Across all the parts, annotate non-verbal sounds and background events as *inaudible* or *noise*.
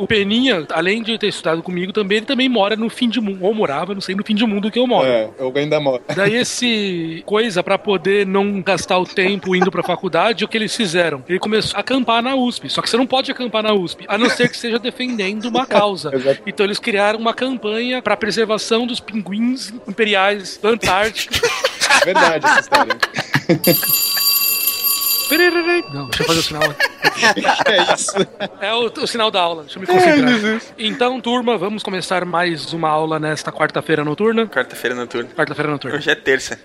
o Peninha, além de ter estudado comigo também, ele também mora no fim de mundo, ou morava, não sei, no fim de mundo que eu moro. É, eu ainda moro. *laughs* Daí esse coisa pra poder não gastar o tempo indo pra faculdade, o que eles fizeram? Ele começou a acampar na USP. Só que você não pode acampar na USP, a não ser que seja defendendo uma causa. *laughs* Então eles criaram uma campanha pra preservação dos pinguins imperiais da Antártica. Verdade essa história. *laughs* Não, deixa eu fazer o sinal. *laughs* é isso. É o, o sinal da aula, deixa eu me concentrar. Então, turma, vamos começar mais uma aula nesta quarta-feira noturna. Quarta-feira noturna. Quarta-feira noturna. Hoje é terça.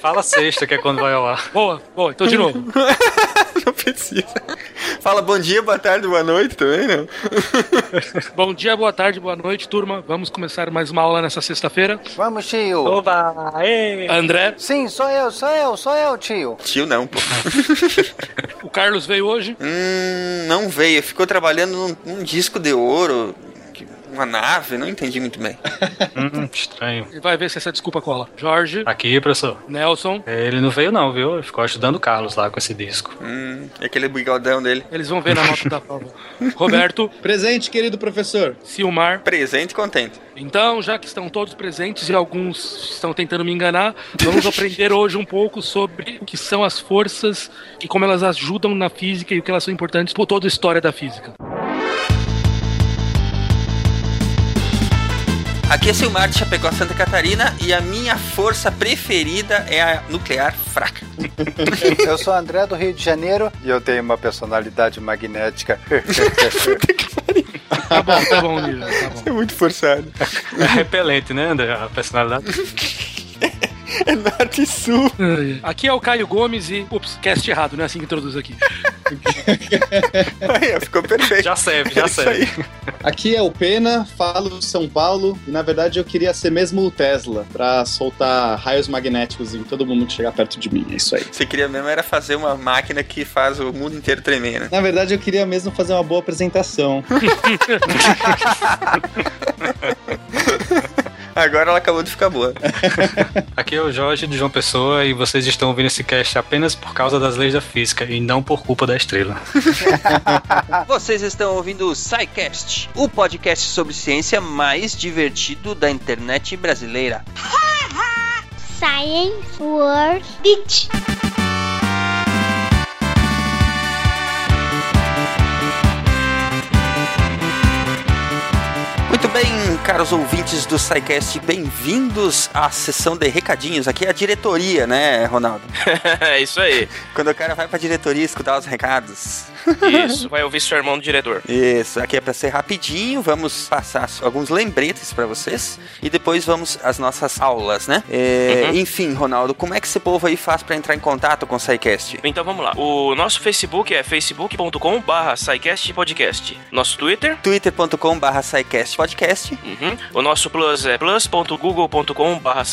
Fala sexta, que é quando vai ao ar. Boa, boa, então de *laughs* novo. Não precisa. Fala bom dia, boa tarde, boa noite também, não? *laughs* Bom dia, boa tarde, boa noite, turma. Vamos começar mais uma aula nessa sexta-feira. Vamos, tio. Oba! Ê! André, Sim, sou eu, sou eu, sou eu, tio. Tio não, pô. *laughs* o Carlos veio hoje. Hum, não veio. Ficou trabalhando num, num disco de ouro. Uma nave, não entendi muito bem. *laughs* Hum, estranho. E vai ver se essa desculpa cola. Jorge, Aqui, professor. Nelson, Ele não veio não, viu? Ele ficou ajudando o Carlos lá com esse disco. Hum, e aquele bigodão dele. eles vão ver na nota da prova. *laughs* Roberto, Presente, querido professor. Silmar. Presente e contente. Então, já que estão todos presentes e alguns estão tentando me enganar, vamos aprender hoje um pouco sobre o que são as forças e como elas ajudam na física e o que elas são importantes por toda a história da física. Aqui é Silmar de Chapecó, Santa Catarina, e a minha força preferida é a nuclear fraca. *laughs* Eu sou André do Rio de Janeiro e eu tenho uma personalidade magnética. *laughs* Tá bom, tá bom, Lívia, tá bom. É muito forçado. É repelente, né, André? A personalidade. *laughs* É norte e sul. Aqui é o Caio Gomes e. Ups, cast errado, não é assim que introduz aqui. Aí, ficou perfeito. Já serve, já É serve. aí. Aqui é o Pena, falo de São Paulo e na verdade eu queria ser mesmo o Tesla pra soltar raios magnéticos em todo mundo que chegar perto de mim. É isso aí. Você queria mesmo era fazer uma máquina que faz o mundo inteiro tremer, né? Na verdade eu queria mesmo fazer uma boa apresentação. *laughs* Agora ela acabou de ficar boa. *laughs* Aqui é o Jorge de João Pessoa e vocês estão ouvindo esse cast apenas por causa das leis da física e não por culpa da estrela. *laughs* Vocês estão ouvindo o SciCast, o podcast sobre ciência mais divertido da internet brasileira. Science World Beach. Caros ouvintes do SciCast, bem-vindos à sessão de recadinhos. Aqui é a diretoria, né, Ronaldo? *laughs* É isso aí. Quando o cara vai pra diretoria escutar os recados. Isso, vai ouvir seu irmão do diretor. Isso, aqui é pra ser rapidinho, vamos passar alguns lembretes pra vocês e depois vamos às nossas aulas, né? É, Enfim, Ronaldo, como é que esse povo aí faz pra entrar em contato com o SciCast? Então vamos lá. O nosso Facebook é facebook.com barra Podcast. Nosso Twitter, twitter.com barra podcast. Uhum. o nosso plus é plus.google.com barra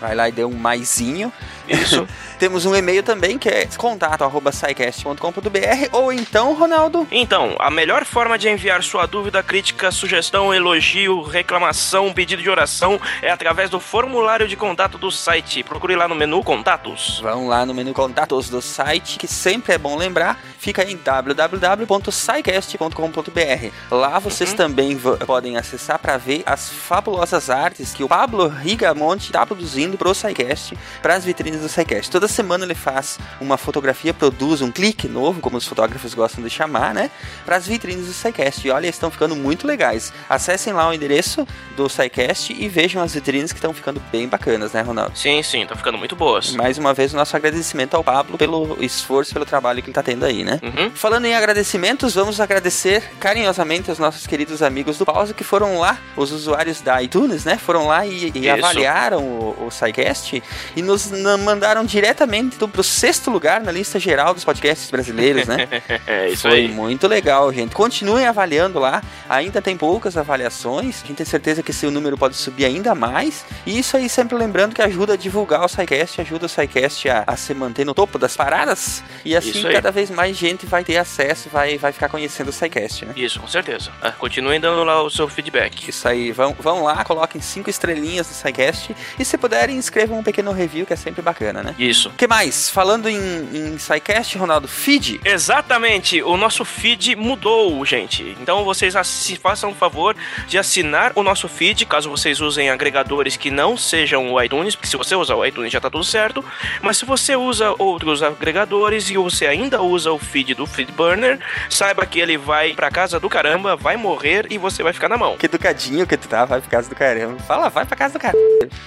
Vai lá e dê um maisinho. Isso. *laughs* Temos um e-mail também que é contato arroba scicast.com.br ou então, Ronaldo, Então, a melhor forma de enviar sua dúvida, crítica, sugestão, elogio, reclamação, pedido de oração é através do formulário de contato do site. Procure lá no menu Contatos. vão lá no menu contatos do site, que sempre é bom lembrar, fica em www.scicast.com.br. Lá vocês também v- podem acessar para ver as fabulosas artes que o Pablo Rigamonte está produzindo pro SciCast, para as vitrines do SciCast. Toda semana ele faz uma fotografia, produz um clique novo, como os fotógrafos gostam de chamar, né? Para as vitrines do SciCast. E olha, estão ficando muito legais. Acessem lá o endereço do SciCast e vejam as vitrines que estão ficando bem bacanas, né, Ronaldo? Sim, sim, tá ficando muito boas. Mais uma vez, o nosso agradecimento ao Pablo pelo esforço, pelo trabalho que ele tá tendo aí, né? Uhum. Falando em agradecimentos, vamos agradecer carinhosamente os nossos queridos amigos do Pause que foram lá, os usuários da iTunes, né? Foram lá e, e avaliaram o, o SciCast e nos na- mandaram diretamente do, pro sexto lugar na lista geral dos podcasts brasileiros, né? *laughs* É isso Foi aí. muito legal, gente. Continuem avaliando lá. Ainda tem poucas avaliações. A gente tem certeza que esse número pode subir ainda mais. E isso aí, sempre lembrando que ajuda a divulgar o SciCast, ajuda o SciCast a, a se manter no topo das paradas. E assim, cada vez mais gente vai ter acesso, vai, vai ficar conhecendo o SciCast, né? Isso, com certeza. Ah, continuem dando lá o seu feedback. Isso aí, vão, vão lá, coloquem cinco estrelinhas no SciCast. E se puderem, escrevam um pequeno review, que é sempre bacana. Bacana, né? Isso. O que mais? Falando em, em SciCast, Ronaldo, feed. Exatamente, o nosso feed mudou, gente. Então vocês assi- façam o favor de assinar o nosso feed, caso vocês usem agregadores que não sejam o iTunes, porque se você usar o iTunes já tá tudo certo. Mas se você usa outros agregadores e você ainda usa o feed do Feedburner, saiba que ele vai pra casa do caramba, vai morrer e você vai ficar na mão. Que educadinho que tu tá, vai pra casa do caramba. Fala, vai pra casa do caramba.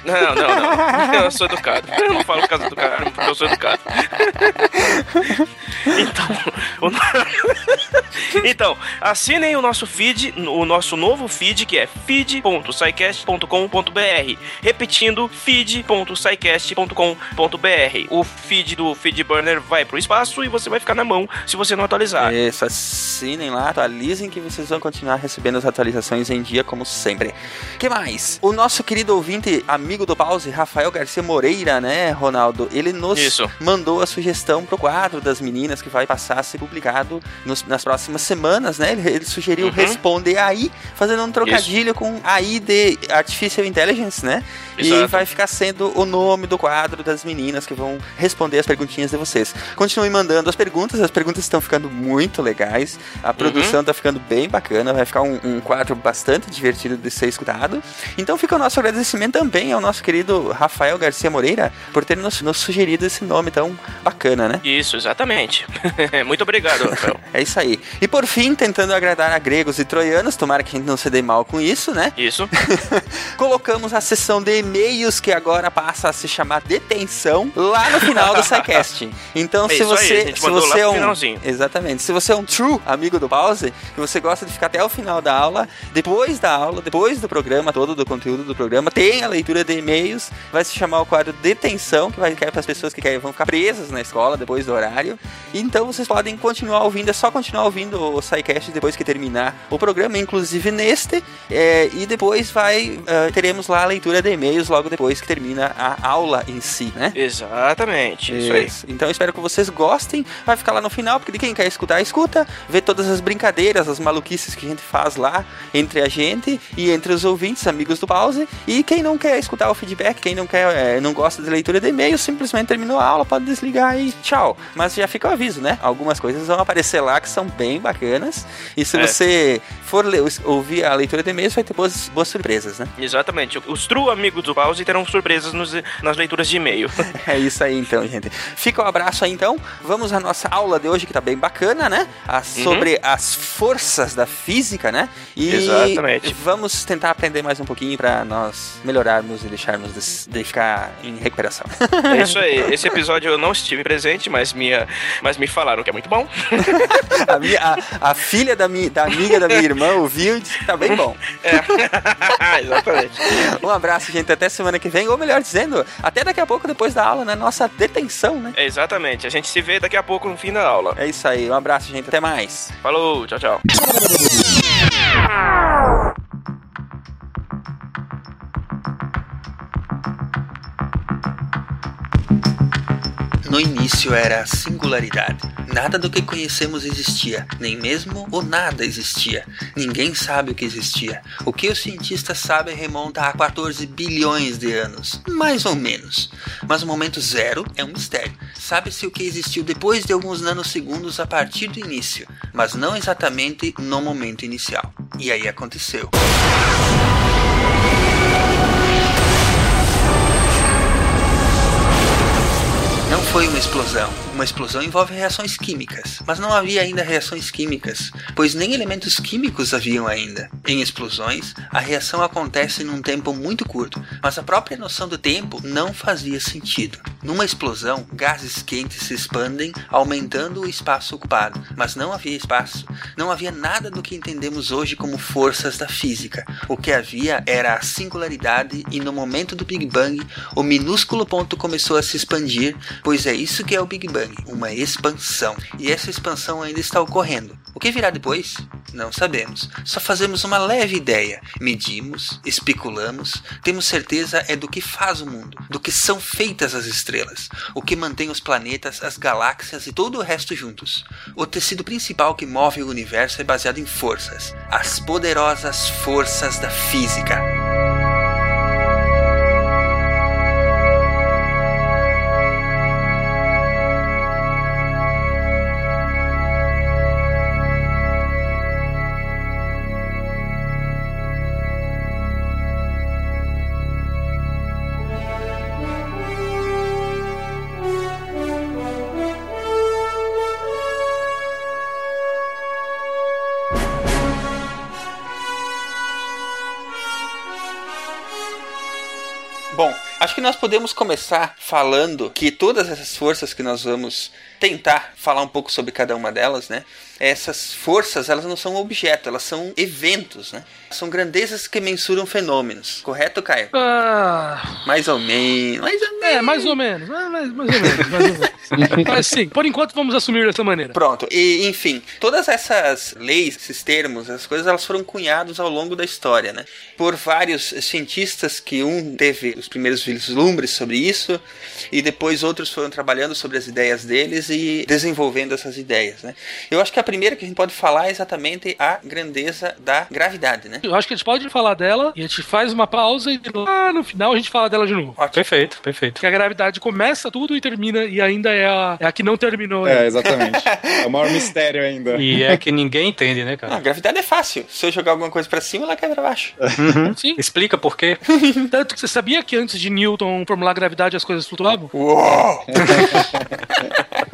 Não, não, não. *laughs* Eu sou educado. Eu não falo casa do caramba porque eu sou educado. *laughs* Então, *laughs* então, assinem o nosso feed, o nosso novo feed que é feed.sicast.com.br. Repetindo, feed.sicast.com.br. O feed do Feedburner vai pro espaço e você vai ficar na mão se você não atualizar. Isso, assinem lá, atualizem que vocês vão continuar recebendo as atualizações em dia, como sempre. que mais? O nosso querido ouvinte, amigo do pause, Rafael Garcia Moreira, né, Ronaldo? Ele nos Isso. mandou a sugestão pro quadro das meninas que vai passar a ser publicado nos- nas próximas semanas, né? Ele, ele sugeriu Uhum. responder aí, fazendo um trocadilho com AI de Artificial Intelligence, né? E Exato. vai ficar sendo o nome do quadro das meninas que vão responder as perguntinhas de vocês. Continuem mandando as perguntas, as perguntas estão ficando muito legais, a produção tá ficando bem bacana, vai ficar um, um quadro bastante divertido de ser escutado. Então fica o nosso agradecimento também ao nosso querido Rafael Garcia Moreira por ter nos, nos sugerido esse nome tão bacana, né? Isso, exatamente. *laughs* Muito obrigado, Rafael. *laughs* É isso aí. E por fim, tentando agradar a gregos e troianos, tomara que a gente não se dê mal com isso, né? Isso. *laughs* colocamos a seção de e-mails que agora passa a se chamar detenção lá no final do SciCast. Então, É se aí, você, a gente se você lá é um exatamente, se você é um true amigo do pause, que você gosta de ficar até o final da aula, depois da aula, depois do programa todo do conteúdo do programa, tem a leitura de e-mails, vai se chamar o quadro detenção, que vai ficar para as pessoas que querem, vão ficar presas na escola depois do horário. Então, vocês podem continuar ouvindo, é só continuar ouvindo o SciCast depois que terminar o programa, inclusive neste, é, e depois vai ah, teremos lá a leitura de e-mails logo depois que termina a aula em si, né? Exatamente. Isso aí. Isso. Então eu espero que vocês gostem. Vai ficar lá no final, porque de quem quer escutar, escuta. Vê todas as brincadeiras, as maluquices que a gente faz lá entre a gente e entre os ouvintes, amigos do pause. E quem não quer escutar o feedback, quem não quer, é, não gosta de leitura de e-mail, simplesmente terminou a aula, pode desligar e tchau. Mas já fica o aviso, né? Algumas coisas vão aparecer lá que são bem bacanas. E se É. você for ler- ouvir a leitura de e-mails, vai ter boas, boas surpresas, né? Exatamente. Os true amigos do pause terão surpresas nos- nas leituras de e-mail. *laughs* É isso aí então, gente. Fica um abraço aí então. Vamos à nossa aula de hoje que tá bem bacana, né? A- sobre as forças da física, né? E Exatamente. vamos tentar aprender mais um pouquinho para nós melhorarmos e deixarmos de, de ficar em recuperação. É isso aí. *laughs* Esse episódio eu não estive presente, mas, minha, mas me falaram que é muito bom. *laughs* a, minha- a- a filha da, minha, da amiga da minha irmã ouviu e disse que tá bem bom. É. *laughs* Exatamente. Um abraço, gente. Até semana que vem, ou melhor dizendo, até daqui a pouco depois da aula, na nossa detenção, né? É exatamente. A gente se vê daqui a pouco no fim da aula. É isso aí. Um abraço, gente. Até mais. Falou, tchau, tchau. *laughs* No início era a singularidade. Nada do que conhecemos existia, nem mesmo o nada existia. Ninguém sabe o que existia. O que os cientistas sabem remonta a 14 bilhões de anos, mais ou menos. Mas o momento zero é um mistério. Sabe-se o que existiu depois de alguns nanosegundos a partir do início, mas não exatamente no momento inicial. E aí aconteceu. Foi uma explosão. Uma explosão envolve reações químicas, mas não havia ainda reações químicas, pois nem elementos químicos haviam ainda. Em explosões, a reação acontece num tempo muito curto, mas a própria noção do tempo não fazia sentido. Numa explosão, gases quentes se expandem, aumentando o espaço ocupado, mas não havia espaço. Não havia nada do que entendemos hoje como forças da física. O que havia era a singularidade e no momento do Big Bang, o minúsculo ponto começou a se expandir, pois é isso que é o Big Bang, uma expansão. E essa expansão ainda está ocorrendo. O que virá depois? Não sabemos. Só fazemos uma leve ideia. Medimos, especulamos, temos certeza é do que faz o mundo, do que são feitas as estrelas, o que mantém os planetas, as galáxias e todo o resto juntos. O tecido principal que move o universo é baseado em forças, as poderosas forças da física. Que nós podemos começar falando que todas essas forças que nós vamos tentar falar um pouco sobre cada uma delas, né? Essas forças, elas não são objetos, elas são eventos, né? São grandezas que mensuram fenômenos. Correto, Caio? Ah, Mais ou menos. Mais ou menos. é, mais ou menos. é, mais, mais ou menos. Mais ou menos. *laughs* Mas sim, por enquanto vamos assumir dessa maneira. Pronto, e enfim, todas essas leis, esses termos, essas coisas, elas foram cunhados ao longo da história, né? Por vários cientistas que um teve os primeiros vislumbres sobre isso e depois outros foram trabalhando sobre as ideias deles e desenvolvendo essas ideias, né? Eu acho que a primeira que a gente pode falar é exatamente a grandeza da gravidade, né? Eu acho que a gente pode falar dela e a gente faz uma pausa e lá no final a gente fala dela de novo. Perfeito, perfeito. Porque a gravidade começa tudo e termina e ainda é a, é a que não terminou. É, ainda. exatamente. *laughs* É o maior mistério ainda. E é que ninguém entende, né, Ah, a cara? gravidade é fácil. Se eu jogar alguma coisa pra cima, ela cai pra baixo. Uhum. Sim. Explica por quê. *laughs* Tanto que você sabia que antes de Newton formular a gravidade as coisas flutuavam? Uou! *laughs*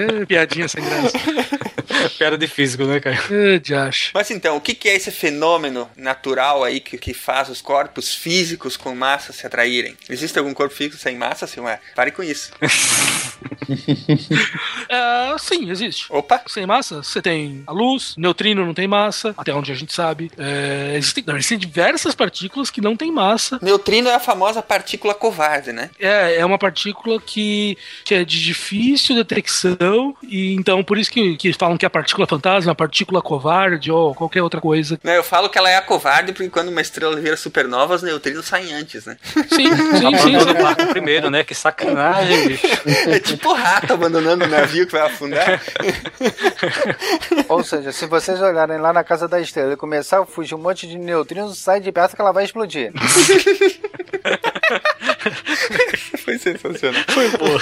É, *laughs* piadinha sem graça. *laughs* Piada de físico, né, cara? É, de acho. Mas então, o que, que é esse fenômeno natural aí que, que faz os corpos físicos com massa se atraírem? Existe algum corpo físico sem massa, Silmar? Pare com isso. *laughs* É, sim, existe. Opa! Sem massa, você tem a luz, neutrino não tem massa, até onde a gente sabe. É, existem, não, existem diversas partículas que não têm massa. Neutrino é a famosa partícula covarde, né? É, é uma partícula que, que é de difícil detecção, e então por isso que, que falam que a partícula fantasma, a partícula covarde ou qualquer outra coisa. Né, Eu falo que ela é a covarde porque quando uma estrela vira supernova, os neutrinos saem antes, né? Sim, sim, sim. Abandona o sim. barco primeiro, né? Que sacanagem, bicho. É tipo rato abandonando o navio que vai afundar. Ou seja, se vocês olharem lá na casa da estrela e começar a fugir um monte de neutrinos, sai de perto que ela vai explodir. *laughs* *laughs* Foi sensacional. Foi boa.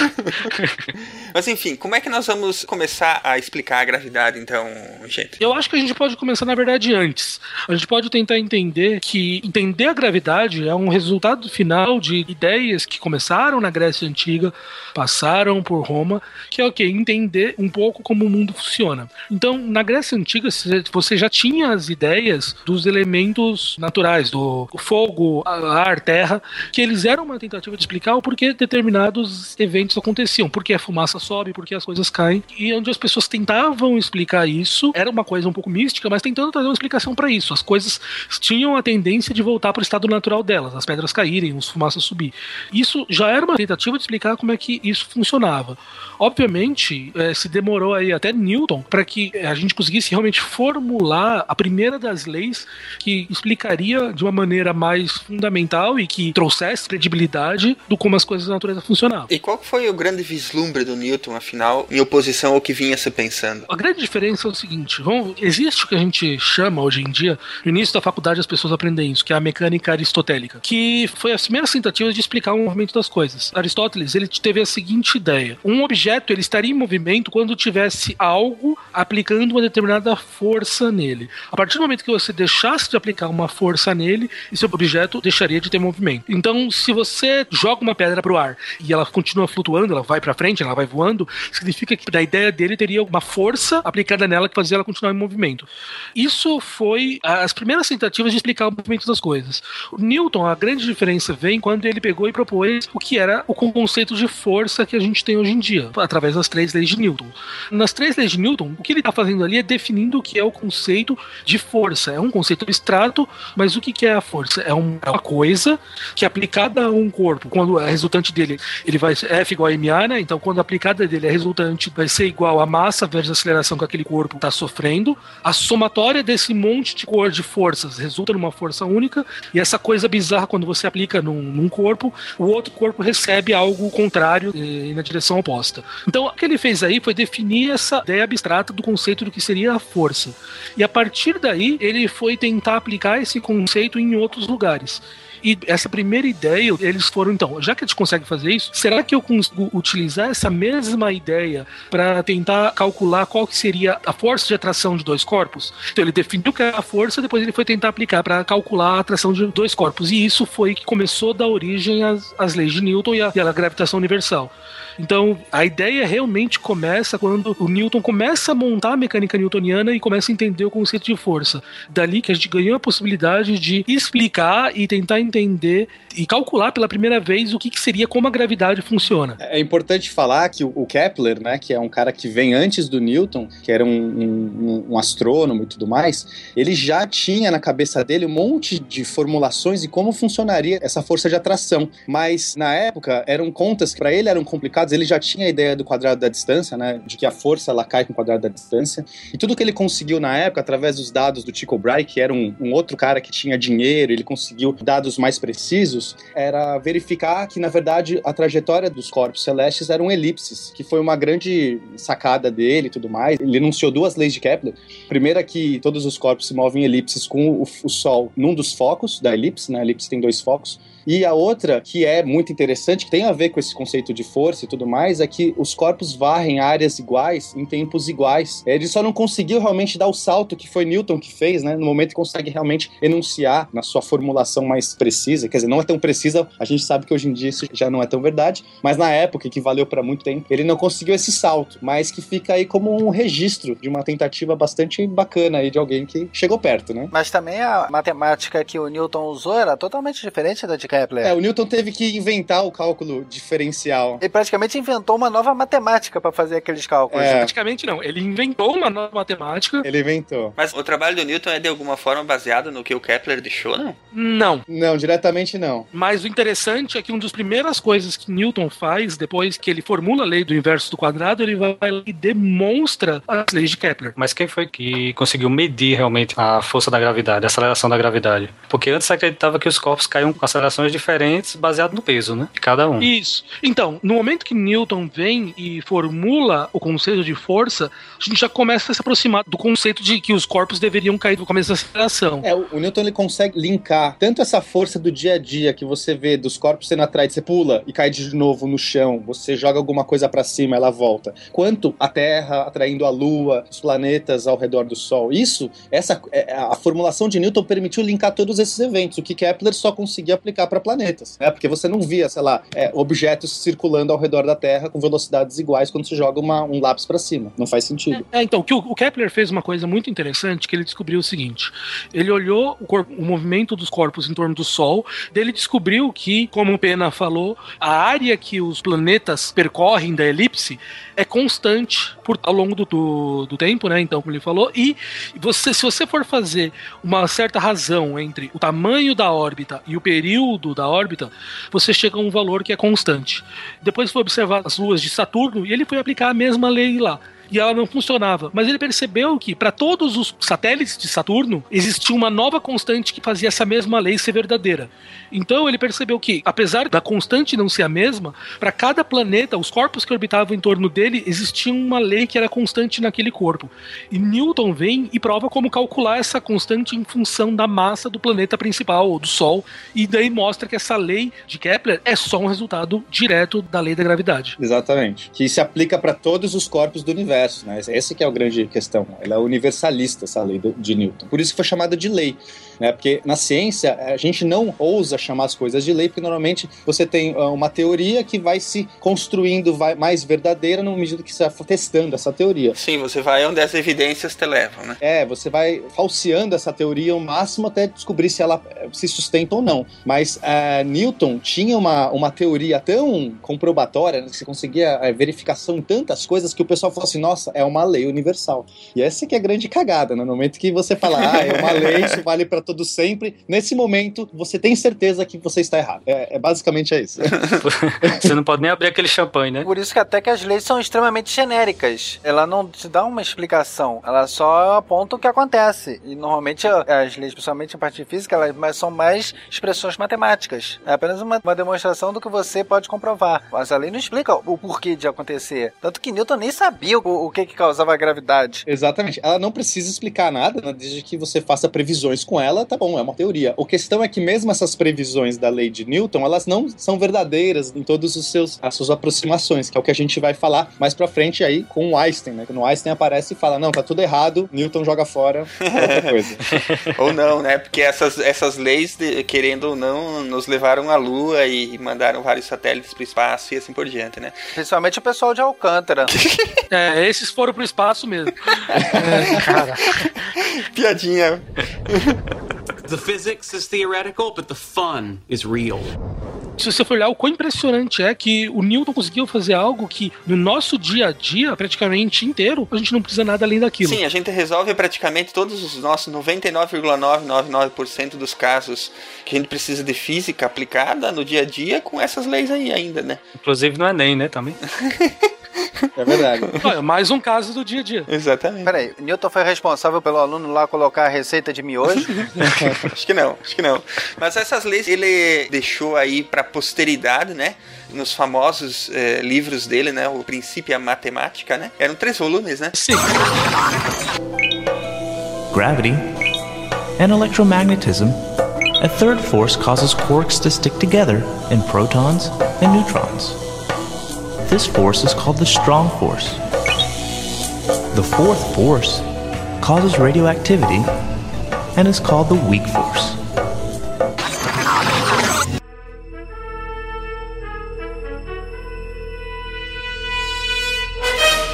*laughs* Mas enfim, como é que nós vamos começar a explicar a gravidade, então, gente? Eu acho que a gente pode começar, na verdade, antes. A gente pode tentar entender que entender a gravidade é um resultado final de ideias que começaram na Grécia Antiga, passaram por Roma, que é o que? Entender um pouco como o mundo funciona. Então, na Grécia Antiga, você já tinha as ideias dos elementos naturais, do fogo, ar, terra, que eles eram uma tentativa de explicar o porquê determinados eventos aconteciam, porque a fumaça sobe, porque as coisas caem, e onde as pessoas tentavam explicar isso, era uma coisa um pouco mística, mas tentando trazer uma explicação para isso. As coisas tinham a tendência de voltar para o estado natural delas, as pedras caírem, os fumaças subir. Isso já era uma tentativa de explicar como é que isso funcionava. Obviamente, eh, se demorou aí até Newton para que a gente conseguisse realmente formular a primeira das leis que explicaria de uma maneira mais fundamental e que trouxesse credibilidade do como as coisas da natureza funcionavam. E qual foi o grande vislumbre do Newton, afinal, em oposição ao que vinha se pensando? A grande diferença é o seguinte: vamos, existe o que a gente chama hoje em dia, no início da faculdade as pessoas aprendem isso, que é a mecânica aristotélica, que foi as primeiras tentativas de explicar o movimento das coisas. Aristóteles ele teve a seguinte ideia: um objeto ele estaria em movimento quando tivesse algo aplicando uma determinada força nele. A partir do momento que você deixasse de aplicar uma força nele, esse objeto deixaria de ter movimento. Então, se você joga uma pedra para o ar e ela continua flutuando, ela vai para frente, ela vai voando, significa que da ideia dele teria uma força aplicada nela que fazia ela continuar em movimento. Isso foi as primeiras tentativas de explicar o movimento das coisas. O Newton, a grande diferença vem quando ele pegou e propôs o que era o conceito de força que a gente tem hoje em dia, através das três leis de Newton. Nas três leis de Newton, o que ele está fazendo ali é definindo o que é o conceito de força. É um conceito abstrato, mas o que é a força? É uma coisa que aplicada a um corpo, quando a resultante dele ele vai F igual a MA, né? Então, quando a aplicada dele a resultante vai ser igual a massa vezes a aceleração que aquele corpo está sofrendo, a somatória desse monte de cor de forças resulta numa força única, e essa coisa bizarra, quando você aplica num, num corpo, o outro corpo recebe algo contrário e, na direção oposta. Então, o que ele fez aí foi definir essa ideia abstrata do conceito do que seria a força. E a partir daí, ele foi tentar aplicar esse conceito em outros lugares. E essa primeira ideia, eles foram então, já que a gente consegue fazer isso, será que eu consigo utilizar essa mesma ideia para tentar calcular qual que seria a força de atração de dois corpos? Então ele definiu que era a força, depois ele foi tentar aplicar para calcular a atração de dois corpos. E isso foi que começou a dar origem às, às leis de Newton e à gravitação universal. Então, a ideia realmente começa quando o Newton começa a montar a mecânica newtoniana e começa a entender o conceito de força. Dali que a gente ganhou a possibilidade de explicar e tentar entender e calcular pela primeira vez o que, que seria como a gravidade funciona. É importante falar que o Kepler, né, que é um cara que vem antes do Newton, que era um, um, um astrônomo e tudo mais, ele já tinha na cabeça dele um monte de formulações e como funcionaria essa força de atração. Mas na época eram contas que para ele eram complicadas. Ele já tinha a ideia do quadrado da distância, né, de que a força ela cai com o quadrado da distância. E tudo que ele conseguiu na época através dos dados do Tycho Brahe, que era um, um outro cara que tinha dinheiro, ele conseguiu dados mais precisos, era verificar que na verdade a trajetória dos corpos celestes eram elipses, que foi uma grande sacada dele e tudo mais. Ele enunciou duas leis de Kepler. Primeira que todos os corpos se movem em elipses com o, o Sol num dos focos da elipse, né? A elipse tem dois focos. E a outra, que é muito interessante, que tem a ver com esse conceito de força e tudo mais, é que os corpos varrem áreas iguais em tempos iguais. Ele só não conseguiu realmente dar o salto que foi Newton que fez, né? No momento que consegue realmente enunciar na sua formulação mais precisa, quer dizer, não é tão precisa, a gente sabe que hoje em dia isso já não é tão verdade, mas na época, que valeu para muito tempo, ele não conseguiu esse salto, mas que fica aí como um registro de uma tentativa bastante bacana aí de alguém que chegou perto, né? Mas também a matemática que o Newton usou era totalmente diferente da de Kepler. É, o Newton teve que inventar o cálculo diferencial. Ele praticamente inventou uma nova matemática para fazer aqueles cálculos. É. Praticamente não, ele inventou uma nova matemática. Ele inventou. Mas o trabalho do Newton é de alguma forma baseado no que o Kepler deixou, não? Não. Não, diretamente não. Mas o interessante é que uma das primeiras coisas que Newton faz, depois que ele formula a lei do inverso do quadrado, ele vai e demonstra as leis de Kepler. Mas quem foi que conseguiu medir realmente a força da gravidade, a aceleração da gravidade? Porque antes se acreditava que os corpos caíam com diferentes baseado no peso, né? De cada um. Isso. Então, no momento que Newton vem e formula o conceito de força, a gente já começa a se aproximar do conceito de que os corpos deveriam cair no começo da aceleração. É, o Newton ele consegue linkar tanto essa força do dia a dia que você vê dos corpos sendo atraídos, você pula e cai de novo no chão, você joga alguma coisa para cima, ela volta, quanto a Terra atraindo a Lua, os planetas ao redor do Sol. Isso, essa a formulação de Newton permitiu linkar todos esses eventos, o que Kepler só conseguia aplicar para planetas, né? Porque você não via, sei lá, é, objetos circulando ao redor da Terra com velocidades iguais quando você joga uma, um lápis para cima. Não faz sentido. É, então, que o, o, Kepler fez uma coisa muito interessante, que ele descobriu o seguinte: ele olhou o, corpo, o movimento dos corpos em torno do Sol, ele descobriu que, como o Pena falou, a área que os planetas percorrem da elipse é constante por, ao longo do, do, do, tempo, né? Então, como ele falou, e você, se você for fazer uma certa razão entre o tamanho da órbita e o período da órbita, você chega a um valor que é constante. Depois foi observar as luas de Saturno e ele foi aplicar a mesma lei lá e ela não funcionava. Mas ele percebeu que para todos os satélites de Saturno existia uma nova constante que fazia essa mesma lei ser verdadeira. Então ele percebeu que, apesar da constante não ser a mesma, para cada planeta, os corpos que orbitavam em torno dele, existia uma lei que era constante naquele corpo. E Newton vem e prova como calcular essa constante em função da massa do planeta principal, ou do Sol, e daí mostra que essa lei de Kepler é só um resultado direto da lei da gravidade. Exatamente. Que se aplica para todos os corpos do universo, né? Essa que é a grande questão. Ela é universalista, essa lei de Newton. Por isso que foi chamada de lei né? Porque na ciência a gente não ousa chamar as coisas de lei, porque normalmente você tem ah, uma teoria que vai se construindo vai, mais verdadeira no medida que você vai testando essa teoria. Sim, você vai onde as evidências te levam, né? É, você vai falseando essa teoria ao máximo até descobrir se ela eh, se sustenta ou não. Mas uh, Newton tinha uma, uma teoria tão comprobatória, né, que você conseguia a verificação em tantas coisas que o pessoal falou assim, nossa, é uma lei universal. E essa que é a grande cagada, né? No momento que você fala, ah, é uma lei, isso vale para todo sempre. Nesse momento, você tem certeza que você está errado. É, é basicamente é isso. *laughs* você não pode nem abrir aquele champanhe, né? Por isso que até que as leis são extremamente genéricas. Ela não te dá uma explicação, ela só aponta o que acontece. E normalmente as leis, principalmente em parte física, elas são mais expressões matemáticas. É apenas uma, uma demonstração do que você pode comprovar. Mas a lei não explica o porquê de acontecer. Tanto que Newton nem sabia o, o que, que causava a gravidade. Exatamente. Ela não precisa explicar nada, né, desde que você faça previsões com ela tá bom, é uma teoria. A questão é que mesmo essas previsões da lei de Newton, elas não são verdadeiras em todos os seus as suas aproximações, que é o que a gente vai falar mais para frente aí com o Einstein, né? Quando o Einstein aparece e fala: "Não, tá tudo errado, Newton joga fora outra coisa". *laughs* ou não, né? Porque essas essas leis, de, querendo ou não, nos levaram à lua e mandaram vários satélites para o espaço e assim por diante, né? Principalmente o pessoal de Alcântara. *laughs* é, esses foram pro espaço mesmo. *laughs* é, cara. Piadinha. The physics is theoretical, but the fun is real. Se você for olhar, o quão impressionante é que o Newton conseguiu fazer algo que no nosso dia a dia, praticamente inteiro, a gente não precisa nada além daquilo. Sim, a gente resolve praticamente todos os nossos 99,999% dos casos que a gente precisa de física aplicada no dia a dia com essas leis aí ainda, né? Inclusive no Enem, né, também. *laughs* É verdade. *laughs* Olha, mais um caso do dia a dia. Exatamente. Peraí, Newton foi responsável pelo aluno lá colocar a receita de miojo? *laughs* acho que não, acho que não. Mas essas leis ele deixou aí para posteridade, né? Nos famosos eh, livros dele, né? O Princípio e a Matemática, né? Eram três volumes, né? Sim. Gravity and electromagnetism. A third force causes quarks to stick together in protons and neutrons. This force is called the strong force. The fourth force causes radioactivity and is called the weak force.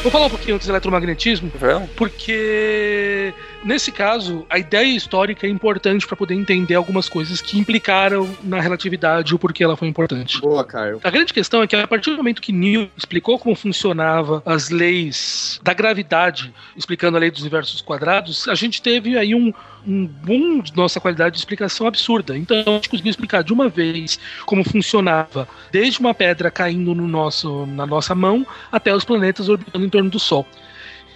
Vou falar um pouquinho antes do eletromagnetismo, porque nesse caso a ideia histórica é importante para poder entender algumas coisas que implicaram na relatividade e o porquê ela foi importante. Boa, Caio. A grande questão é que a partir do momento que Newton explicou como funcionava as leis da gravidade, explicando a lei dos universos quadrados, a gente teve aí um, um boom de nossa qualidade de explicação absurda. Então a gente conseguiu explicar de uma vez como funcionava, desde uma pedra caindo no nosso, na nossa mão até os planetas orbitando em torno do Sol.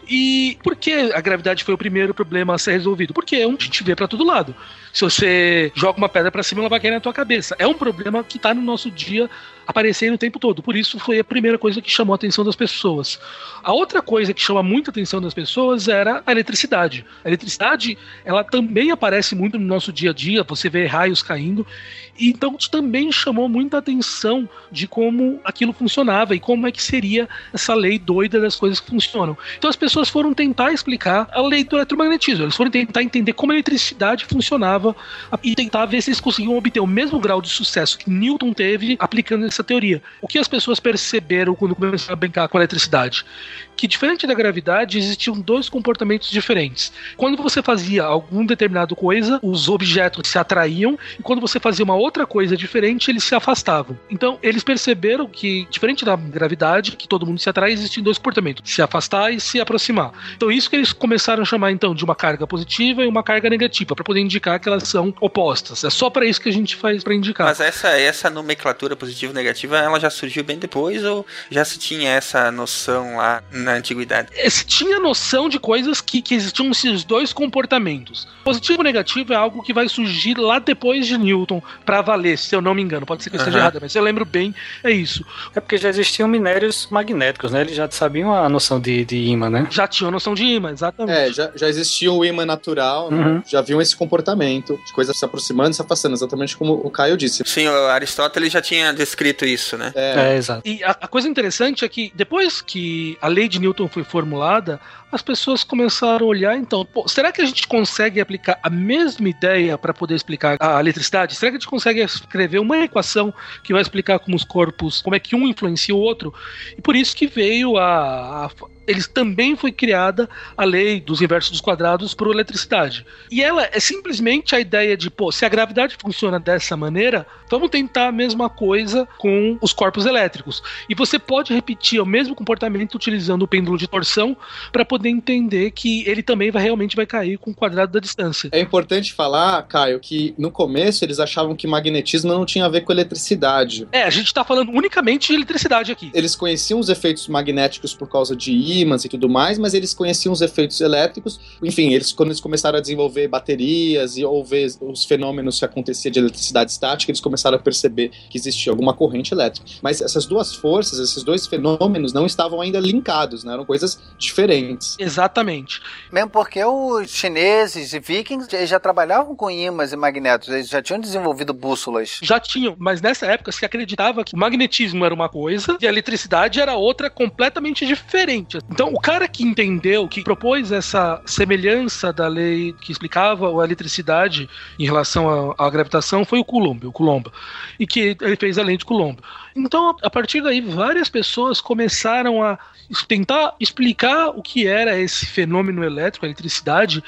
E por que a gravidade foi o primeiro problema a ser resolvido? Porque é um que gente vê para todo lado. Se você joga uma pedra para cima, ela vai cair na tua cabeça. É um problema que está no nosso dia aparecendo o tempo todo. Por isso foi a primeira coisa que chamou a atenção das pessoas. A outra coisa que chama muita atenção das pessoas era a eletricidade. A eletricidade, ela também aparece muito no nosso dia a dia, você vê raios caindo. E então também chamou muita atenção de como aquilo funcionava e como é que seria essa lei doida das coisas que funcionam. Então as pessoas foram tentar explicar a lei do eletromagnetismo, eles foram tentar entender como a eletricidade funcionava e tentar ver se eles conseguiam obter o mesmo grau de sucesso que Newton teve aplicando essa teoria. O que as pessoas perceberam quando começaram a brincar com a eletricidade? Que diferente da gravidade, existiam dois comportamentos diferentes. Quando você fazia algum determinado coisa, os objetos se atraíam, e quando você fazia uma outra coisa diferente, eles se afastavam. Então, eles perceberam que, diferente da gravidade, que todo mundo se atrai, existem dois comportamentos: se afastar e se aproximar. Então, isso que eles começaram a chamar então de uma carga positiva e uma carga negativa, para poder indicar que elas são opostas. É só para isso que a gente faz para indicar. Mas essa, essa nomenclatura positiva e negativa, ela já surgiu bem depois ou já se tinha essa noção lá na antiguidade? Se tinha noção de coisas que, que existiam esses dois comportamentos. Positivo e negativo é algo que vai surgir lá depois de Newton para valer, se eu não me engano. Pode ser que eu esteja errado, mas se eu lembro bem, é isso. É porque já existiam minérios magnéticos, né? Eles já sabiam a noção de, de imã, né? Já tinham noção de imã, exatamente. É, já, já existia o imã natural, né? Uhum. já viam esse comportamento de coisas se aproximando e se afastando, exatamente como o Caio disse. Sim, o Aristóteles já tinha descrito isso, né? É, É, exato. E a, a coisa interessante é que depois que a lei de Newton foi formulada, as pessoas começaram a olhar, então, pô, será que a gente consegue aplicar a mesma ideia para poder explicar a eletricidade? Será que a gente consegue escrever uma equação que vai explicar como os corpos, como é que um influencia o outro? E por isso que veio a, a eles também foi criada a lei dos inversos dos quadrados por eletricidade. E ela é simplesmente a ideia de, pô, se a gravidade funciona dessa maneira, vamos tentar a mesma coisa com os corpos elétricos. E você pode repetir o mesmo comportamento utilizando o pêndulo de torção para poder entender que ele também vai realmente vai cair com o quadrado da distância. É importante falar, Caio, que no começo eles achavam que magnetismo não tinha a ver com eletricidade. É, a gente está falando unicamente de eletricidade aqui. Eles conheciam os efeitos magnéticos por causa de ímãs e tudo mais, mas eles conheciam os efeitos elétricos. Enfim, eles quando eles começaram a desenvolver baterias e ou ver os fenômenos que acontecia de eletricidade estática, eles começaram a perceber que existia alguma corrente elétrica. Mas essas duas forças, esses dois fenômenos não estavam ainda linkados, né? Eram coisas diferentes. Exatamente. Mesmo porque os chineses e vikings eles já trabalhavam com ímãs e magnetos, eles já tinham desenvolvido bússolas. Já tinham, mas nessa época se acreditava que o magnetismo era uma coisa e a eletricidade era outra completamente diferente. Então, o cara que entendeu, que propôs essa semelhança da lei que explicava a eletricidade em relação à, à gravitação foi o Coulomb, o Coulomb, e que ele fez a lei de Coulomb. Então, a partir daí, várias pessoas começaram a tentar explicar o que era esse fenômeno elétrico, a eletricidade,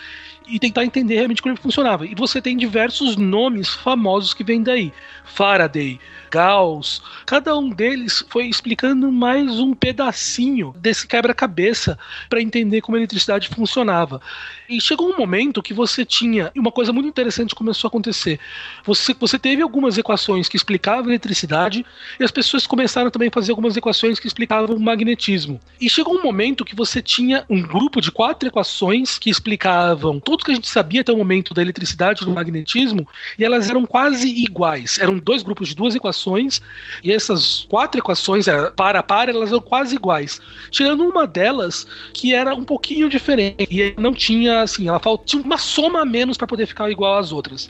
e tentar entender realmente como ele funcionava. E você tem diversos nomes famosos que vêm daí. Faraday, Gauss, cada um deles foi explicando mais um pedacinho desse quebra-cabeça para entender como a eletricidade funcionava. E chegou um momento que você tinha, e uma coisa muito interessante começou a acontecer. Você, você teve algumas equações que explicavam a eletricidade, e as pessoas começaram também a fazer algumas equações que explicavam o magnetismo. E chegou um momento que você tinha um grupo de quatro equações que explicavam tudo que a gente sabia até o momento da eletricidade e do magnetismo, e elas eram quase iguais. Eram dois grupos de duas equações, e essas quatro equações, para a para, elas eram quase iguais. Tirando uma delas que era um pouquinho diferente, e não tinha assim, ela tinha uma soma a menos para poder ficar igual às outras.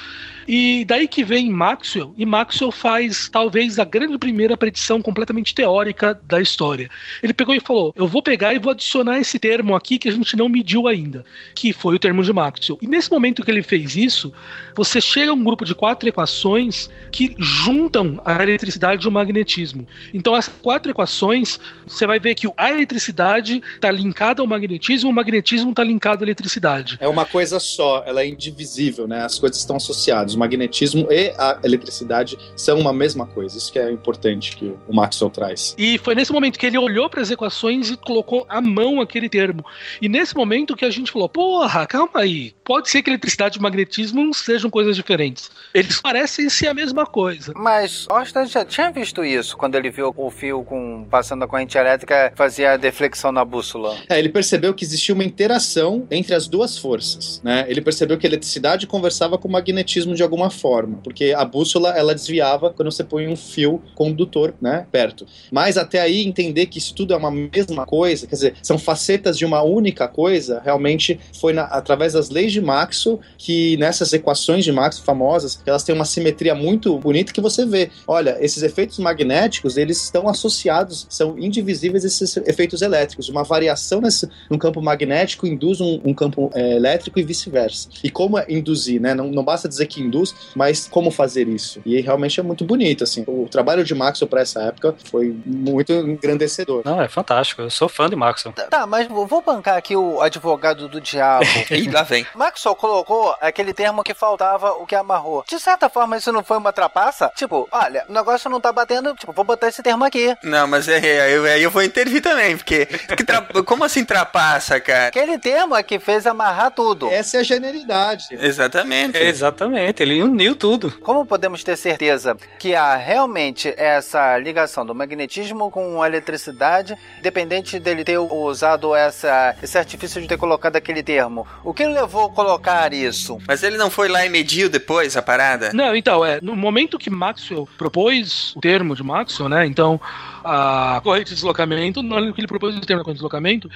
E daí que vem Maxwell, e Maxwell faz talvez a grande primeira predição completamente teórica da história. Ele pegou e falou: Eu vou pegar e vou adicionar esse termo aqui que a gente não mediu ainda, que foi o termo de Maxwell. E nesse momento que ele fez isso, você chega a um grupo de quatro equações que juntam a eletricidade e o magnetismo. Então, essas quatro equações, você vai ver que a eletricidade está linkada ao magnetismo, o magnetismo está linkado à eletricidade. É uma coisa só, ela é indivisível, né? As coisas estão associadas. O magnetismo e a eletricidade são uma mesma coisa. Isso que é importante que o Maxwell traz. E foi nesse momento que ele olhou para as equações e colocou a mão aquele termo. E nesse momento que a gente falou: porra, calma aí. Pode ser que eletricidade e magnetismo sejam coisas diferentes. Eles parecem ser a mesma coisa. Mas Austin já tinha visto isso quando ele viu o fio com passando a corrente elétrica fazia a deflexão na bússola. É, ele percebeu que existia uma interação entre as duas forças, né? Ele percebeu que a eletricidade conversava com o magnetismo de alguma forma, porque a bússola ela desviava quando você põe um fio condutor, né, perto. Mas até aí entender que isso tudo é uma mesma coisa, quer dizer, são facetas de uma única coisa, realmente foi na, através das leis de Maxwell que nessas equações de Maxwell famosas, elas têm uma simetria muito bonita que você vê. Olha, esses efeitos magnéticos, eles estão associados, são indivisíveis esses efeitos elétricos. Uma variação nesse, no campo magnético induz um, um campo é, elétrico e vice-versa. E como induzir, né? Não, não basta dizer que induz, mas como fazer isso. E realmente é muito bonito, assim. O trabalho de Maxwell para essa época foi muito engrandecedor. Não, é fantástico. Eu sou fã de Maxwell. Tá, mas vou bancar aqui o advogado do diabo. *laughs* e lá vem. Maxwell colocou aquele termo que faltava, o que amarrou. De certa forma, isso não foi uma trapaça? Tipo, olha, o negócio não tá batendo, tipo, vou botar esse termo aqui. Não, mas é, é, aí é, eu vou intervir também, porque. Tra... *laughs* como assim trapaça, cara? Aquele termo é que fez amarrar tudo. Essa é a genialidade. Exatamente. É, exatamente, ele uniu tudo. Como podemos ter certeza que há realmente essa ligação do magnetismo com a eletricidade, dependente dele ter usado essa, esse artifício de ter colocado aquele termo? O que levou a colocar isso? Mas ele não foi lá e mediu depois a parada? Não, então, é, no momento que Maxwell propôs o termo de Maxwell, né, então a corrente de deslocamento, na hora que ele propôs o termo da corrente de deslocamento,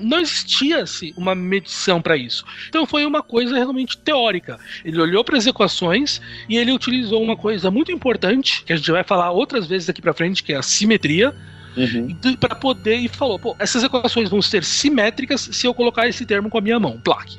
não existia-se uma medição para isso. Então foi uma coisa realmente teórica. Ele olhou para as equações e ele utilizou uma coisa muito importante, que a gente vai falar outras vezes daqui para frente, que é a simetria. Uhum. para poder e falou, pô, essas equações vão ser simétricas se eu colocar esse termo com a minha mão, plaque.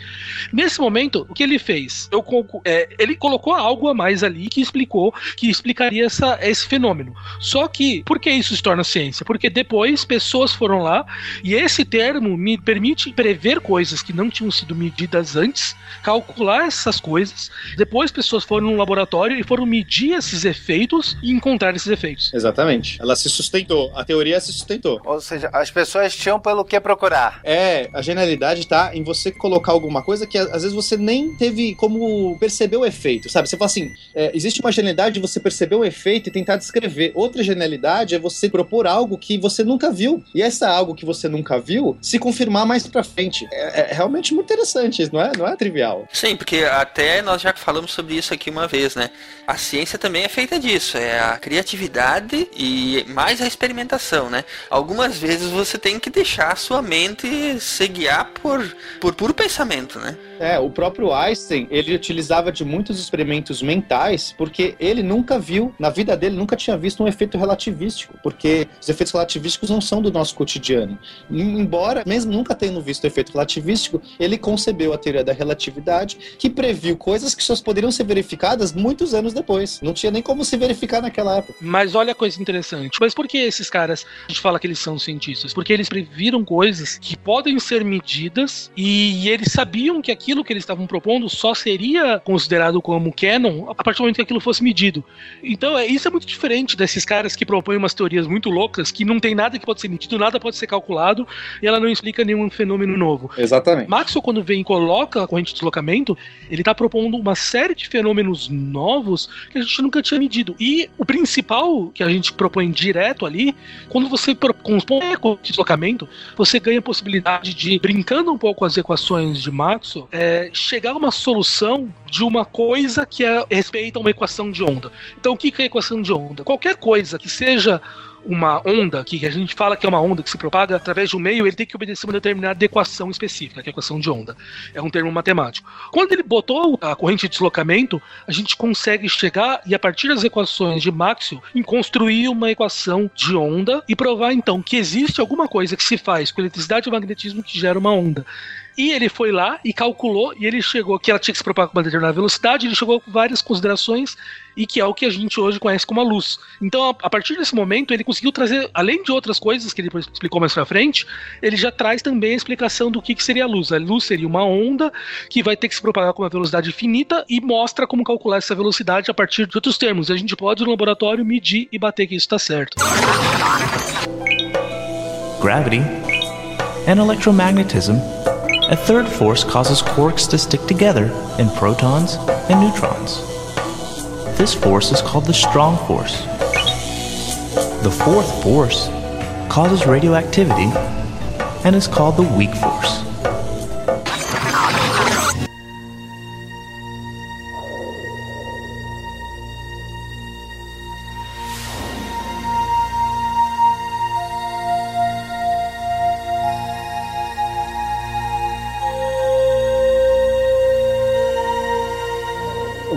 Nesse momento, o que ele fez? Eu, é, ele colocou algo a mais ali que explicou, que explicaria essa, esse fenômeno. Só que, por que isso se torna ciência? Porque depois pessoas foram lá e esse termo me permite prever coisas que não tinham sido medidas antes, calcular essas coisas. Depois pessoas foram no laboratório e foram medir esses efeitos e encontrar esses efeitos. Exatamente. Ela se sustentou. A teoria se sustentou. Ou seja, as pessoas tinham pelo que procurar. É, a genialidade tá em você colocar alguma coisa que às vezes você nem teve como perceber o efeito, sabe? Você fala assim, é, existe uma genialidade de você perceber o efeito e tentar descrever. Outra genialidade é você propor algo que você nunca viu. E essa algo que você nunca viu se confirmar mais pra frente. É, é realmente muito interessante, não é, não é trivial. Sim, porque até nós já falamos sobre isso aqui uma vez, né? A ciência também é feita disso, é a criatividade e mais a experimentação, né? Algumas vezes você tem que deixar a sua mente se guiar por, por puro pensamento, né? É, o próprio Einstein, ele utilizava de muitos experimentos mentais, porque ele nunca viu, na vida dele, nunca tinha visto um efeito relativístico, porque os efeitos relativísticos não são do nosso cotidiano. Embora, mesmo nunca tendo visto efeito relativístico, ele concebeu a teoria da relatividade, que previu coisas que só poderiam ser verificadas muitos anos depois. Não tinha nem como se verificar naquela época. Mas olha a coisa interessante. Mas por que esses caras, a gente fala que eles são cientistas? Porque eles previram coisas que podem ser medidas e eles sabiam que aquilo que eles estavam propondo só seria considerado como canon a partir do momento que aquilo fosse medido. Então, é, isso é muito diferente desses caras que propõem umas teorias muito loucas que não tem nada que pode ser medido, nada pode ser calculado e ela não explica nenhum fenômeno novo. Exatamente. Maxwell, quando vem e coloca a corrente de deslocamento, ele está propondo uma série de fenômenos novos que a gente nunca tinha medido. E o principal que a gente propõe direto ali, quando você compõe a corrente de deslocamento, você ganha a possibilidade de, brincando um pouco com as equações de Maxwell, é, chegar a uma solução de uma coisa que é, respeita uma equação de onda. Então, o que é equação de onda? Qualquer coisa que seja uma onda, que a gente fala que é uma onda que se propaga através de um meio, ele tem que obedecer uma determinada equação específica, que é a equação de onda. É um termo matemático. Quando ele botou a corrente de deslocamento, a gente consegue chegar e, a partir das equações de Maxwell, em construir uma equação de onda e provar então que existe alguma coisa que se faz com eletricidade e magnetismo que gera uma onda. E ele foi lá e calculou, e ele chegou que ela tinha que se propagar com uma determinada velocidade, ele chegou com várias considerações, e que é o que a gente hoje conhece como a luz. Então, a, partir desse momento, ele conseguiu trazer, além de outras coisas que ele explicou mais pra frente, ele já traz também a explicação do que, que seria a luz. A luz seria uma onda que vai ter que se propagar com uma velocidade finita e mostra como calcular essa velocidade a partir de outros termos. A gente pode, no laboratório, medir e bater que isso está certo. Gravity and electromagnetism A third force causes quarks to stick together in protons and neutrons. This force is called the strong force. The fourth force causes radioactivity and is called the weak force.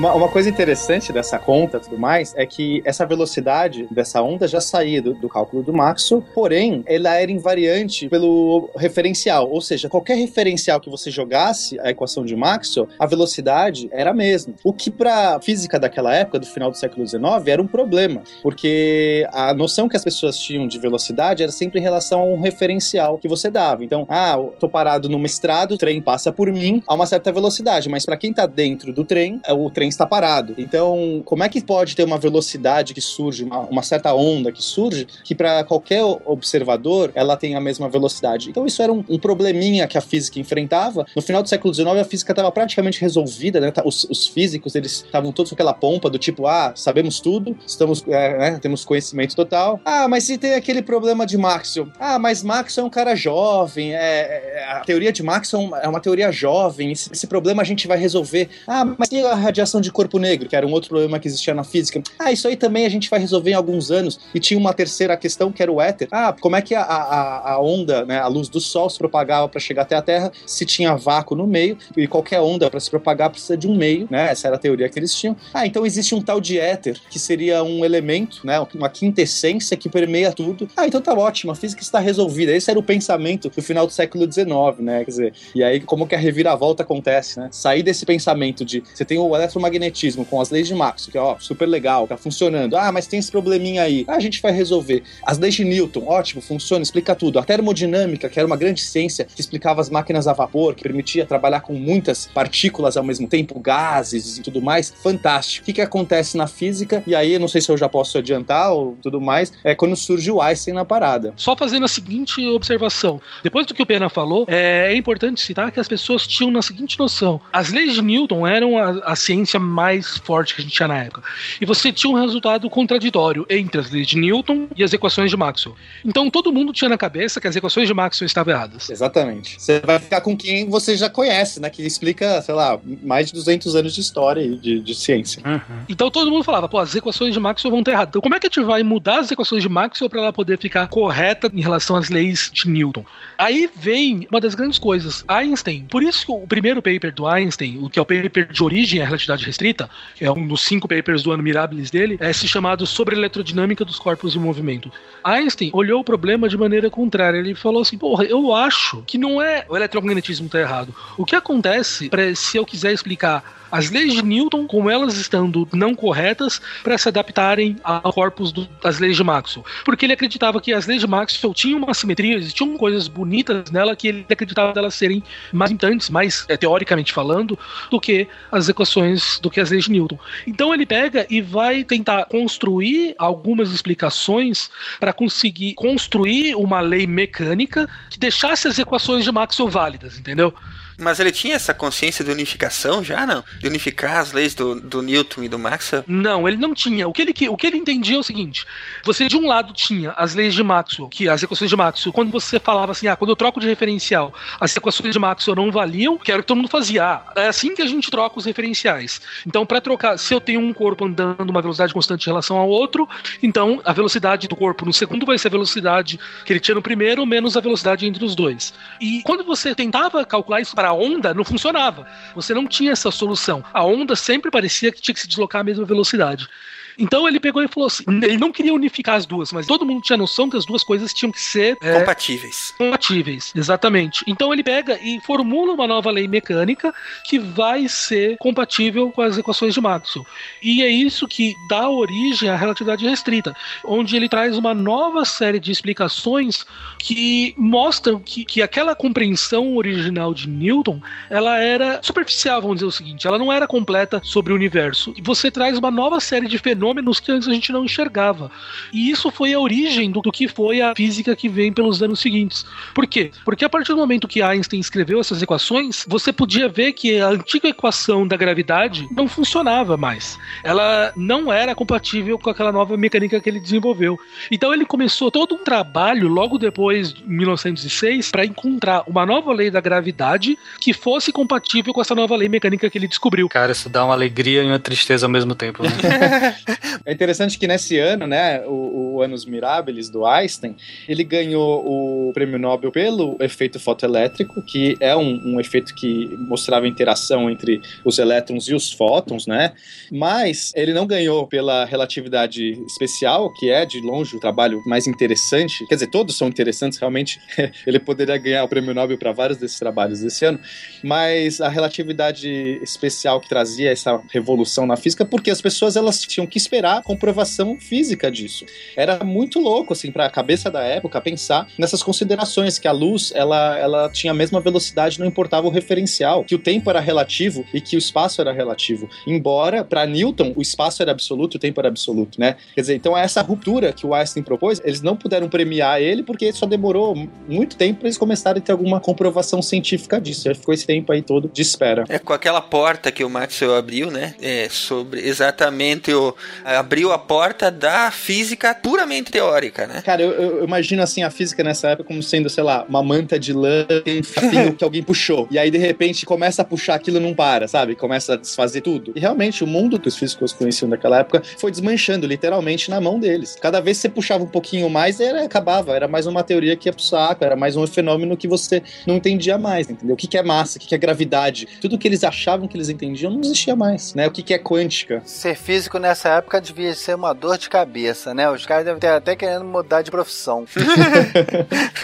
Uma, uma coisa interessante dessa conta e tudo mais é que essa velocidade dessa onda já saía do, do cálculo do Maxwell, porém, ela era invariante pelo referencial, ou seja, qualquer referencial que você jogasse a equação de Maxwell, a velocidade era a mesma. O que para física daquela época, do final do século XIX, era um problema, porque a noção que as pessoas tinham de velocidade era sempre em relação a um referencial que você dava. Então, ah, eu tô parado numa estrada, o trem passa por mim a uma certa velocidade, mas para quem tá dentro do trem, o trem está parado. Então, como é que pode ter uma velocidade que surge, uma, uma certa onda que surge, que para qualquer observador ela tem a mesma velocidade? Então, isso era um, um, probleminha que a física enfrentava. No final do século XIX, a física estava praticamente resolvida, né? Tá, os, os físicos eles estavam todos com aquela pompa do tipo, ah, sabemos tudo, estamos, é, né, temos conhecimento total. Ah, mas se tem aquele problema de Maxwell? Ah, mas Maxwell é um cara jovem, é, é a teoria de Maxwell é uma teoria jovem, esse, esse problema a gente vai resolver. Ah, mas e a radiação de corpo negro, que era um outro problema que existia na física. Ah, isso aí também a gente vai resolver em alguns anos. E tinha uma terceira questão que era o éter. Ah, como é que a, a, a onda, né, a luz do Sol se propagava para chegar até a Terra se tinha vácuo no meio e qualquer onda para se propagar precisa de um meio, né? Essa era a teoria que eles tinham. Ah, então existe um tal de éter que seria um elemento, né, uma quintessência que permeia tudo. Ah, então tá ótimo, a física está resolvida. Esse era o pensamento do final do século XIX, né? Quer dizer, e aí como que a reviravolta acontece, né? Sair desse pensamento de você tem o eletromagnetismo com as leis de Maxwell, que é ó, super legal, tá funcionando. Ah, mas tem esse probleminha aí. Ah, a gente vai resolver. As leis de Newton, ótimo, funciona, explica tudo. A termodinâmica, que era uma grande ciência que explicava as máquinas a vapor, que permitia trabalhar com muitas partículas ao mesmo tempo, gases e tudo mais, fantástico. O que, que acontece na física? E aí, não sei se eu já posso adiantar ou tudo mais, é quando surge o Einstein na parada. Só fazendo a seguinte observação. Depois do que o Pena falou, é, é importante citar que as pessoas tinham na seguinte noção: as leis de Newton eram a, a ciência mais forte que a gente tinha na época. E você tinha um resultado contraditório entre as leis de Newton e as equações de Maxwell. Então todo mundo tinha na cabeça que as equações de Maxwell estavam erradas. Exatamente. Você vai ficar com quem você já conhece, né? Que explica, sei lá, mais de 200 anos de história e de, de ciência. Uhum. Então todo mundo falava, pô, as equações de Maxwell vão estar erradas. Então como é que a gente vai mudar as equações de Maxwell para ela poder ficar correta em relação às leis de Newton? Aí vem uma das grandes coisas. Einstein, por isso que o primeiro paper do Einstein, o que é o paper de origem à relatividade restrita, que é um dos cinco papers do ano Mirabilis dele, é esse chamado sobre eletrodinâmica dos corpos em movimento. Einstein olhou o problema de maneira contrária. Ele falou assim: porra, eu acho que não é o eletromagnetismo tá errado. O que acontece, pra, se eu quiser explicar as leis de Newton, como elas estando não corretas, para se adaptarem ao corpus do, das leis de Maxwell. Porque ele acreditava que as leis de Maxwell tinham uma simetria, existiam coisas bonitas nela que ele acreditava delas serem mais importantes, mais é, teoricamente falando, do que as equações, do que as leis de Newton. Então ele pega e vai tentar construir algumas explicações para conseguir construir uma lei mecânica que deixasse as equações de Maxwell válidas, entendeu? Mas ele tinha essa consciência de unificação já, não? De unificar as leis do, do Newton e do Maxwell? Não, ele não tinha. O que ele, o que ele entendia é o seguinte: você de um lado tinha as leis de Maxwell, que as equações de Maxwell, quando você falava assim, ah, quando eu troco de referencial, as equações de Maxwell não valiam, que era o que todo mundo fazia. Ah, é assim que a gente troca os referenciais. Então, para trocar, se eu tenho um corpo andando uma velocidade constante em relação ao outro, então a velocidade do corpo no segundo vai ser a velocidade que ele tinha no primeiro, menos a velocidade entre os dois. E quando você tentava calcular isso para a onda, não funcionava. Você não tinha essa solução. A onda sempre parecia que tinha que se deslocar à mesma velocidade. Então ele pegou e falou assim: ele não queria unificar as duas, mas todo mundo tinha noção que as duas coisas tinham que ser é, compatíveis. Compatíveis, exatamente. Então ele pega e formula uma nova lei mecânica que vai ser compatível com as equações de Maxwell. E é isso que dá origem à relatividade restrita, onde ele traz uma nova série de explicações que mostram que, que aquela compreensão original de Newton ela era superficial, vamos dizer o seguinte, ela não era completa sobre o universo. E você traz uma nova série de fenômenos fenômenos que antes a gente não enxergava. E isso foi a origem do, do que foi a física que vem pelos anos seguintes. Por quê? Porque a partir do momento que Einstein escreveu essas equações, você podia ver que a antiga equação da gravidade não funcionava mais. Ela não era compatível com aquela nova mecânica que ele desenvolveu. Então ele começou todo um trabalho logo depois, em 1906, para encontrar uma nova lei da gravidade que fosse compatível com essa nova lei mecânica que ele descobriu. Cara, isso dá uma alegria e uma tristeza ao mesmo tempo. Né? *laughs* É interessante que nesse ano, né, o, o Anos Mirabilis do Einstein, ele ganhou o prêmio Nobel pelo efeito fotoelétrico, que é um, um efeito que mostrava interação entre os elétrons e os fótons, né? Mas ele não ganhou pela relatividade especial, que é de longe o trabalho mais interessante. Quer dizer, todos são interessantes, realmente. *laughs* ele poderia ganhar o prêmio Nobel para vários desses trabalhos desse ano, mas a relatividade especial que trazia essa revolução na física, porque as pessoas elas tinham que esperar comprovação física disso. Era muito louco, assim, para a cabeça da época pensar nessas considerações que a luz ela, ela tinha a mesma velocidade, não importava o referencial, que o tempo era relativo e que o espaço era relativo. Embora para Newton o espaço era absoluto e o tempo era absoluto, né? Quer dizer, então essa ruptura que o Einstein propôs, eles não puderam premiar ele porque só demorou muito tempo para eles começarem a ter alguma comprovação científica disso. Já ficou esse tempo aí todo de espera. É com aquela porta que o Maxwell abriu, né? É sobre exatamente o abriu a porta da física puramente teórica, né? Cara, eu, eu imagino assim a física nessa época como sendo, sei lá, uma manta de lã um *laughs* que alguém puxou. E aí, de repente, começa a puxar aquilo não para, sabe? Começa a desfazer tudo. E realmente, o mundo que os físicos conheciam daquela época foi desmanchando, literalmente, na mão deles. Cada vez que você puxava um pouquinho mais, era, acabava. Era mais uma teoria que ia pro saco, era mais um fenômeno que você não entendia mais, entendeu? O que, que é massa, o que, que é gravidade. Tudo que eles achavam que eles entendiam não existia mais, né? O que, que é quântica. Ser físico nessa época devia ser uma dor de cabeça, né? Os caras devem ter até querendo mudar de profissão. *laughs*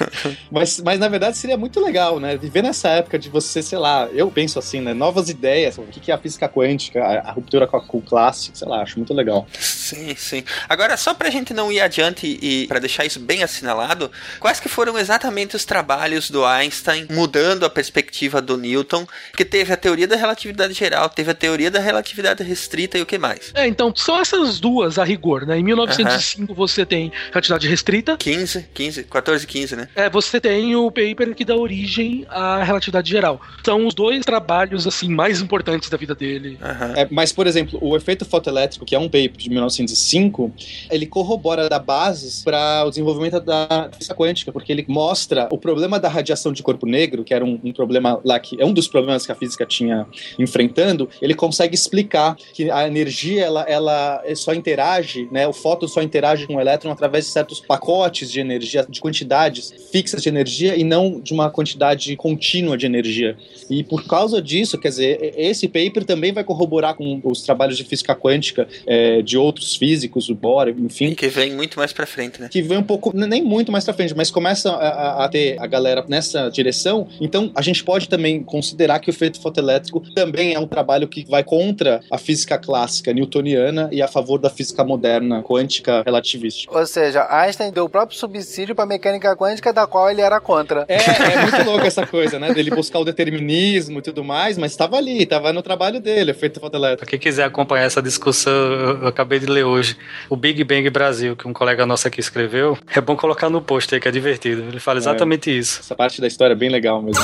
*laughs* mas, mas na verdade seria muito legal, né? Viver nessa época de você, sei lá, eu penso assim, né? Novas ideias, o que é a física quântica, a, a ruptura com, a, com o clássico, sei lá, acho muito legal. Sim, sim. Agora, só pra gente não ir adiante e para deixar isso bem assinalado, quais que foram exatamente os trabalhos do Einstein mudando a perspectiva do Newton? Porque teve a teoria da relatividade geral, teve a teoria da relatividade restrita e o que mais? É, então, são essas duas a rigor, né? Em 1905 você tem relatividade restrita. 15, 15, 14, 15, né? É, você tem o paper que dá origem à relatividade geral. São os dois trabalhos, assim, mais importantes da vida dele. É, mas, por exemplo, o efeito fotoelétrico, que é um paper de 1905, ele corrobora da bases para o desenvolvimento da física quântica, porque ele mostra o problema da radiação de corpo negro, que era um, um problema lá que é um dos problemas que a física tinha enfrentando, ele consegue explicar que a energia ela, ela só interage, né, o fóton só interage com o elétron através de certos pacotes de energia, de quantidades fixas de energia e não de uma quantidade contínua de energia. E por causa disso, quer dizer, esse paper também vai corroborar com os trabalhos de física quântica é, de outros físicos, o Bohr, enfim. Que vem muito mais para frente, né? Que vem um pouco, nem muito mais para frente, mas começa a, a, ter a galera nessa direção. Então, a gente pode também considerar que o efeito fotoelétrico também é um trabalho que vai contra a física clássica newtoniana e a favor da física moderna quântica relativista. Ou seja, Einstein deu o próprio subsídio para mecânica quântica da qual ele era contra. É, é muito louco essa coisa, né? Dele buscar o determinismo e tudo mais, mas estava ali, estava no trabalho dele, efeito fotoelétrico. Pra quem quiser acompanhar essa discussão, eu, eu acabei de ler hoje o Big Bang Brasil, que um colega nosso aqui escreveu. É bom colocar no post aí, que é divertido. Ele fala exatamente é, isso. Essa parte da história é bem legal mesmo.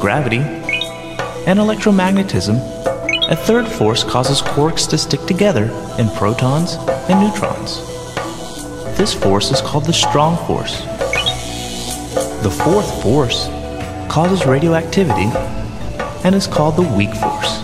Gravity and electromagnetism. A third force causes quarks to stick together in protons and neutrons. This force is called the strong force. The fourth force causes radioactivity and is called the weak force.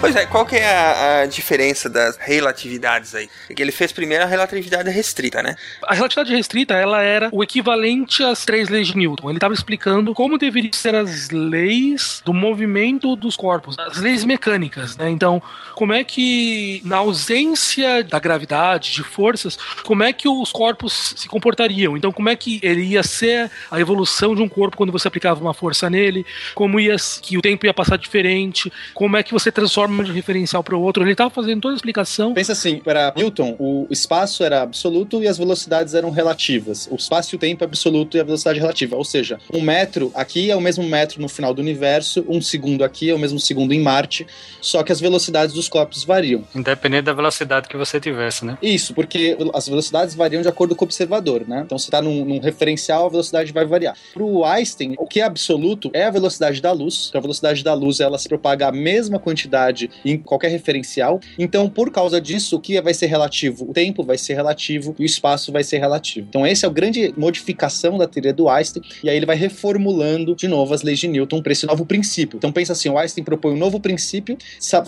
Pois é, qual que é a, a, diferença das relatividades aí? Porque ele fez primeiro a relatividade restrita, né? A relatividade restrita, ela era o equivalente às três leis de Newton. Ele estava explicando como deveriam ser as leis do movimento dos corpos, as leis mecânicas, né? Então, como é que, na ausência da gravidade, de forças, como é que os corpos se comportariam? Então, como é que ele ia ser a evolução de um corpo quando você aplicava uma força nele? Como ia que o tempo ia passar diferente? Como é que você transforma de referencial para o outro. Ele estava fazendo toda a explicação. Pensa assim, para Newton, o espaço era absoluto e as velocidades eram relativas. O espaço e o tempo é absoluto e a velocidade é relativa. Ou seja, um metro aqui é o mesmo metro no final do universo, um segundo aqui é o mesmo segundo em Marte, só que as velocidades dos corpos variam. Independente da velocidade que você tivesse, né? Isso, porque as velocidades variam de acordo com o observador, né? Então, se está num, num, referencial, a velocidade vai variar. Para o Einstein, o que é absoluto é a velocidade da luz. A velocidade da luz ela se propaga a mesma quantidade em qualquer referencial. Então, por causa disso, o que vai ser relativo? O tempo vai ser relativo e o espaço vai ser relativo. Então, essa é a grande modificação da teoria do Einstein, e aí ele vai reformulando de novo as leis de Newton para esse novo princípio. Então, pensa assim: o Einstein propõe um novo princípio,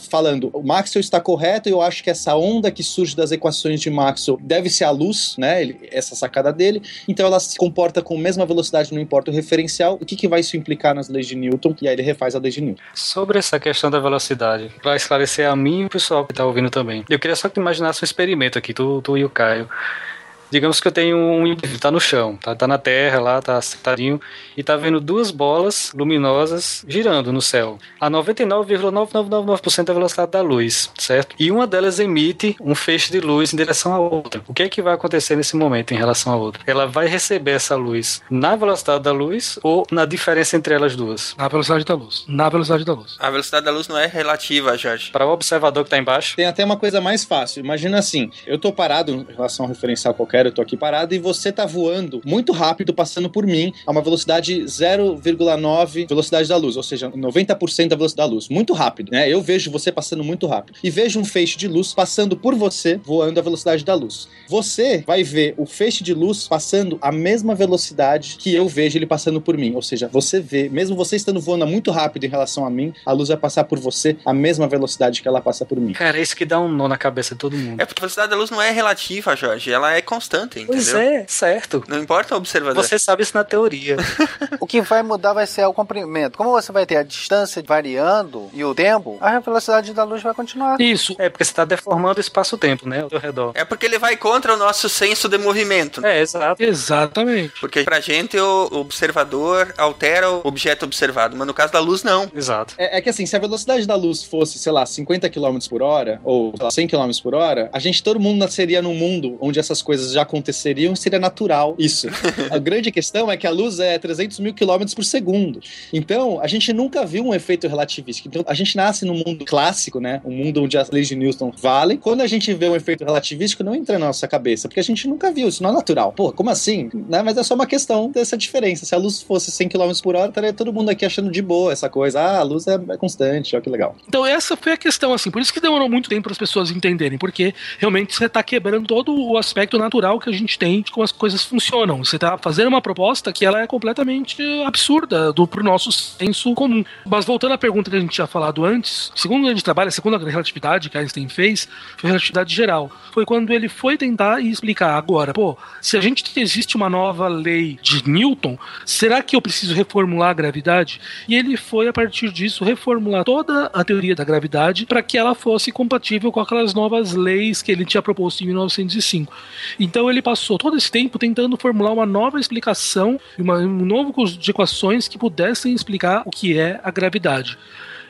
falando, o Maxwell está correto, eu acho que essa onda que surge das equações de Maxwell deve ser a luz, né? Essa sacada dele. Então, ela se comporta com a mesma velocidade, não importa o referencial. O que, que vai isso implicar nas leis de Newton? E aí ele refaz a lei de Newton. Sobre essa questão da velocidade, para esclarecer a mim e o pessoal que está ouvindo também. Eu queria só que imaginasse um experimento aqui, tu, tu e o Caio. Digamos que eu tenho um indivíduo, tá no chão, tá, tá na terra lá, tá sentadinho, e tá vendo duas bolas luminosas girando no céu, a 99,9999% da velocidade da luz, certo? E uma delas emite um feixe de luz em direção à outra. O que é que vai acontecer nesse momento em relação à outra? Ela vai receber essa luz na velocidade da luz ou na diferença entre elas duas? Na velocidade da luz. Na velocidade da luz. A velocidade da luz não é relativa, Jorge. Para o observador que tá embaixo. Tem até uma coisa mais fácil. Imagina assim, eu tô parado em relação ao referencial qualquer eu tô aqui parado e você tá voando muito rápido, passando por mim, a uma velocidade 0,9 velocidade da luz, ou seja, 90% da velocidade da luz. Muito rápido, né? Eu vejo você passando muito rápido. E vejo um feixe de luz passando por você, voando a velocidade da luz. Você vai ver o feixe de luz passando a mesma velocidade que eu vejo ele passando por mim. Ou seja, você vê, mesmo você estando voando muito rápido em relação a mim, a luz vai passar por você a mesma velocidade que ela passa por mim. Cara, é isso que dá um nó na cabeça de todo mundo. É porque a velocidade da luz não é relativa, Jorge. Ela é constante constante, entendeu? Pois é, certo. Não importa o observador. Você sabe isso na teoria. *laughs* o que vai mudar vai ser o comprimento. Como você vai ter a distância variando e o tempo, a velocidade da luz vai continuar. Isso. É porque você está deformando o espaço-tempo, né? Ao redor. É porque ele vai contra o nosso senso de movimento. É, exato. Exatamente. Porque pra gente o observador altera o objeto observado, mas no caso da luz não. Exato. É, é que assim, se a velocidade da luz fosse, sei lá, 50 km por hora, ou sei lá, 100 km por hora, a gente, todo mundo nasceria num mundo onde essas coisas já aconteceriam e seria natural isso. *laughs* a grande questão é que a luz é 300 mil km por segundo. Então, a gente nunca viu um efeito relativístico. Então, a gente nasce num mundo clássico, né? Um mundo onde as leis de Newton valem. Quando a gente vê um efeito relativístico, não entra na nossa cabeça, porque a gente nunca viu, isso não é natural. Pô, como assim? Né? Mas é só uma questão dessa diferença. Se a luz fosse 100 km por hora, estaria todo mundo aqui achando de boa essa coisa. Ah, a luz é, é constante, olha que legal. Então, essa foi a questão, assim. Por isso que demorou muito tempo para as pessoas entenderem, porque realmente você está quebrando todo o aspecto natural que a gente tem de como as coisas funcionam. Você está fazendo uma proposta que ela é completamente absurda do, pro nosso senso comum. Mas voltando à pergunta que a gente tinha falado antes, segundo a gente trabalha, a segunda relatividade que Einstein fez foi a relatividade geral. Foi quando ele foi tentar explicar agora, pô, se a gente existe uma nova lei de Newton, será que eu preciso reformular a gravidade? E ele foi a partir disso reformular toda a teoria da gravidade para que ela fosse compatível com aquelas novas leis que ele tinha proposto em 1905. Então ele passou todo esse tempo tentando formular uma nova explicação, uma, um novo conjunto de equações que pudessem explicar o que é a gravidade.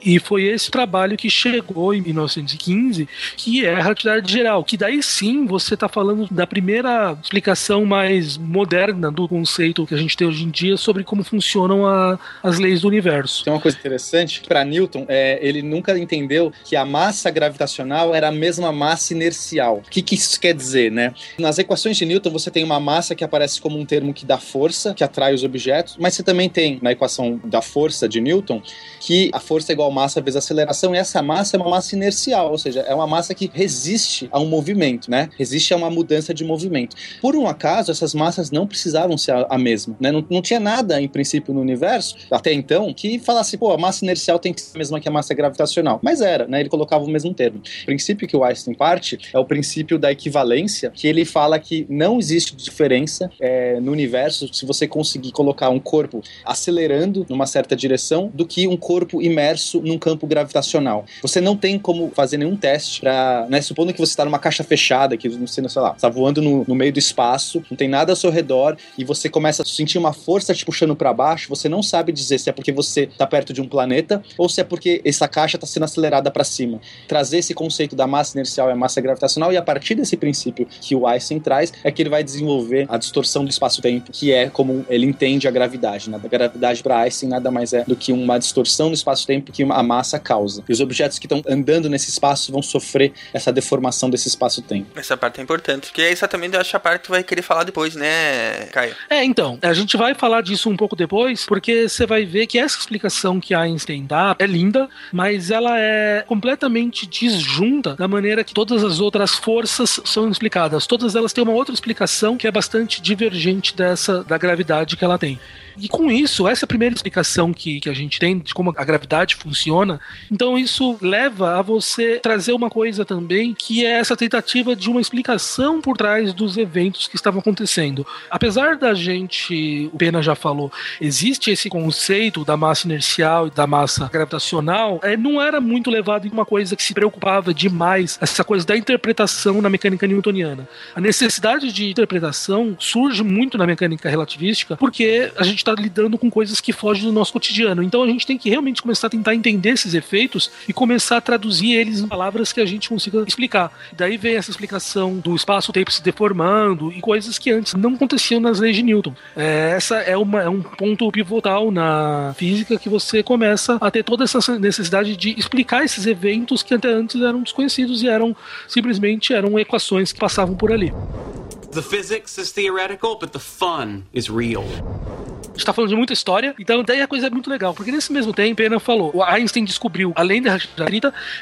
E foi esse trabalho que chegou em 1915, que é a relatividade geral, que daí sim você está falando da primeira explicação mais moderna do conceito que a gente tem hoje em dia sobre como funcionam a, as leis do universo. Tem uma coisa interessante, para Newton, é, ele nunca entendeu que a massa gravitacional era a mesma massa inercial. O que, que isso quer dizer, né? Nas equações de Newton, você tem uma massa que aparece como um termo que dá força, que atrai os objetos, mas você também tem na equação da força de Newton que a força é igual massa vezes aceleração, e essa massa é uma massa inercial, ou seja, é uma massa que resiste a um movimento, né? Resiste a uma mudança de movimento. Por um acaso, essas massas não precisavam ser a, a mesma, né? Não, não tinha nada, em princípio, no universo, até então, que falasse, pô, a massa inercial tem que ser a mesma que a massa gravitacional. Mas era, né? Ele colocava o mesmo termo. O princípio que o Einstein parte é o princípio da equivalência, que ele fala que não existe diferença é, no universo se você conseguir colocar um corpo acelerando numa certa direção do que um corpo imerso num campo gravitacional. Você não tem como fazer nenhum teste para, né, supondo que você está numa caixa fechada, que você, sei lá, está voando no, no, meio do espaço, não tem nada ao seu redor e você começa a sentir uma força te puxando para baixo, você não sabe dizer se é porque você está perto de um planeta ou se é porque essa caixa está sendo acelerada para cima. Trazer esse conceito da massa inercial e a massa gravitacional e a partir desse princípio que o Einstein traz é que ele vai desenvolver a distorção do espaço-tempo, que é como ele entende a gravidade. Né? A gravidade para Einstein nada mais é do que uma distorção do espaço-tempo que a massa causa. E os objetos que estão andando nesse espaço vão sofrer essa deformação desse espaço-tempo. Essa parte é importante, porque é exatamente eu acho a parte que vai querer falar depois, né, Caio? É, então, a gente vai falar disso um pouco depois, porque você vai ver que essa explicação que Einstein dá é linda, mas ela é completamente disjunta da maneira que todas as outras forças são explicadas. Todas elas têm uma outra explicação que é bastante divergente dessa da gravidade que ela tem. E com isso, essa é a primeira explicação que, que a gente tem de como a gravidade funciona. Então, isso leva a você trazer uma coisa também que é essa tentativa de uma explicação por trás dos eventos que estavam acontecendo. Apesar da gente, o Pena já falou, existe esse conceito da massa inercial e da massa gravitacional, é, não era muito levado em uma coisa que se preocupava demais, essa coisa da interpretação na mecânica newtoniana. A necessidade de interpretação surge muito na mecânica relativística porque a gente está lidando com coisas que fogem do nosso cotidiano. Então a gente tem que realmente começar a tentar entender esses efeitos e começar a traduzir eles em palavras que a gente consiga explicar. Daí vem essa explicação do espaço-tempo se deformando e coisas que antes não aconteciam nas leis de Newton. É, essa é, uma, é um ponto pivotal na física que você começa a ter toda essa necessidade de explicar esses eventos que até antes eram desconhecidos e eram simplesmente eram equações que passavam por ali. The physics is theoretical, but the fun is real está falando de muita história, então daí a coisa é muito legal, porque nesse mesmo tempo, Pena falou, o Einstein descobriu, além da relatividade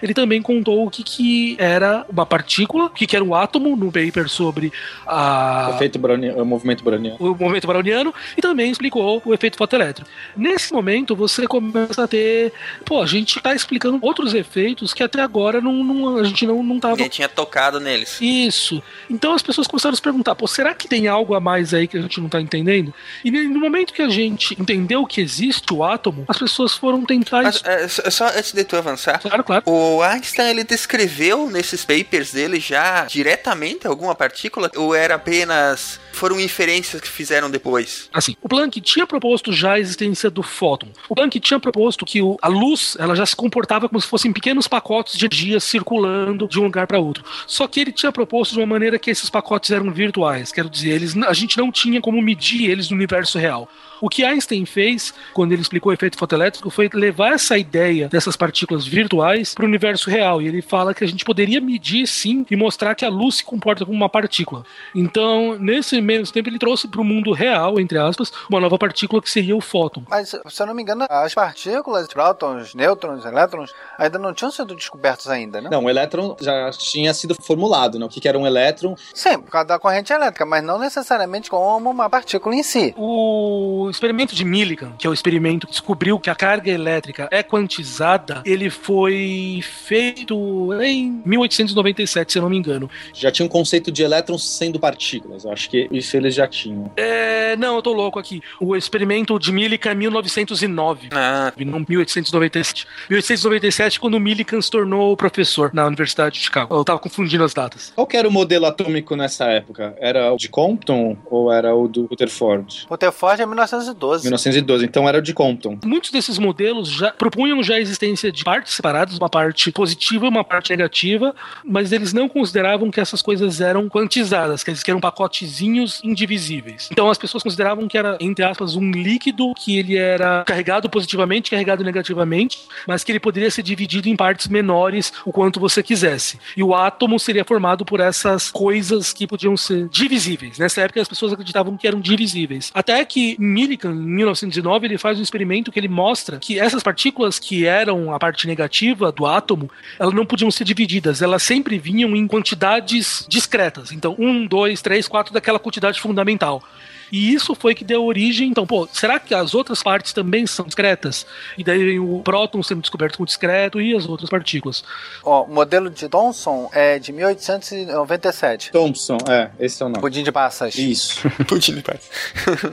ele também contou o que, que era uma partícula, o que, que era um átomo, no paper sobre a... o, efeito browniano, o movimento browniano. O movimento browniano, e também explicou o efeito fotoelétrico. Nesse momento, você começa a ter, pô, a gente está explicando outros efeitos que até agora não, não a gente não, não tava... Ninguém tinha tocado neles. Isso. Então as pessoas começaram a se perguntar perguntar, pô, será que tem algo a mais aí que a gente não tá entendendo? E no momento que a gente entendeu que existe o átomo, as pessoas foram tentar. Mas, é, só antes de tu avançar, claro, claro. o Einstein ele descreveu nesses papers dele já diretamente alguma partícula ou era apenas foram inferências que fizeram depois? Assim, o Planck tinha proposto já a existência do fóton. O Planck tinha proposto que o, a luz ela já se comportava como se fossem pequenos pacotes de energia circulando de um lugar para outro. Só que ele tinha proposto de uma maneira que esses pacotes eram virtuais, quero dizer, eles, a gente não tinha como medir eles no universo real. O que Einstein fez quando ele explicou o efeito fotoelétrico foi levar essa ideia dessas partículas virtuais para o universo real. E ele fala que a gente poderia medir sim e mostrar que a luz se comporta como uma partícula. Então, nesse mesmo tempo, ele trouxe para o mundo real, entre aspas, uma nova partícula que seria o fóton. Mas, se eu não me engano, as partículas, prótons, nêutrons, elétrons, ainda não tinham sido descobertos ainda, né? Não, o elétron já tinha sido formulado, né? O que era um elétron? Sim, por causa da corrente elétrica, mas não necessariamente como uma partícula em si. O experimento de Millikan, que é o experimento que descobriu que a carga elétrica é quantizada, ele foi feito em 1897, se eu não me engano. Já tinha um conceito de elétrons sendo partículas, eu acho que isso eles já tinham. É, não, eu tô louco aqui. O experimento de Millikan é 1909, ah. não 1897. 1897, quando o Millikan se tornou professor na Universidade de Chicago. Eu tava confundindo as datas. Qual era o modelo atômico nessa época? Era o de Compton ou era o do Rutherford? Rutherford é 1912. 1912, então era o de Compton. Muitos desses modelos já propunham já a existência de partes separadas, uma parte positiva e uma parte negativa, mas eles não consideravam que essas coisas eram quantizadas, quer dizer, que eram pacotezinhos indivisíveis. Então as pessoas consideravam que era, entre aspas, um líquido que ele era carregado positivamente, carregado negativamente, mas que ele poderia ser dividido em partes menores o quanto você quisesse. E o átomo seria formado por essas coisas que podiam ser divisíveis. Nessa época as pessoas acreditavam que eram divisíveis. Até que Millikan, em 1909, ele faz um experimento que ele mostra que essas partículas que eram a parte negativa do átomo, elas não podiam ser divididas, elas sempre vinham em quantidades discretas. Então, um, dois, três, quatro daquela quantidade fundamental. E isso foi que deu origem. Então, pô, será que as outras partes também são discretas? E daí vem o próton sendo descoberto como discreto e as outras partículas. Ó, o modelo de Thomson é de 1897. Thomson, é, esse é o nome. Pudim de passas. Isso. *laughs* pudim de passas.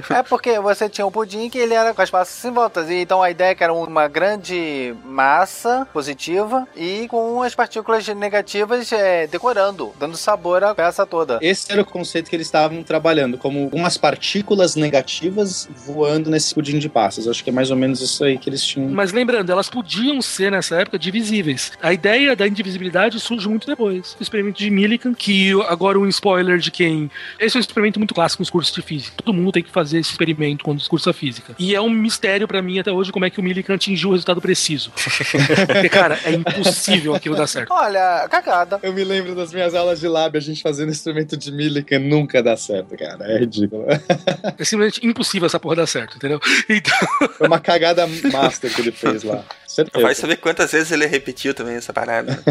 é porque você tinha um pudim que ele era com as passas em voltas. E então a ideia é que era uma grande massa positiva e com as partículas negativas é, decorando, dando sabor à peça toda. Esse era o conceito que eles estavam trabalhando, como umas partículas partículas negativas voando nesse pudim de passas. Acho que é mais ou menos isso aí que eles tinham. Mas lembrando, elas podiam ser nessa época divisíveis. A ideia da indivisibilidade surge muito depois. O experimento de Millikan, que agora um spoiler de quem. Esse é um experimento muito clássico nos cursos de física. Todo mundo tem que fazer esse experimento quando discursa física. E é um mistério para mim até hoje como é que o Millikan atingiu o resultado preciso. *laughs* Porque, cara, é impossível aquilo dar certo. Olha, cagada. Eu me lembro das minhas aulas de lab, a gente fazendo experimento de Millikan nunca dá certo, cara. É ridículo. *laughs* É simplesmente impossível essa porra dar certo, entendeu? Então... *laughs* Foi uma cagada master que ele fez lá. Certeza. Vai saber quantas vezes ele repetiu também essa parada. *laughs*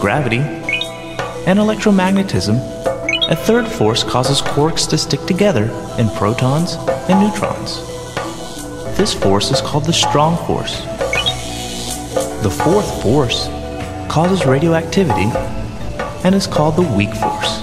Gravity and electromagnetism. A third force causes quarks to stick together in protons and neutrons. This force is called the strong force. The fourth force causes radioactivity and is called the weak force.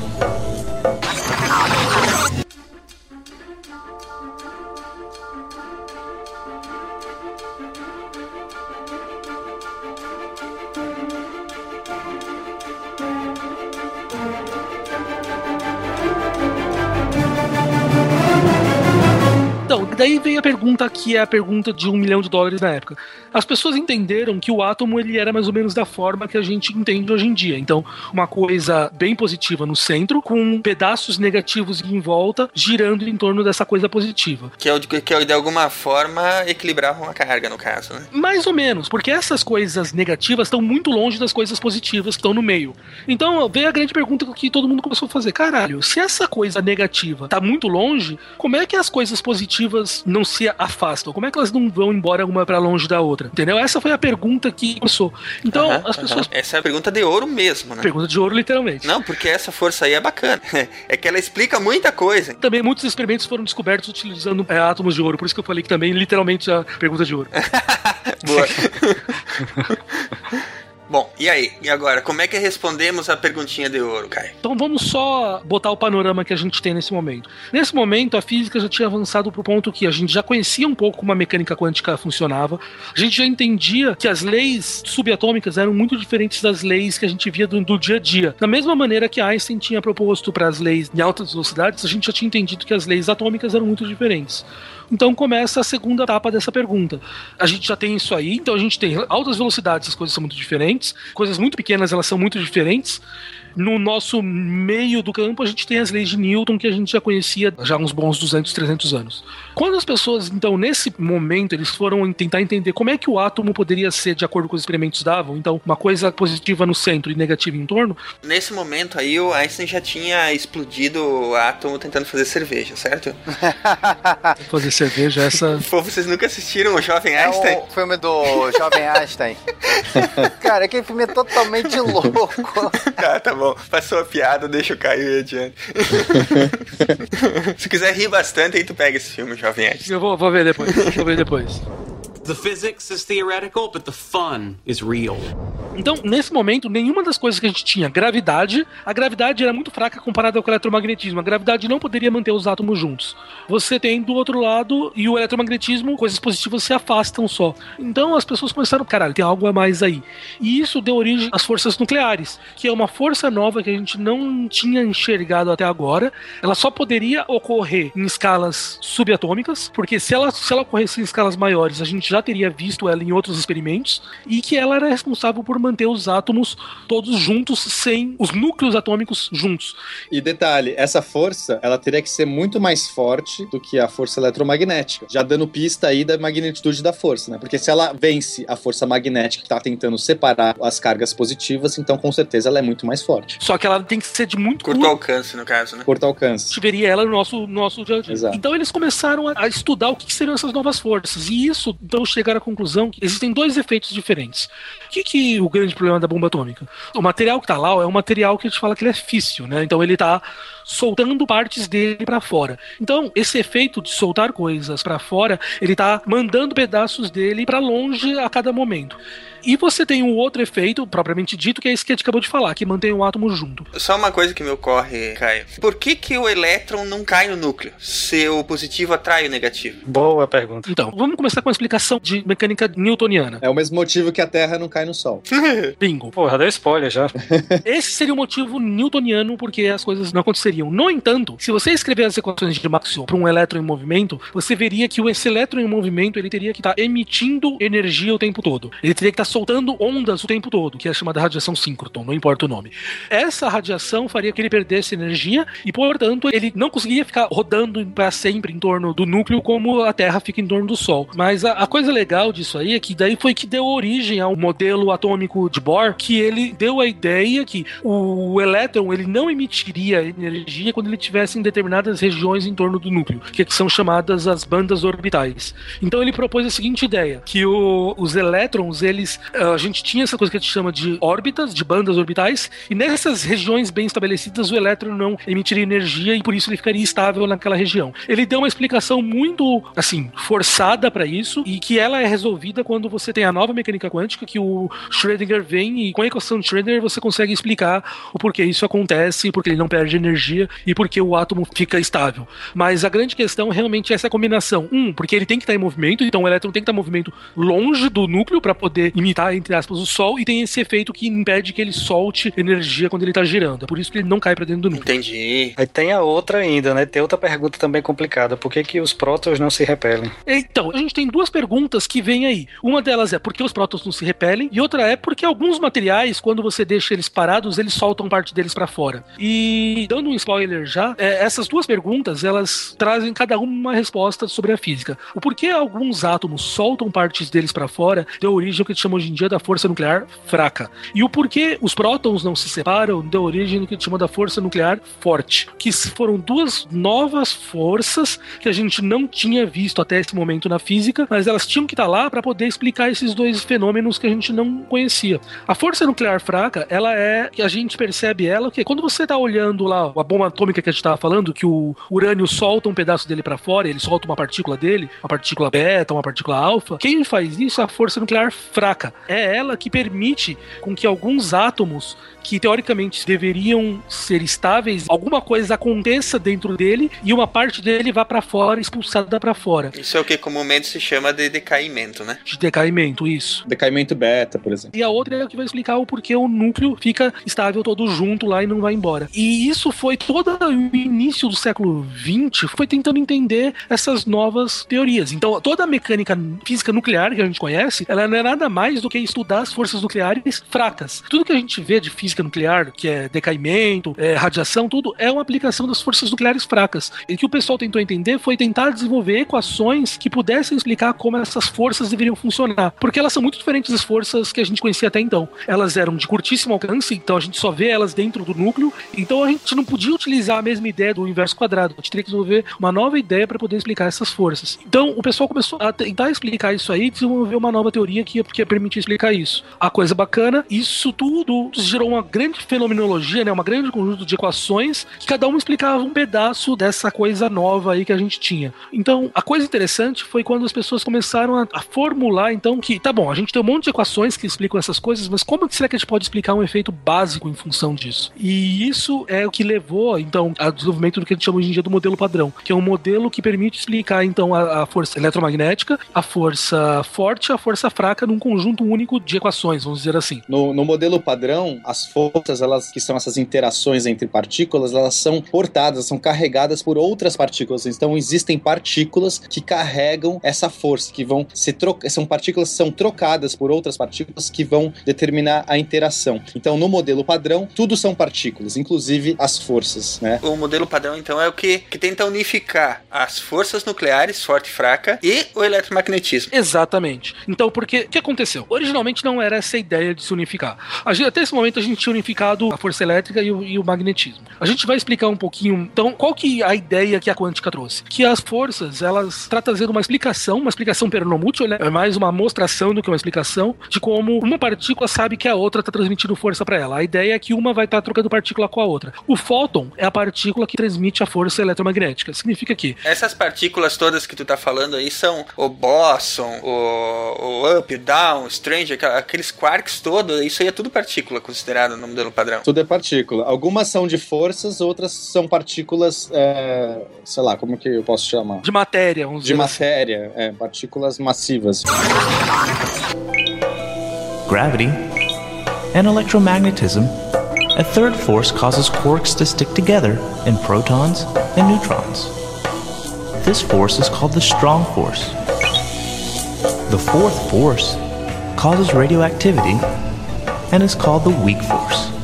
Vem a pergunta que é a pergunta de um milhão de dólares na época. As pessoas entenderam que o átomo ele era mais ou menos da forma que a gente entende hoje em dia. Então, uma coisa bem positiva no centro, com pedaços negativos em volta, girando em torno dessa coisa positiva. Que é, que é de alguma forma equilibravam a carga, no caso, né? Mais ou menos, porque essas coisas negativas estão muito longe das coisas positivas que estão no meio. Então, veio a grande pergunta que todo mundo começou a fazer: caralho, se essa coisa negativa está muito longe, como é que as coisas positivas não se afastam? Como é que elas não vão embora uma para longe da outra? Entendeu? Essa foi a pergunta que começou. Então, uhum, as pessoas. Uhum. Essa é a pergunta de ouro mesmo, né? Pergunta de ouro, literalmente. Não, porque essa força aí é bacana. *laughs* É que ela explica muita coisa. Também muitos experimentos foram descobertos utilizando é, átomos de ouro, por isso que eu falei que também, literalmente, a pergunta de ouro. *laughs* Boa. *laughs* Bom, e aí? E agora, como é que respondemos a perguntinha de ouro, Caio? Então vamos só botar o panorama que a gente tem nesse momento. Nesse momento, a física já tinha avançado para o ponto que a gente já conhecia um pouco como a mecânica quântica funcionava, a gente já entendia que as leis subatômicas eram muito diferentes das leis que a gente via do, do dia a dia. Da mesma maneira que Einstein tinha proposto para as leis em altas velocidades, a gente já tinha entendido que as leis atômicas eram muito diferentes. Então começa a segunda etapa dessa pergunta. A gente já tem isso aí, então a gente tem altas velocidades, as coisas são muito diferentes, coisas muito pequenas, elas são muito diferentes. No nosso meio do campo, a gente tem as leis de Newton que a gente já conhecia já há uns bons 200, 300 anos. Quando as pessoas, então, nesse momento, eles foram tentar entender como é que o átomo poderia ser de acordo com os experimentos davam, então, uma coisa positiva no centro e negativa em torno. Nesse momento aí, o Einstein já tinha explodido o átomo tentando fazer cerveja, certo? *laughs* fazer cerveja, essa. *laughs* Pô, vocês nunca assistiram o Jovem Einstein? É o filme do Jovem *laughs* Einstein. Cara, aquele filme é totalmente louco. Tá, tá bom. Passou a piada, deixa eu cair adiante. Se quiser rir bastante, aí tu pega esse filme, Jovem Einstein. Eu vou, vou ver depois. Vou ver depois. The physics is theoretical, but the fun is real. Então, nesse momento, nenhuma das coisas que a gente tinha, gravidade, a gravidade era muito fraca comparada com o eletromagnetismo. A gravidade não poderia manter os átomos juntos. Você tem do outro lado e o eletromagnetismo, coisas positivas se afastam só. Então as pessoas começaram, caralho, tem algo a mais aí. E isso deu origem às forças nucleares, que é uma força nova que a gente não tinha enxergado até agora. Ela só poderia ocorrer em escalas subatômicas, porque se ela, se ela ocorresse em escalas maiores, a gente já teria visto ela em outros experimentos, e que ela era responsável por manter os átomos todos juntos, sem os núcleos atômicos juntos. E detalhe, essa força, ela teria que ser muito mais forte do que a força eletromagnética, já dando pista aí da magnitude da força, né? Porque se ela vence a força magnética que está tentando separar as cargas positivas, então com certeza ela é muito mais forte. Só que ela tem que ser de muito curto alcance, no caso, né? Curto alcance. A gente veria ela no nosso, no nosso dia a dia. Exato. Então eles começaram a, a estudar o que seriam essas novas forças. E isso, então, chegaram à conclusão que existem dois efeitos diferentes. O que, que o grande problema da bomba atômica? O material que está lá é um material que a gente fala que ele é físsil, né? Então ele está soltando partes dele para fora. Então, esse efeito de soltar coisas para fora, ele tá mandando pedaços dele para longe a cada momento. E você tem um outro efeito, propriamente dito, que é esse que a gente acabou de falar, que mantém o átomo junto. Só uma coisa que me ocorre, Caio. Por que, que o elétron não cai no núcleo? Se o positivo atrai o negativo? Boa pergunta. Então, vamos começar com uma explicação de mecânica newtoniana. É o mesmo motivo que a Terra não cai no Sol. *laughs* Bingo. Porra, deu spoiler já. Esse seria o motivo newtoniano porque as coisas não aconteceriam. No entanto, se você escrever as equações de Maxwell para um elétron em movimento, você veria que esse elétron em movimento ele teria que estar emitindo energia o tempo todo. Ele teria que estar soltando ondas o tempo todo, que é chamada radiação síncroton, não importa o nome. Essa radiação faria que ele perdesse energia e, portanto, ele não conseguiria ficar rodando para sempre em torno do núcleo como a Terra fica em torno do Sol. Mas a, a coisa legal disso aí é que daí foi que deu origem ao modelo atômico de Bohr, que ele deu a ideia que o elétron ele não emitiria energia quando ele estivesse em determinadas regiões em torno do núcleo, que são chamadas as bandas orbitais. Então ele propôs a seguinte ideia, que o, os elétrons, eles a gente tinha essa coisa que a gente chama de órbitas, de bandas orbitais, e nessas regiões bem estabelecidas o elétron não emitiria energia e por isso ele ficaria estável naquela região. Ele deu uma explicação muito, assim, forçada para isso e que ela é resolvida quando você tem a nova mecânica quântica que o Schrödinger vem e com a equação de Schrödinger você consegue explicar o porquê isso acontece, porque ele não perde energia e porque o átomo fica estável. Mas a grande questão realmente é essa combinação. Um, porque ele tem que estar em movimento, então o elétron tem que estar em movimento longe do núcleo para poder imitar, entre aspas, o Sol, e tem esse efeito que impede que ele solte energia quando ele está girando. É por isso que ele não cai para dentro do núcleo. Entendi. Aí tem a outra ainda, né? Tem outra pergunta também complicada. Por que, que os prótons não se repelem? Então, a gente tem duas perguntas que vêm aí. Uma delas é por que os prótons não se repelem, e outra é porque alguns materiais, quando você deixa eles parados, eles soltam parte deles para fora. E dando um spoiler já, é, essas duas perguntas, elas trazem cada uma uma resposta sobre a física. O porquê alguns átomos soltam partes deles para fora deu origem ao que a gente chama hoje em dia da força nuclear fraca. E o porquê os prótons não se separam deu origem ao que a gente chama da força nuclear forte. Que foram duas novas forças que a gente não tinha visto até esse momento na física, mas elas tinham que estar lá para poder explicar esses dois fenômenos que a gente não conhecia. A força nuclear fraca, ela é que a gente percebe ela que quando você tá olhando lá a bomba atômica que a gente tava falando, que o urânio solta um pedaço dele para fora, ele solta uma partícula dele, uma partícula beta, uma partícula alfa. Quem faz isso é a força nuclear fraca. É ela que permite com que alguns átomos que teoricamente deveriam ser estáveis, alguma coisa aconteça dentro dele e uma parte dele vá para fora, expulsada para fora. Isso é o que comumente se chama de decaimento, né? De decaimento, isso. Decaimento beta, por exemplo. E a outra é o que vai explicar o porquê o núcleo fica estável todo junto lá e não vai embora. E isso foi todo o início do século XX, foi tentando entender essas novas teorias. Então, toda a mecânica física nuclear que a gente conhece, ela não é nada mais do que estudar as forças nucleares fracas. Tudo que a gente vê de física nuclear, que é decaimento, é radiação, tudo é uma aplicação das forças nucleares fracas. E o que o pessoal tentou entender foi tentar desenvolver equações que pudessem explicar como essas forças deveriam funcionar, porque elas são muito diferentes das forças que a gente conhecia até então. Elas eram de curtíssimo alcance, então a gente só vê elas dentro do núcleo, então a gente não podia utilizar a mesma ideia do inverso quadrado. A gente teria que desenvolver uma nova ideia para poder explicar essas forças. Então o pessoal começou a tentar explicar isso aí, desenvolver uma nova teoria que ia, que ia permitir explicar isso. A coisa bacana, isso tudo gerou uma grande fenomenologia, né, uma grande conjunto de equações que cada uma explicava um pedaço dessa coisa nova aí que a gente tinha. Então, a coisa interessante foi quando as pessoas começaram a, a formular, então, que, tá bom, a gente tem um monte de equações que explicam essas coisas, mas como será que a gente pode explicar um efeito básico em função disso? E isso é o que levou, então, ao desenvolvimento do que a gente chama hoje em dia do modelo padrão, que é um modelo que permite explicar, então, a, a força eletromagnética, a força forte a força fraca num conjunto único de equações, vamos dizer assim. No, no modelo padrão, as forças, elas que são essas interações entre partículas, elas são portadas, são carregadas por outras partículas. Então existem partículas que carregam essa força, que vão se trocar, são partículas que são trocadas por outras partículas que vão determinar a interação. Então no modelo padrão, tudo são partículas, inclusive as forças, né? O modelo padrão então é o que, que tenta unificar as forças nucleares, forte e fraca, e o eletromagnetismo. Exatamente. Então, porque o que aconteceu? Originalmente não era essa ideia de se unificar. A gente, até esse momento a gente tinha unificado a força elétrica e o, e o, magnetismo. A gente vai explicar um pouquinho, então, qual que é a ideia que a quântica trouxe? Que as forças, elas está trazendo uma explicação, uma explicação pernomútil, né? É mais uma mostração do que uma explicação de como uma partícula sabe que a outra está transmitindo força para ela. A ideia é que uma vai estar tá trocando partícula com a outra. O fóton é a partícula que transmite a força eletromagnética. Significa que essas partículas todas que tu tá falando aí são o boson, o, o up, down, strange, aqueles quarks todos, isso aí é tudo partícula considerado no modelo padrão. Tudo é partícula. Algumas são de forças, outras são partículas, é, sei lá, como que eu posso chamar? De matéria, vamos De matéria, assim. é, partículas massivas. Gravity and electromagnetism. A third force causes quarks to stick together in protons and neutrons. This force is called the strong force. The fourth force causes radioactivity and is called the weak force.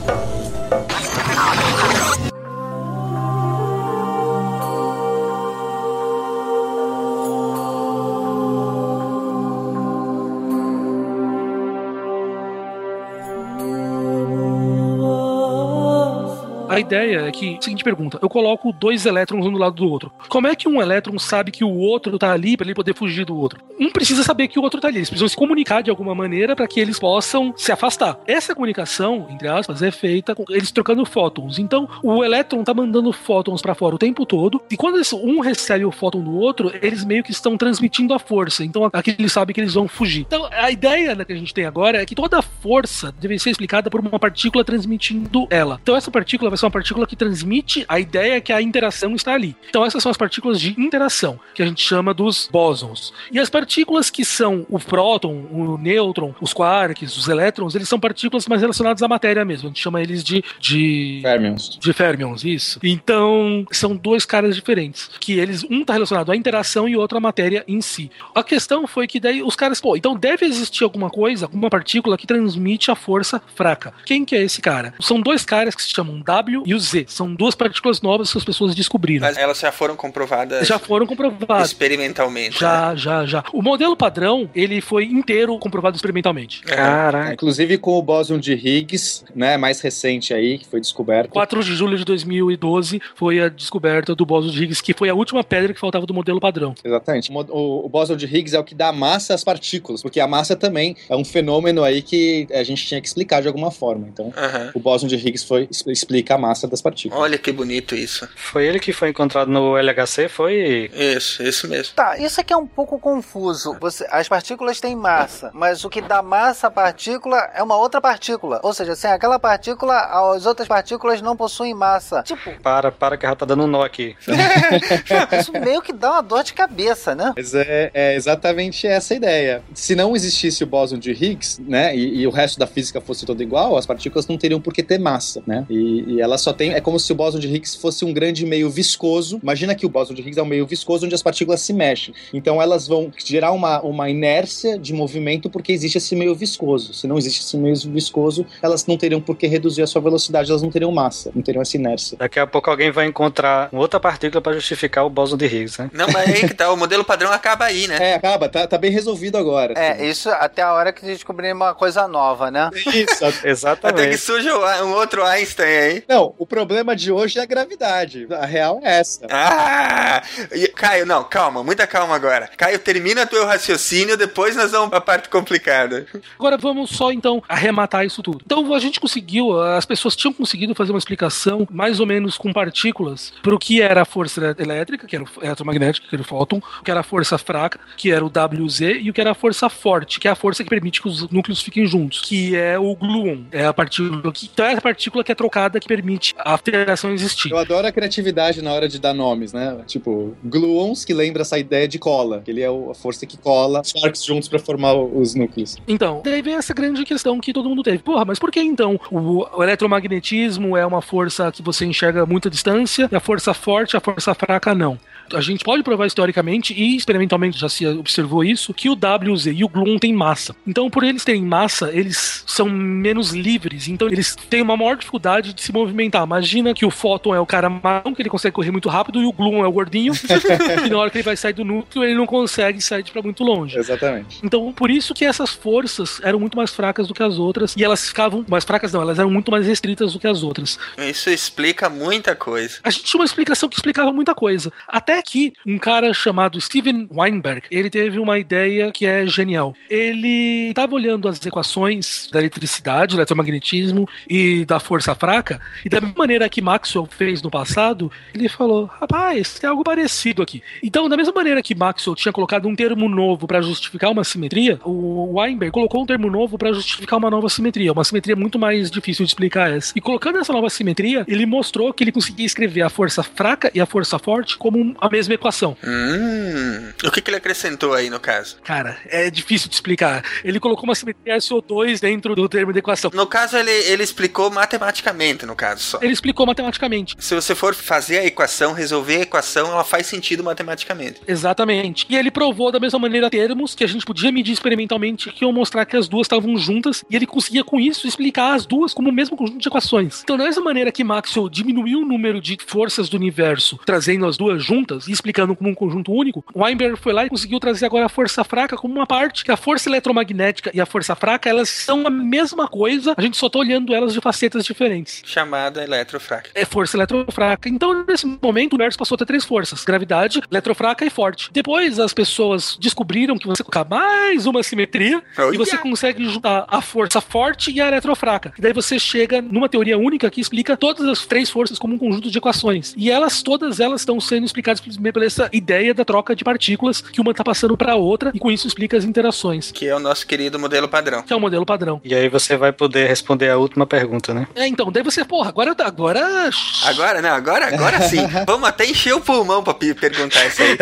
A ideia é que, seguinte pergunta, eu coloco dois elétrons um do lado do outro. Como é que um elétron sabe que o outro tá ali para ele poder fugir do outro? Um precisa saber que o outro tá ali, eles precisam se comunicar de alguma maneira para que eles possam se afastar. Essa comunicação, entre aspas, é feita com eles trocando fótons. Então, o elétron tá mandando fótons para fora o tempo todo, e quando um recebe o fóton do outro, eles meio que estão transmitindo a força. Então, aqui eles sabem que eles vão fugir. Então, a ideia que a gente tem agora é que toda força deve ser explicada por uma partícula transmitindo ela. Então, essa partícula vai ser uma partícula que transmite a ideia que a interação está ali. Então essas são as partículas de interação, que a gente chama dos bósons. E as partículas que são o próton, o nêutron, os quarks, os elétrons, eles são partículas mais relacionadas à matéria mesmo. A gente chama eles de de férmions. De férmions, isso. Então, são dois caras diferentes, que eles um está relacionado à interação e outro à matéria em si. A questão foi que daí os caras, pô, então deve existir alguma coisa, alguma partícula que transmite a força fraca. Quem que é esse cara? São dois caras que se chamam W W e o Z. São duas partículas novas que as pessoas descobriram. Mas elas já foram comprovadas Já foram comprovadas. experimentalmente. né? Já, já, já. O modelo padrão, ele foi inteiro comprovado experimentalmente. Caraca. Inclusive com o bóson de Higgs, né, mais recente aí, que foi descoberto. 4 de julho de 2012 foi a descoberta do bóson de Higgs, que foi a última pedra que faltava do modelo padrão. Exatamente. O, bóson de Higgs é o que dá massa às partículas, porque a massa também é um fenômeno aí que a gente tinha que explicar de alguma forma. Então, Aham. o bóson de Higgs foi, explica a massa das partículas. Olha que bonito isso. Foi ele que foi encontrado no LHC, foi. Isso, isso mesmo. Tá, isso aqui é um pouco confuso. Você, as partículas têm massa, mas o que dá massa à partícula é uma outra partícula. Ou seja, sem aquela partícula, as outras partículas não possuem massa. Tipo, Para, para que já tá dando um nó aqui. *laughs* isso meio que dá uma dor de cabeça, né? Mas é, é exatamente essa a ideia. Se não existisse o bóson de Higgs, né, e, e o resto da física fosse todo igual, as partículas não teriam por que ter massa, né? E, e ela só tem. É como se o bóson de Higgs fosse um grande meio viscoso. Imagina que o bóson de Higgs é um meio viscoso onde as partículas se mexem. Então elas vão gerar uma, uma inércia de movimento porque existe esse meio viscoso. Se não existe esse meio viscoso, elas não teriam por que reduzir a sua velocidade, elas não teriam massa, não teriam essa inércia. Daqui a pouco alguém vai encontrar outra partícula para justificar o bóson de Higgs, né? Não, mas aí que tá, o modelo padrão acaba aí, né? É, acaba, tá, tá bem resolvido agora. É, isso até a hora que descobrimos uma coisa nova, né? Isso, *laughs* Até que Exatamente. surge um outro Einstein aí. Não, o problema de hoje é a gravidade. A real é essa. Ah! E- Caio, não, calma, muita calma agora. Caio, termina teu raciocínio, depois nós vamos pra parte complicada. Agora vamos só então arrematar isso tudo. Então a gente conseguiu, as pessoas tinham conseguido fazer uma explicação mais ou menos com partículas para o que era a força elétrica, que era o eletromagnética, que era o fóton, o que era a força fraca, que era o WZ, e o que era a força forte, que é a força que permite que os núcleos fiquem juntos, que é o gluon. É a partícula que, então é a partícula que é trocada que permite a alteração existir. Eu adoro a criatividade na hora de dar nomes, né? Tipo, gluons, que lembra essa ideia de cola. que Ele é a força que cola os quarks juntos pra formar os núcleos. Então, daí vem essa grande questão que todo mundo teve. Porra, mas por que então o, o eletromagnetismo é uma força que você enxerga a muita distância e a força forte, a força fraca não? A gente pode provar historicamente e experimentalmente já se observou isso, que o WZ e o gluon têm massa. Então, por eles terem massa, eles são menos livres. Então, eles têm uma maior dificuldade de se movimentar. Imagina que o fóton é o cara marrom, que ele consegue correr muito rápido, e o gluon é o gordinho, *laughs* e na hora que ele vai sair do núcleo, ele não consegue sair de pra muito longe. Exatamente. Então, por isso que essas forças eram muito mais fracas do que as outras, e elas ficavam mais fracas, não, elas eram muito mais restritas do que as outras. Isso explica muita coisa. A gente tinha uma explicação que explicava muita coisa. Até que um cara chamado Steven Weinberg, ele teve uma ideia que é genial. Ele estava olhando as equações da eletricidade, do eletromagnetismo e da força fraca, e da mesma maneira que Maxwell fez no passado, ele falou: rapaz, tem algo parecido aqui. Então, da mesma maneira que Maxwell tinha colocado um termo novo para justificar uma simetria, o Weinberg colocou um termo novo para justificar uma nova simetria, uma simetria muito mais difícil de explicar essa. E colocando essa nova simetria, ele mostrou que ele conseguia escrever a força fraca e a força forte como a mesma equação. Hum. O que, que ele acrescentou aí no caso? Cara, é difícil de explicar. Ele colocou uma simetria SO2 dentro do termo da equação. No caso, ele, ele explicou matematicamente, no caso só. Ele explicou matematicamente. Se você for fazer a equação, resolver a equação, ela faz sentido matematicamente. Exatamente. E ele provou da mesma maneira termos que a gente podia medir experimentalmente que iam mostrar que as duas estavam juntas e ele conseguia com isso explicar as duas como o mesmo conjunto de equações. Então, da mesma maneira que Maxwell diminuiu o número de forças do universo, trazendo as duas juntas e explicando como um conjunto único, Weinberg foi lá e conseguiu trazer agora a força fraca como uma parte que a força eletromagnética e a força fraca, elas são a mesma coisa, a gente só tá olhando elas de facetas diferentes. Chamada eletrofraca. É força eletrofraca. Então, nesse momento, o universo passou a ter três forças: gravidade, eletrofraca e forte. Depois, as pessoas descobriram que você colocar mais uma simetria Olha! e você consegue juntar a força forte e a eletrofraca. E daí você chega numa teoria única que explica todas as três forças como um conjunto de equações. E elas, todas elas, estão sendo explicadas pela essa ideia da troca de partículas que uma está passando para a outra e com isso explica as interações. Que é o nosso querido modelo padrão. Que é o modelo padrão. E aí você vai poder responder a última pergunta, né? É, então, daí você, porra, agora. Agora. Agora, não, agora, agora sim. *laughs* Vamos até encher o pulmão pra pe- perguntar isso aí.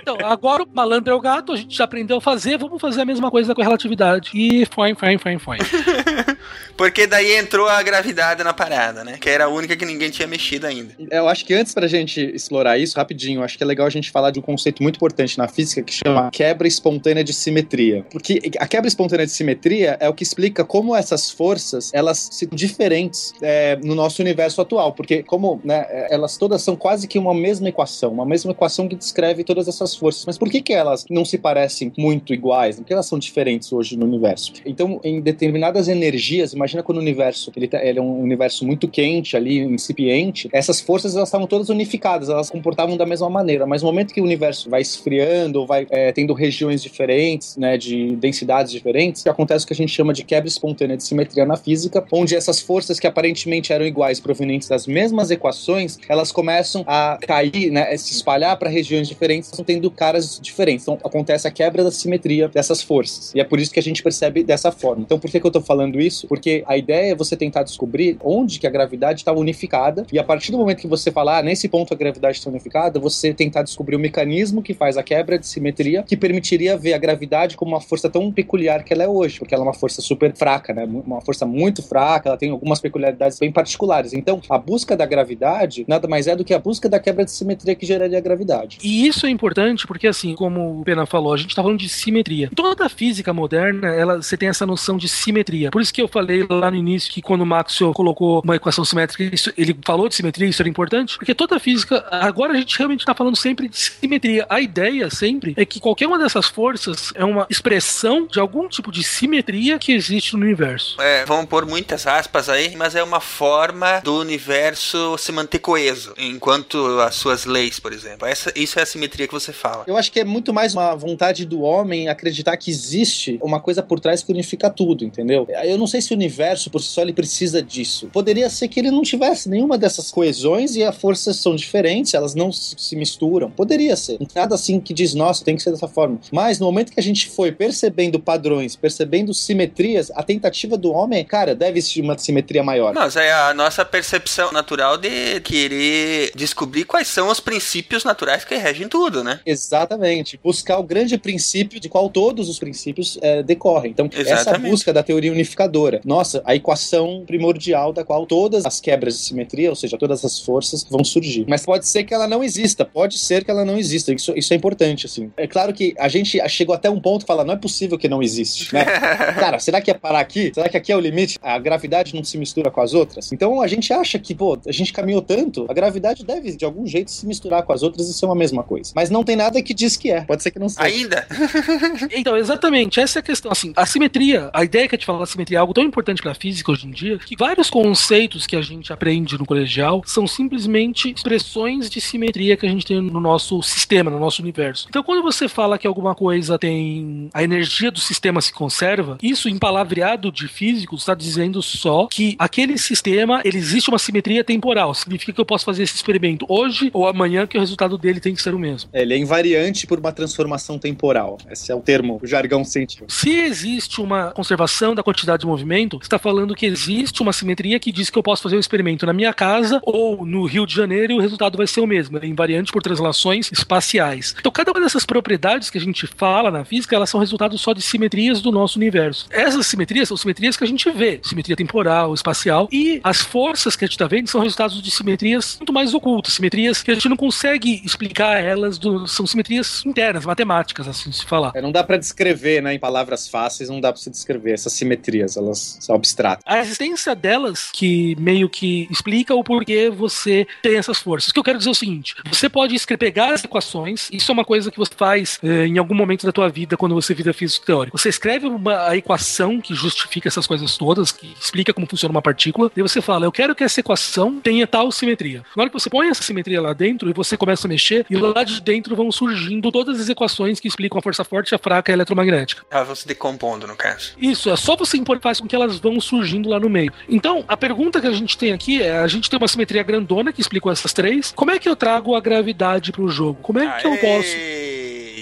Então, agora o malandro é o gato, a gente já aprendeu a fazer, vamos fazer a mesma coisa com a relatividade. E foi, foi, foi, foi. *laughs* Porque daí entrou a gravidade na parada, né? Que era a única que ninguém tinha mexido ainda. Eu acho que antes pra gente explorar isso, rapidinho, acho que é legal a gente falar de um conceito muito importante na física que chama quebra espontânea de simetria. Porque a quebra espontânea de simetria é o que explica como essas forças, elas são diferentes é, no nosso universo atual. Porque como né, elas todas são quase que uma mesma equação, uma mesma equação que descreve todas essas forças. Mas por que, que elas não se parecem muito iguais? Por que elas são diferentes hoje no universo? Então, em determinadas energias, imagina quando o universo ele, tá, ele é um universo muito quente ali, incipiente, essas forças elas estavam todas unificadas, elas comportavam da mesma maneira. Mas no momento que o universo vai esfriando, vai é, tendo regiões diferentes, né, de densidades diferentes, acontece o que a gente chama de quebra espontânea de simetria na física, onde essas forças que aparentemente eram iguais, provenientes das mesmas equações, elas começam a cair, né, a se espalhar para regiões diferentes, estão tendo caras diferentes. Então acontece a quebra da simetria dessas forças. E é por isso que a gente percebe dessa forma. Então por que, que eu estou falando isso? Porque a ideia é você tentar descobrir onde que a gravidade está unificada e a partir do momento que você falar, ah, nesse ponto a gravidade está unificada, você tentar descobrir o mecanismo que faz a quebra de simetria que permitiria ver a gravidade como uma força tão peculiar que ela é hoje, porque ela é uma força super fraca, né? Uma força muito fraca, ela tem algumas peculiaridades bem particulares. Então, a busca da gravidade nada mais é do que a busca da quebra de simetria que geraria a gravidade. E isso é importante porque, assim, como o Pena falou, a gente está falando de simetria. Toda a física moderna, ela, você tem essa noção de simetria. Por isso que eu falei lá no início que quando o Maxwell colocou uma equação simétrica, isso, ele falou de simetria, isso era importante, porque toda a física, agora a gente realmente está falando sempre de simetria. A ideia sempre é que qualquer uma dessas forças é uma expressão de algum tipo de simetria que existe no universo. É, vamos pôr muitas aspas aí, mas é uma forma do universo se manter coeso, enquanto as suas leis, por exemplo. Essa, isso é a simetria que você fala. Eu acho que é muito mais uma vontade do homem acreditar que existe uma coisa por trás que unifica tudo, entendeu? Eu não sei se o universo por si só ele precisa disso. Poderia ser que ele não tivesse nenhuma dessas coesões e as forças são diferentes, elas não se misturam. Poderia ser. Nada assim que diz, nossa, tem que ser dessa forma. Mas no momento que a gente foi percebendo padrões, percebendo simetrias, a tentativa do homem, cara, deve existir uma simetria maior. Mas é a nossa percepção natural de querer descobrir quais são os princípios naturais que regem tudo, né? Exatamente. Buscar o grande princípio de qual todos os princípios é, decorrem. Então, Exatamente. essa busca da teoria unificadora. Nossa, a equação primordial da qual todas as quebras de simetria, ou seja, todas as forças, vão surgir. Mas pode ser que ela não exista, pode ser que ela não exista. Isso, isso é importante, assim. É claro que a gente chegou até um ponto e fala, não é possível que não existe, né? *laughs* Cara, será que é parar aqui? Será que aqui é o limite? A gravidade não se mistura com as outras? Então a gente acha que, pô, a gente caminhou tanto, a gravidade deve, de algum jeito, se misturar com as outras e ser uma mesma coisa. Mas não tem nada que diz que é. Pode ser que não seja. Ainda? *laughs* então, exatamente. Essa é a questão. Assim, a simetria, a ideia que a gente fala da simetria é algo tão importante pra física hoje em dia, que vários conceitos que a gente aprende no colegial são simplesmente expressões de simetria que a gente tem no nosso sistema, no nosso universo. Então, quando você fala que alguma coisa tem. a energia do sistema se conserva, isso em palavreado de físico está dizendo só que aquele sistema ele existe uma simetria temporal. Significa que eu posso fazer esse experimento hoje ou amanhã, que o resultado dele tem que ser o mesmo. É, ele é invariante por uma transformação temporal. Esse é o termo, o jargão científico. Se existe uma conservação da quantidade de movimento, está falando que existe uma simetria que diz que eu posso fazer o um experimento na minha casa ou no Rio de Janeiro e o resultado vai ser o mesmo. É invariante por translações espaciais. Então, cada uma dessas propriedades que a gente fala na física, elas são resultado só de simetrias do nosso universo. Essas simetrias são simetrias que a gente vê, simetria temporal, espacial, e as forças que a gente está vendo são resultados de simetrias muito mais ocultas, simetrias que a gente não consegue explicar elas, do, são simetrias internas, matemáticas, assim se falar. É, não dá para descrever, né, em palavras fáceis, não dá para se descrever essas simetrias, elas são abstratas. A existência delas que meio que explica o porquê você tem essas forças. O que eu quero dizer é o seguinte: você pode pegar as equações, isso é uma coisa que você faz eh, em algum momento da tua vida quando você vira físico teórico. Você escreve uma a equação que justifica essas coisas todas, que explica como funciona uma partícula, e você fala, eu quero que essa equação tenha tal simetria. Na hora que você põe essa simetria lá dentro e você começa a mexer, e lá de dentro vão surgindo todas as equações que explicam a força forte, a fraca e a eletromagnética. Ah, você decompondo, no caso. Isso, é só você impor faz com que elas vão surgindo lá no meio. Então, a pergunta que a gente tem aqui é: a gente tem uma simetria grandona que explicou essas três. Como é que eu trago a gravidade para o jogo? Como é que eu posso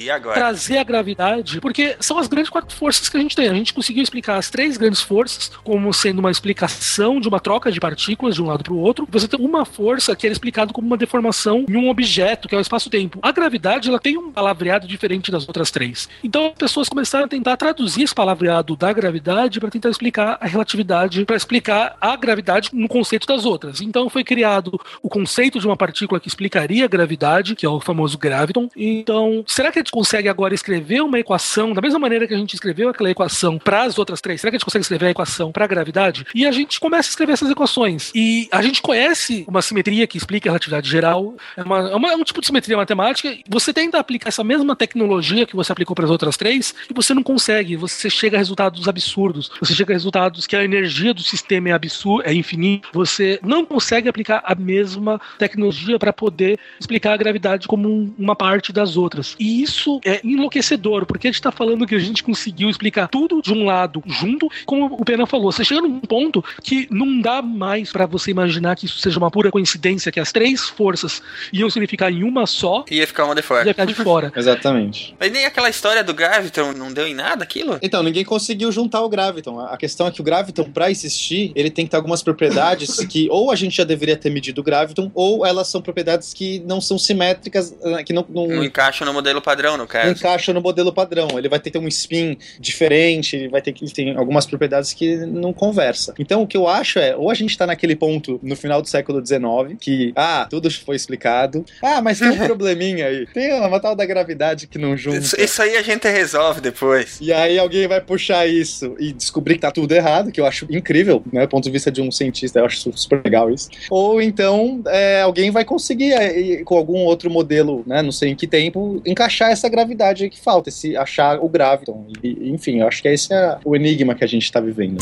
E agora? trazer a gravidade, porque são as grandes quatro forças que a gente tem. A gente conseguiu explicar as três grandes forças como sendo uma explicação de uma troca de partículas de um lado para o outro. Você tem uma força que é explicado como uma deformação em um objeto, que é o espaço-tempo. A gravidade, ela tem um palavreado diferente das outras três. Então, as pessoas começaram a tentar traduzir esse palavreado da gravidade para tentar explicar a relatividade, para explicar a gravidade no conceito das outras. Então, foi criado o conceito de uma partícula que explicaria a gravidade, que é o famoso graviton. Então, será que a gente consegue agora escrever uma equação da mesma maneira que a gente escreveu aquela equação para as outras três? Será que a gente consegue escrever a equação para a gravidade? E a gente começa a escrever essas equações. E a gente conhece uma simetria que explica a relatividade geral, é, uma, é, uma, é um tipo de simetria matemática. Você tenta aplicar essa mesma tecnologia que você aplicou para as outras três e você não consegue. Você chega a resultados absurdos. Você chega a resultados que a energia do sistema é absurda, é infinita. Você não consegue aplicar a mesma tecnologia para poder explicar a gravidade como um, uma parte das outras. E isso é enlouquecedor, porque a gente está falando que a gente conseguiu explicar tudo de um lado junto, como o Pena falou. Você chega num ponto que não dá mais para você imaginar que isso seja uma pura coincidência, que as três forças iam significar em uma só. Ia ficar uma de fora. Ia ficar de fora. *laughs* Exatamente. Mas nem aquela história do Graviton não deu em nada aquilo? Então, ninguém conseguiu juntar o Graviton. A questão é que o Graviton, para existir, ele tem que ter algumas propriedades *laughs* que ou a gente já deveria ter medido o Graviton, ou elas são propriedades que não são simétricas, eh, que não, não, não encaixam no modelo padrão, no caso. Não encaixam no modelo padrão. Ele vai ter que ter um spin diferente, ele vai ter que ter algumas propriedades que não conversa. Então, o que eu acho é, ou a gente tá naquele ponto no final do século XIX, que, ah, tudo foi explicado. Ah, mas tem um *laughs* probleminha aí. Tem uma tal da gravidade que não junta. Isso, isso aí a gente resolve depois. E aí alguém vai puxar isso e descobrir que tá tudo errado, que eu acho incrível, né? Do ponto de vista de um cientista, eu acho super legal isso. Ou então é, alguém vai conseguir, com algum outro modelo, né? Não sei em que tempo, encaixar essa gravidade que falta, esse achar o graviton. E, enfim, eu acho que esse é o enigma que a gente tá vivendo.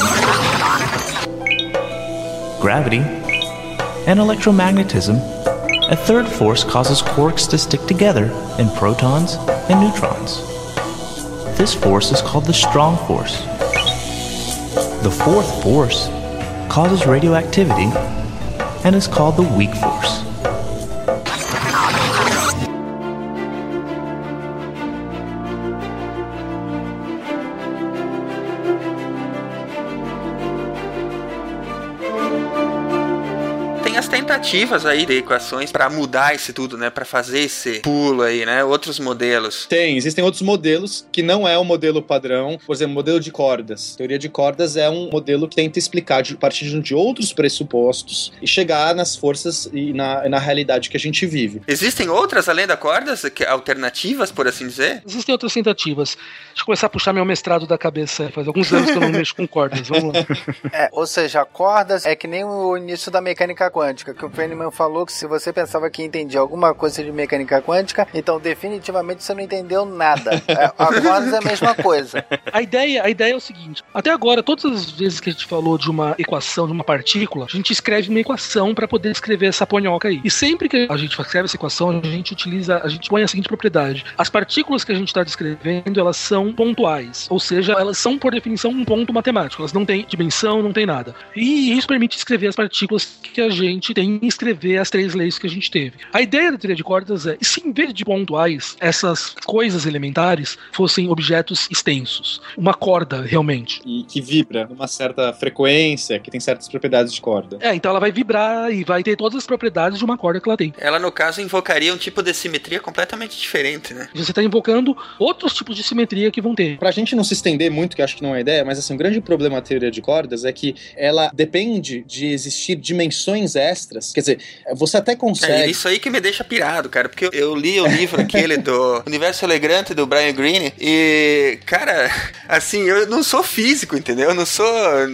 Gravity and electromagnetism. A third force causes quarks to stick together in protons and neutrons. This force is called the strong force. The fourth force causes radioactivity and is called the weak force. Tentativas aí de equações para mudar esse tudo, né? Para fazer esse pulo aí, né? Outros modelos. Tem, existem outros modelos que não é o modelo padrão. Por exemplo, modelo de cordas. A teoria de cordas é um modelo que tenta explicar de, a partir de outros pressupostos e chegar nas forças e na, na realidade que a gente vive. Existem outras além da cordas, alternativas, por assim dizer? Existem outras tentativas. Deixa eu começar a puxar meu mestrado da cabeça. Faz alguns anos que eu não mexo com cordas. Vamos lá. *laughs* É, ou seja, cordas é que nem o início da mecânica quântica, que o Feynman falou que se você pensava que entendia alguma coisa de mecânica quântica, então definitivamente você não entendeu nada. *laughs* É, a cordas é a mesma coisa. A ideia, a ideia é o seguinte: até agora, todas as vezes que a gente falou de uma equação de uma partícula, a gente escreve uma equação para poder escrever essa ponhoca aí. E sempre que a gente escreve essa equação, a gente utiliza, a gente põe a seguinte propriedade: as partículas que a gente está descrevendo, elas são pontuais, ou seja, elas são por definição um ponto matemático. Elas não têm dimensão, não tem nada. E isso permite escrever as partículas que a gente tem em escrever as três leis que a gente teve. A ideia da teoria de cordas é, se em vez de pontuais, essas coisas elementares fossem objetos extensos, uma corda realmente. E que vibra numa certa frequência, que tem certas propriedades de corda. É, então ela vai vibrar e vai ter todas as propriedades de uma corda que ela tem. Ela, no caso, invocaria um tipo de simetria completamente diferente, né? Você está invocando outros tipos de simetria que vão ter. Pra gente não se estender muito, que acho que não é ideia, mas assim, um grande problema da teoria de cordas é que ela depende de existir dimensões extras Quer dizer, você até consegue. É isso aí que me deixa pirado, cara, porque eu li o livro aquele do *laughs* Universo Alegrante do Brian Greene e, cara, assim, eu não sou físico, entendeu? Eu não sou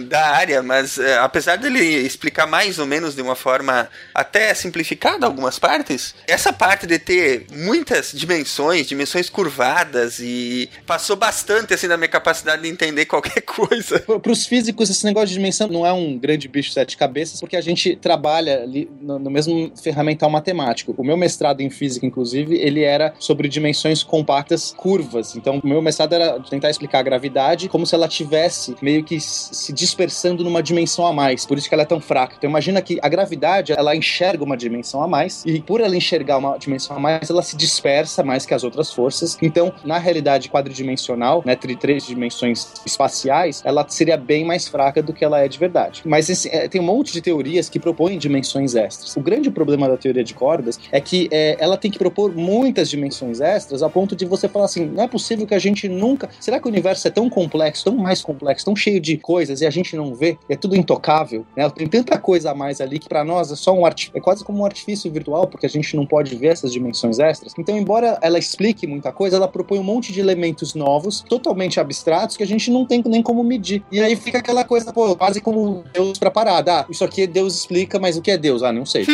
da área, mas é, apesar dele explicar mais ou menos de uma forma até simplificada algumas partes, essa parte de ter muitas dimensões, dimensões curvadas e passou bastante assim da minha capacidade de entender qualquer *laughs* coisa. Para os físicos, esse negócio de dimensão não é um grande bicho de sete cabeças, porque a gente trabalha ali no, no mesmo ferramental matemático. O meu mestrado em física, inclusive, ele era sobre dimensões compactas curvas. Então, o meu mestrado era tentar explicar a gravidade como se ela tivesse meio que se dispersando numa dimensão a mais. Por isso que ela é tão fraca. Então, imagina que a gravidade, ela enxerga uma dimensão a mais e por ela enxergar uma dimensão a mais, ela se dispersa mais que as outras forças. Então, na realidade quadridimensional, né, três dimensões espaciais, ela seria bem mais fraca do que ela é de verdade. Mas é, tem um monte de teorias que propõem dimensões extras. O grande problema da teoria de cordas é que é, ela tem que propor muitas dimensões extras a ponto de você falar assim: não é possível que a gente nunca. Será que o universo é tão complexo, tão mais complexo, tão cheio de coisas e a gente não vê? É tudo intocável, né? Tem tanta coisa a mais ali que para nós é só um artifício, é quase como um artifício virtual, porque a gente não pode ver essas dimensões extras. Então, embora ela explique muita coisa, ela propõe um monte de elementos novos, totalmente abstratos, que a gente não tem nem como medir. E aí fica aquela coisa, pô, quase como Deus pra parada. Ah, isso aqui Deus explica, mas o que é Deus? Ah, não sei.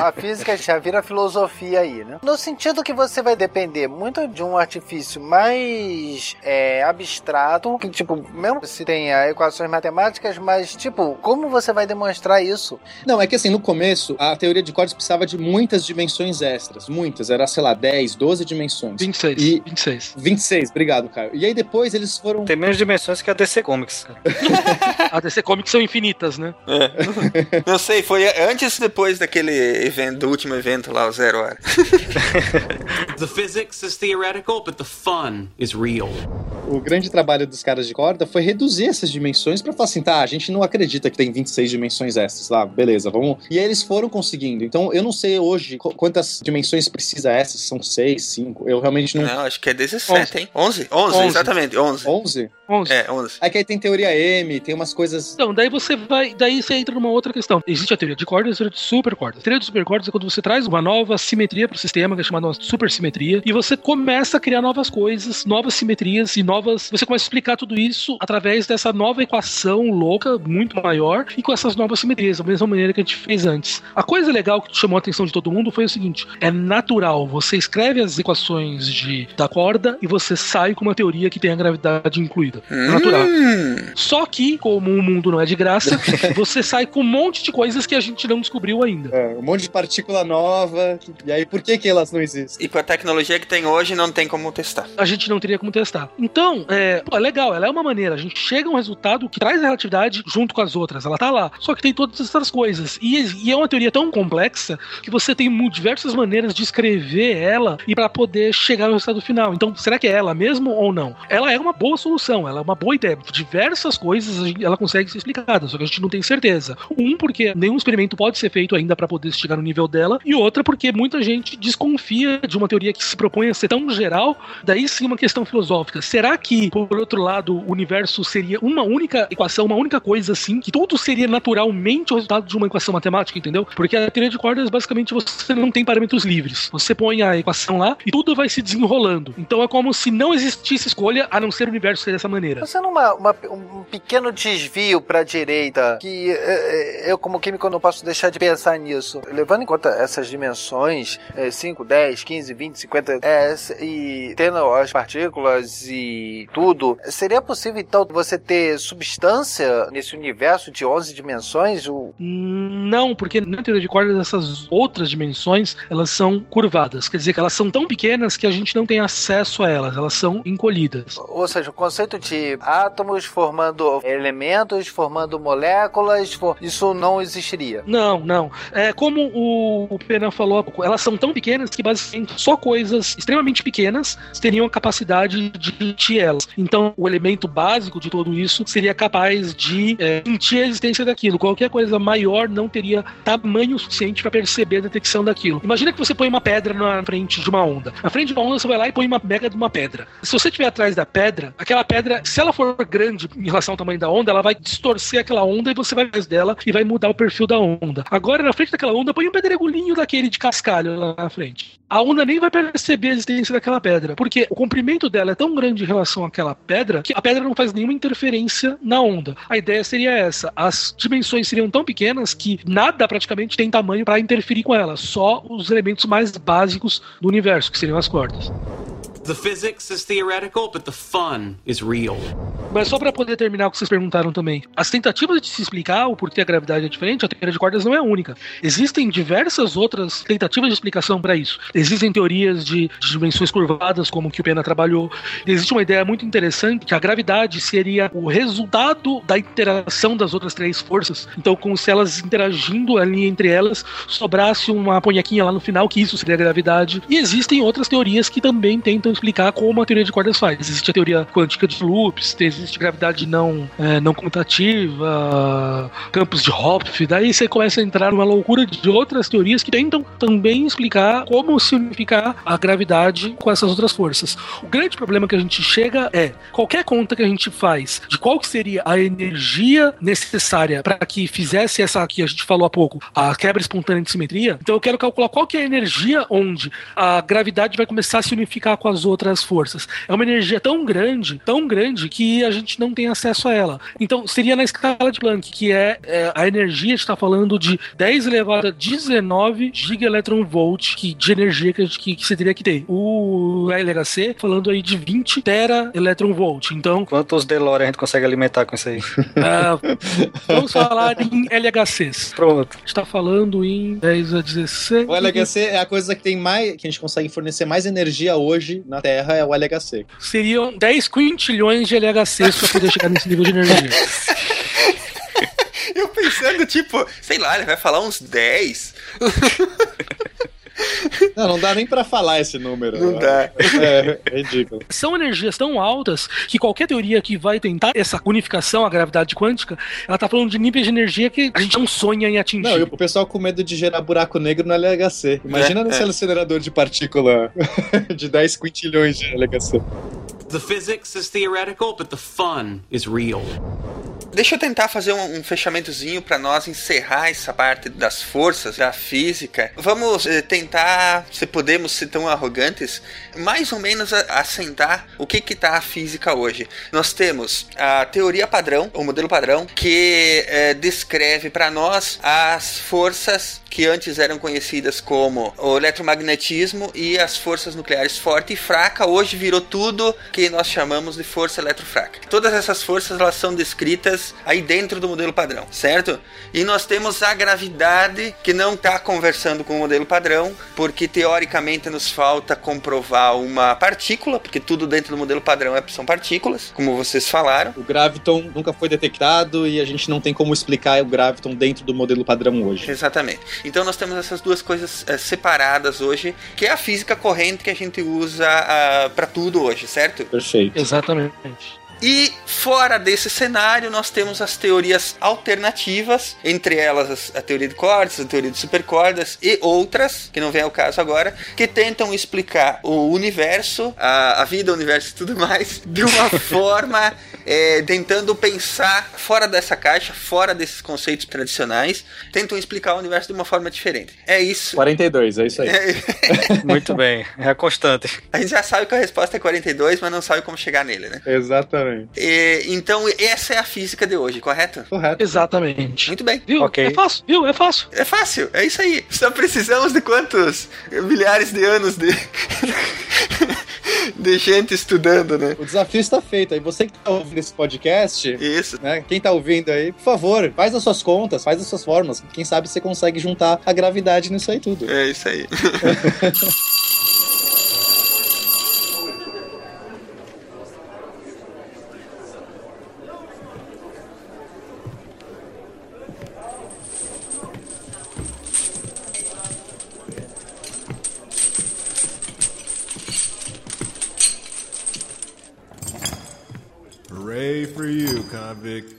a física já vira filosofia aí, né? No sentido que você vai depender muito de um artifício mais é, abstrato, que, tipo, mesmo se tenha equações matemáticas, mas, tipo, como você vai demonstrar isso? Não, é que assim, no começo, a teoria de cordas precisava de muitas dimensões extras. Muitas. Era, sei lá, 10, 12 dimensões. 26. E... 26. 26, obrigado, Caio. E aí depois eles foram. Tem menos dimensões que a DC Comics. *laughs* a DC Comics são infinitas, né? É. *laughs* Não sei, foi antes ou depois daquele evento, do último evento lá, o Zero Hora. *laughs* the physics is theoretical, but the fun is real. O grande trabalho dos caras de corda foi reduzir essas dimensões para falar assim, tá, a gente não acredita que tem 26 dimensões extras lá, beleza, vamos. E aí eles foram conseguindo. Então eu não sei hoje quantas dimensões precisa essas, são 6, 5. Eu realmente não. Não, acho que é 17, 11. hein? 11? 11, 11. exatamente, 11. 11? 11. É, 11. É que aí tem teoria M, tem umas coisas. Então, daí você vai. Daí você entra numa outra questão. Existe a teoria de cordas e de supercordas. A teoria de supercordas é quando você traz uma nova simetria para o sistema, que é chamada supersimetria, e você começa a criar novas coisas, novas simetrias e novas. Você começa a explicar tudo isso através dessa nova equação louca, muito maior, e com essas novas simetrias, da mesma maneira que a gente fez antes. A coisa legal que chamou a atenção de todo mundo foi o seguinte: é natural. Você escreve as equações de, da corda e você sai com uma teoria que tem a gravidade incluída. É natural. Só que, como o mundo não é de graça, *laughs* você sai com um monte de coisas que a gente não descobriu ainda. É, um monte de partícula nova. E aí, por que, que elas não existem? E com a tecnologia que tem hoje, não tem como testar. A gente não teria como testar. Então, é, pô, é legal, ela é uma maneira. A gente chega a um resultado que traz a relatividade junto com as outras. Ela tá lá. Só que tem todas essas coisas. E, e é uma teoria tão complexa que você tem diversas maneiras de escrever ela e para poder chegar no resultado final. Então, será que é ela mesmo ou não? Ela é uma boa solução, ela é uma boa ideia. Diversas coisas ela consegue ser explicada, só que a gente não tem certeza. Um, porque nenhum experimento pode ser feito ainda para poder chegar no nível dela, e outra, porque muita gente desconfia de uma teoria que se propõe a ser tão geral, daí sim uma questão filosófica. Será que, por outro lado, o universo seria uma única equação, uma única coisa assim, que tudo seria naturalmente o resultado de uma equação matemática, entendeu? Porque a teoria de cordas, basicamente, você não tem parâmetros livres. Você põe a equação lá e tudo vai se desenrolando. Então é como se não existisse escolha a não ser o universo ser dessa maneira. Pensando uma, uma, um pequeno desvio para a direita, que é, eu, como químico, não posso deixar de pensar nisso. Levando em conta essas dimensões, é, 5, 10, 15, 20, 50, é, e tendo as partículas e tudo, seria possível então você ter substância nesse universo de 11 dimensões? O... Não, porque na teoria de cordas, essas outras dimensões elas são curvadas. Quer dizer que elas são tão pequenas que a gente não tem acesso a elas, elas são encolhidas. Ou seja, o conceito de átomos formando elementos, formando moléculas, for... isso não existiria. Não, não. É como o, o falou, elas são tão pequenas que basicamente só coisas extremamente pequenas teriam a capacidade de sentir elas. Então, o elemento básico de tudo isso seria capaz de é, sentir a existência daquilo. Qualquer coisa maior não teria tamanho suficiente para perceber a detecção daquilo. Imagina que você põe uma pedra na frente de uma onda. Na frente de uma onda, você vai lá e põe uma mega de uma pedra. Se você estiver atrás da pedra, aquela pedra, se ela for grande em relação ao tamanho da onda, ela vai distorcer aquela onda e você vai atrás dela e vai mudar o perfil da onda. Agora, na frente daquela onda, põe um pedregulhinho daquele de cascalho lá na frente. A onda nem vai perceber a existência daquela pedra, porque o comprimento dela é tão grande em relação àquela pedra que a pedra não faz nenhuma interferência na onda. A ideia seria essa: as dimensões seriam tão pequenas que nada praticamente tem tamanho para interferir com ela, só os elementos mais básicos do universo, que seriam as cordas. The physics is theoretical, but the fun is real. Mas só pra poder terminar o que vocês perguntaram também. As tentativas de se explicar o porquê a gravidade é diferente, a teoria de cordas não é única. Existem diversas outras tentativas de explicação para isso. Existem teorias de, dimensões curvadas, como que o Pena trabalhou. Existe uma ideia muito interessante que a gravidade seria o resultado da interação das outras três forças. Então, como se elas interagindo ali entre elas, sobrasse uma ponhaquinha lá no final, que isso seria gravidade. E existem outras teorias que também tentam explicar como a teoria de cordas faz. Existe a teoria quântica de loops, existe gravidade não, é, não comutativa, campos de Hopf, daí você começa a entrar numa loucura de outras teorias que tentam também explicar como se unificar a gravidade com essas outras forças. O grande problema que a gente chega é qualquer conta que a gente faz de qual que seria a energia necessária para que fizesse essa que a gente falou há pouco, a quebra espontânea de simetria. Então eu quero calcular qual que é a energia onde a gravidade vai começar a se unificar com as outras forças. É uma energia tão grande, tão grande que a gente não tem acesso a ela. Então seria na escala de Planck, que é, é a energia está falando de 10 elevado a 19 gigaelectronvolt que, de energia que, que, que você teria que ter. O LHC falando aí de 20 tera electronvolt. Então, Quantos DeLorean a gente consegue alimentar com isso aí? *laughs* ah, vamos falar em LHCs. Pronto. A gente está falando em 10 a 16. O LHC é a coisa que tem mais. que a gente consegue fornecer mais energia hoje na Terra, é o LHC. Seriam 10 quintilhões de LHCs para poder chegar nesse nível de energia. *laughs* Eu pensando, tipo, sei lá, ele vai falar uns 10. *laughs* *laughs* Não, não dá nem pra falar esse número. Não dá. É, é ridículo. São energias tão altas que qualquer teoria que vai tentar essa unificação, a gravidade quântica, ela tá falando de níveis de energia que a gente não sonha em atingir. Não, e o pessoal com medo de gerar buraco negro no LHC. Imagina É, nesse é. acelerador de partícula *laughs* de 10 quintilhões de LHC. The physics is theoretical, but the fun is real. Deixa eu tentar fazer um, um fechamentozinho para nós encerrar essa parte das forças da física. Vamos eh, tentar, se podemos ser tão arrogantes, mais ou menos assentar o que que tá a física hoje. Nós temos a teoria padrão, o modelo padrão, que eh, descreve para nós as forças que antes eram conhecidas como o eletromagnetismo e as forças nucleares forte e fraca, hoje virou tudo que nós chamamos de força eletrofraca. Todas essas forças elas são descritas aí dentro do modelo padrão, certo? E nós temos a gravidade que não está conversando com o modelo padrão, porque teoricamente nos falta comprovar uma partícula, porque tudo dentro do modelo padrão é- são partículas, como vocês falaram. O graviton nunca foi detectado e a gente não tem como explicar o graviton dentro do modelo padrão hoje. Exatamente. Então nós temos essas duas coisas eh, separadas hoje, que é a física corrente que a gente usa para tudo hoje, certo? Perfeito. Exatamente. E fora desse cenário, nós temos as teorias alternativas, entre elas as- a teoria de cordas, a teoria de supercordas e outras, que não vem ao caso agora, que tentam explicar o universo, a, a vida, o universo e tudo mais, de uma *laughs* forma é, tentando pensar fora dessa caixa, fora desses conceitos tradicionais, tentam explicar o universo de uma forma diferente. É isso. 42, é isso aí. *laughs* Muito bem. É a constante. A gente já sabe que a resposta é 42, mas não sabe como chegar nele, né? Exatamente. E, então, essa é a física de hoje, correto? Correto. Exatamente. Muito bem. Viu? Ok. É fácil, viu? É fácil. É fácil, é isso aí. Só precisamos de quantos milhares de anos de, *laughs* *laughs* de gente estudando, né? O desafio está feito. Aí você que tá ouvindo esse podcast, Isso. né? Quem tá ouvindo aí, por favor, faz as suas contas, faz as suas formas. Quem sabe você consegue juntar a gravidade nisso aí tudo. É isso aí. *laughs* Hooray for you, convict.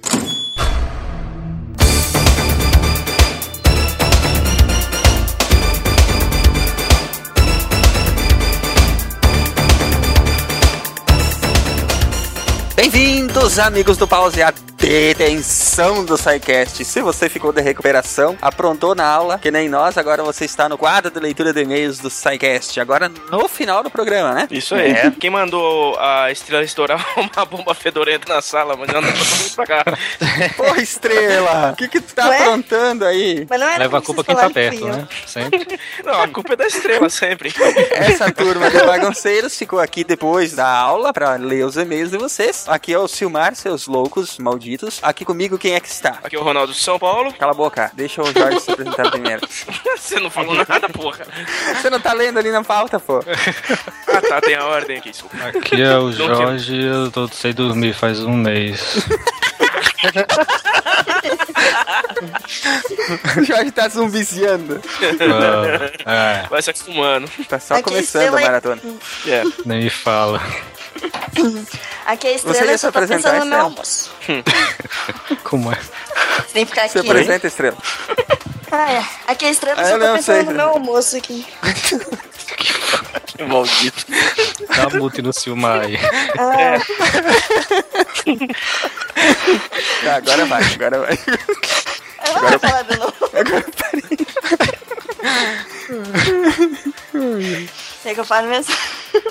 Bem-vindos, amigos do Pause à Detenção. do SciCast. Se você ficou de recuperação, aprontou na aula, que nem nós, agora você está no quadro de leitura de e-mails do SciCast. Agora no final do programa, né? Isso aí. É. Quem mandou a estrela estourar *laughs* uma bomba fedorenta na sala, todo mundo pra cá. *laughs* Porra, estrela! O que que tu tá Ué? aprontando aí? Mas Leva a culpa quem tá que perto, né? Sempre. *laughs* Não, a culpa é da estrela, sempre. Essa turma de bagunceiros ficou aqui depois da aula pra ler os e-mails de vocês. Aqui é o Silmar, seus loucos malditos. Aqui comigo, quem é que está? Aqui é o Ronaldo de São Paulo. Cala a boca, deixa o Jorge se apresentar primeiro. *laughs* Você não falou nada, porra. *laughs* Você não tá lendo ali na pauta, pô. *laughs* Ah, tá, tem a ordem aqui, desculpa. Aqui é o Jorge, eu tô sem dormir faz um mês. O Jorge tá zumbiziando. Ah, é, Vai se acostumando. Tá só Aqui começando a é- maratona. É. nem me fala. *laughs* Aqui é a Você estrela, ia eu se tô apresentar, pensando no meu Estrela? almoço. *laughs* Como é? Você tem que ficar Você aqui. apresenta, estrela. Ah, é. Aqui é a estrela, eu Ah, só tô pensando sei. no meu almoço aqui. Que *laughs* maldito. Dá mute no Silmar aí. Ah, Tá, agora vai, agora vai. eu não vou falar de novo. Agora parei. Quer que eu fale mesmo?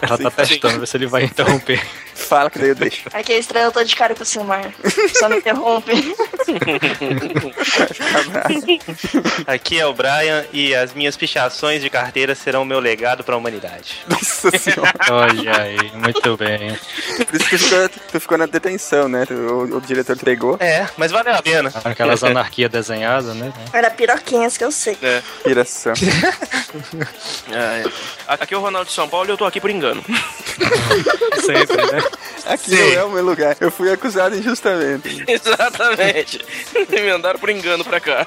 Ela tá testando, ver se ele vai interromper. Fala que daí eu deixo. Aqui é a estrela, eu tô de cara com o Silmar. Só me interrompe. *laughs* Aqui é o Brian e as minhas pichações de carteira serão o meu legado para a humanidade. Nossa senhora. Olha aí, muito bem. Por isso que tu ficou, tu ficou na detenção, né? O, o diretor te pegou. É, mas valeu a pena. Aquelas anarquias desenhadas, né? Era piroquinhas que eu sei. *laughs* É. Piração. É. Aqui é o Ronaldo de São Paulo e eu tô aqui por engano. *laughs* Sempre, né? Aqui não é o meu lugar. Eu fui acusado injustamente. *laughs* Exatamente. Me mandaram por engano pra cá.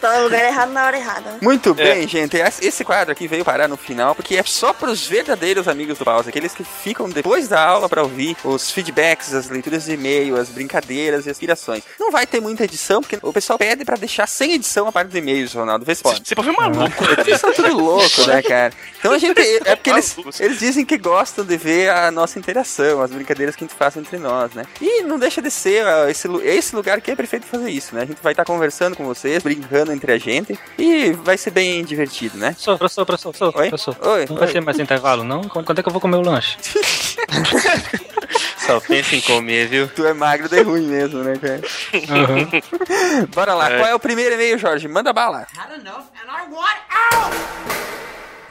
Tá no lugar errado na hora errada. Muito bem, gente. Esse quadro aqui veio parar no final porque é só pros verdadeiros amigos do Pause, aqueles que ficam depois da aula pra ouvir os feedbacks, as leituras de e-mail, as brincadeiras e aspirações. Não vai ter muita edição porque o pessoal pede pra deixar sem edição a parte de e-mails, Ronaldo. Vê se pode. Você pode ver maluco. Eles são tudo louco, né, cara? Então a gente. É porque *laughs* eles, eles dizem que gostam de ver a nossa interação, as brincadeiras que a gente faz entre nós, né? E não deixa de ser esse, esse lugar que é perfeito fazer isso, né? A gente vai estar conversando com vocês, brincando entre a gente e vai ser bem divertido, né? Professor, professor, professor, Oi? professor. Oi, Não vai oi. ter mais intervalo, não? Quando é que eu vou comer o lanche? Só pensa em comer, viu? Tu é magro de ruim mesmo, né, cara? Uhum. Bora lá, qual é o primeiro e-mail, Jorge? Manda bala.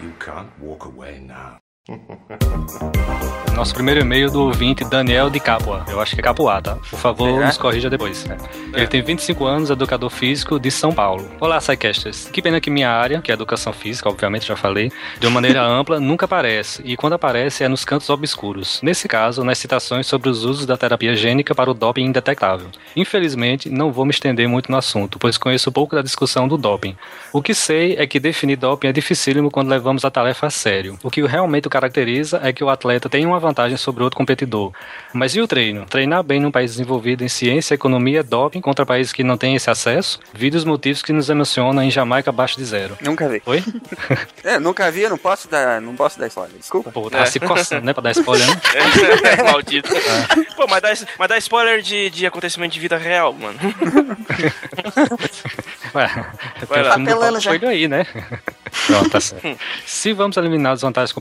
You can't walk away now. *laughs* Nosso primeiro e-mail do ouvinte Daniel de Capua. Eu acho que é Capuá, tá? Por favor, Será? nos corrija depois. Ele tem 25 anos, educador físico de São Paulo. Olá, Psycasters. Que pena que minha área, que é educação física, obviamente já falei, de uma maneira *laughs* ampla, nunca aparece. E quando aparece é nos cantos obscuros. Nesse caso, nas citações sobre os usos da terapia gênica para o doping indetectável. Infelizmente, não vou me estender muito no assunto, pois conheço pouco da discussão do doping. O que sei é que definir doping é dificílimo quando levamos a tarefa a sério. O que realmente o caracteriza é que o atleta tem uma vantagem sobre outro competidor. Mas e o treino? Treinar bem num país desenvolvido em ciência, economia, doping contra países que não têm esse acesso? Vi dos motivos que nos emocionam em Jamaica abaixo de zero. Nunca vi. Oi? *laughs* É, nunca vi, eu não posso dar, não posso dar spoiler. Desculpa. Pô, tá se coçando, né? Pra dar spoiler, né? *laughs* Maldito. *laughs* Pô, mas dá, mas dá spoiler de, de acontecimento de vida real, mano. Ué, Vai tem lá. o filme do Apelando aí, né? Pronto, tá certo. Se vamos eliminar as vantagens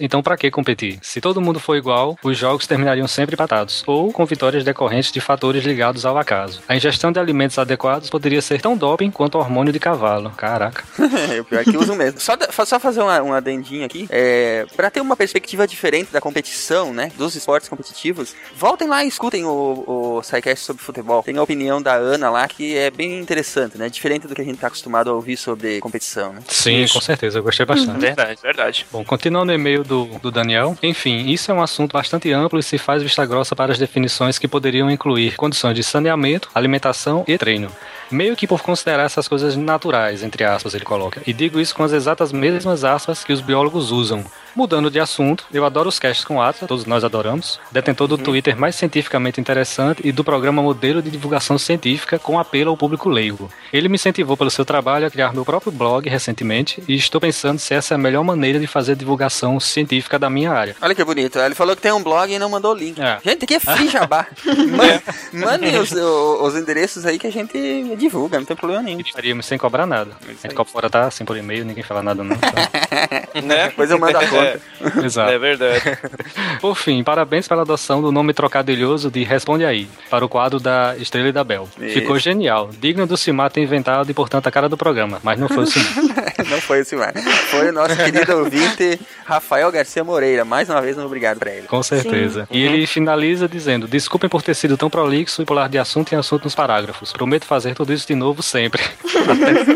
então pra que competir? Se todo mundo for igual, os jogos terminariam sempre empatados, ou com vitórias decorrentes de fatores ligados ao acaso. A ingestão de alimentos adequados poderia ser tão doping quanto hormônio de cavalo. Caraca. *laughs* É, o pior é que usam mesmo. Só, só fazer uma, um adendinho aqui. É, pra ter uma perspectiva diferente da competição, né? Dos esportes competitivos, voltem lá e escutem o, o SciCast sobre futebol. Tem a opinião da Ana lá que é bem interessante, né? Diferente do que a gente tá acostumado a ouvir sobre competição, né? Sim, com certeza, eu gostei bastante. Verdade, verdade. Bom, continuando o e-mail do, do Daniel. Enfim, isso é um assunto bastante amplo e se faz vista grossa para as definições que poderiam incluir condições de saneamento, alimentação e treino. Meio que por considerar essas coisas naturais, entre aspas, ele coloca. E digo isso com as exatas mesmas aspas que os biólogos usam. Mudando de assunto, eu adoro os casts com Atlas, todos nós adoramos. Detentor do Uhum. Twitter mais cientificamente interessante e do programa Modelo de Divulgação Científica com apelo ao público leigo. Ele me incentivou pelo seu trabalho a criar meu próprio blog recentemente e estou pensando se essa é a melhor maneira de fazer divulgação científica da minha área. Olha que bonito. Ele falou que tem um blog e não mandou o link. É. Gente, aqui é free *laughs* jabá. Man- Mandem os, o- os endereços aí que a gente divulga, não tem problema nenhum. Faríamos sem cobrar nada. A gente cobra fora, tá? Assim por e-mail, ninguém fala nada não. Então. *laughs* Né? Depois eu mando a conta. *laughs* *laughs* Exato. É verdade. *laughs* Por fim, parabéns pela adoção do nome trocadilhoso de Responde Aí, para o quadro da Estrela e da Bel. Isso. Ficou genial. Digno do Simar ter inventado e, portanto, a cara do programa, mas não foi o Simar. *laughs* não foi o Simar. Foi o nosso querido ouvinte Rafael Garcia Moreira. Mais uma vez, um obrigado pra ele. Com certeza. E ele finaliza dizendo: Desculpem por ter sido tão prolixo e pular de assunto em assunto nos parágrafos. Prometo fazer tudo isso de novo sempre.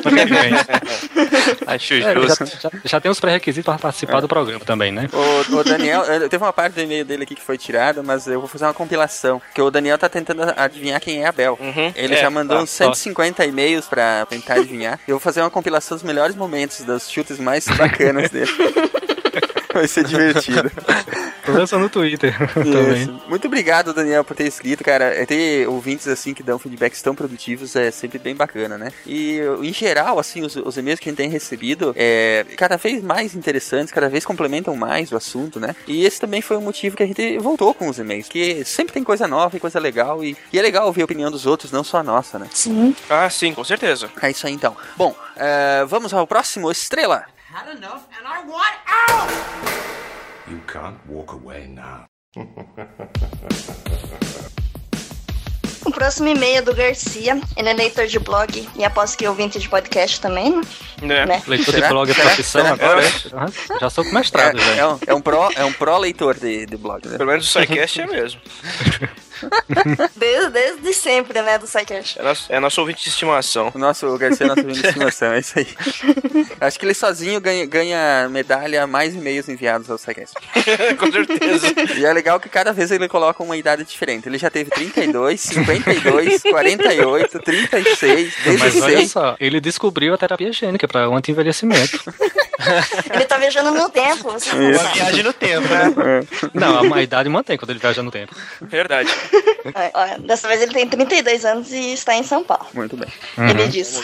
Até que vem. Acho É, já, justo. já, já tem os pré-requisitos para participar do programa também, né? O, o Daniel, *laughs* eh, teve uma parte do e-mail dele aqui que foi tirada, mas eu vou fazer uma compilação. Que o Daniel tá tentando adivinhar quem é a Bel. Ele É, já mandou tá, uns 150 e-mails pra tentar adivinhar. Eu vou fazer uma compilação dos melhores momentos, dos chutes mais bacanas dele. *laughs* *laughs* Vai ser divertido. Lança no Twitter *laughs* também. Muito obrigado, Daniel, por ter escrito, cara. É Ter ouvintes assim que dão feedbacks tão produtivos é sempre bem bacana, né? E em geral, assim, os, os e-mails que a gente tem recebido é cada vez mais interessantes, cada vez complementam mais o assunto, né? E esse também foi o motivo que a gente voltou com os e-mails, que sempre tem coisa nova e coisa legal, e, e é legal ouvir a opinião dos outros, não só a nossa, né? Sim. Ah, sim, com certeza. É isso aí então. Bom, eh, vamos ao próximo, Estrela. Had enough I want out! You can't walk away now. O próximo e-mail é do Garcia. Ele é leitor de blog e aposto que é ouvinte de podcast também, né? Né? Leitor de Será? blog é profissão Será? agora? Aham, Já sou com mestrado, É, já. é um, é um pró, é um pró leitor de, de blog, né? Pelo menos o SciCast é mesmo. *laughs* *laughs* Desde, desde sempre, né, do SciCast. É nosso, é nosso ouvinte de estimação. O nosso o Garcia é nosso ouvinte de estimação, é isso aí. *laughs* Acho que ele sozinho ganha, ganha medalha mais e-mails enviados ao SciCast. *laughs* com certeza. E é legal que cada vez ele coloca uma idade diferente. Ele já teve 32, 52, 48, 36, Mas olha 16. só, ele descobriu a terapia gênica para o anti-envelhecimento. *laughs* Ele tá viajando no tempo. Você Uma viagem no tempo, né? Não, a, idade mantém quando ele viaja no tempo. Verdade. Olha, dessa vez ele tem 32 anos e está em São Paulo. Muito bem. Ele diz: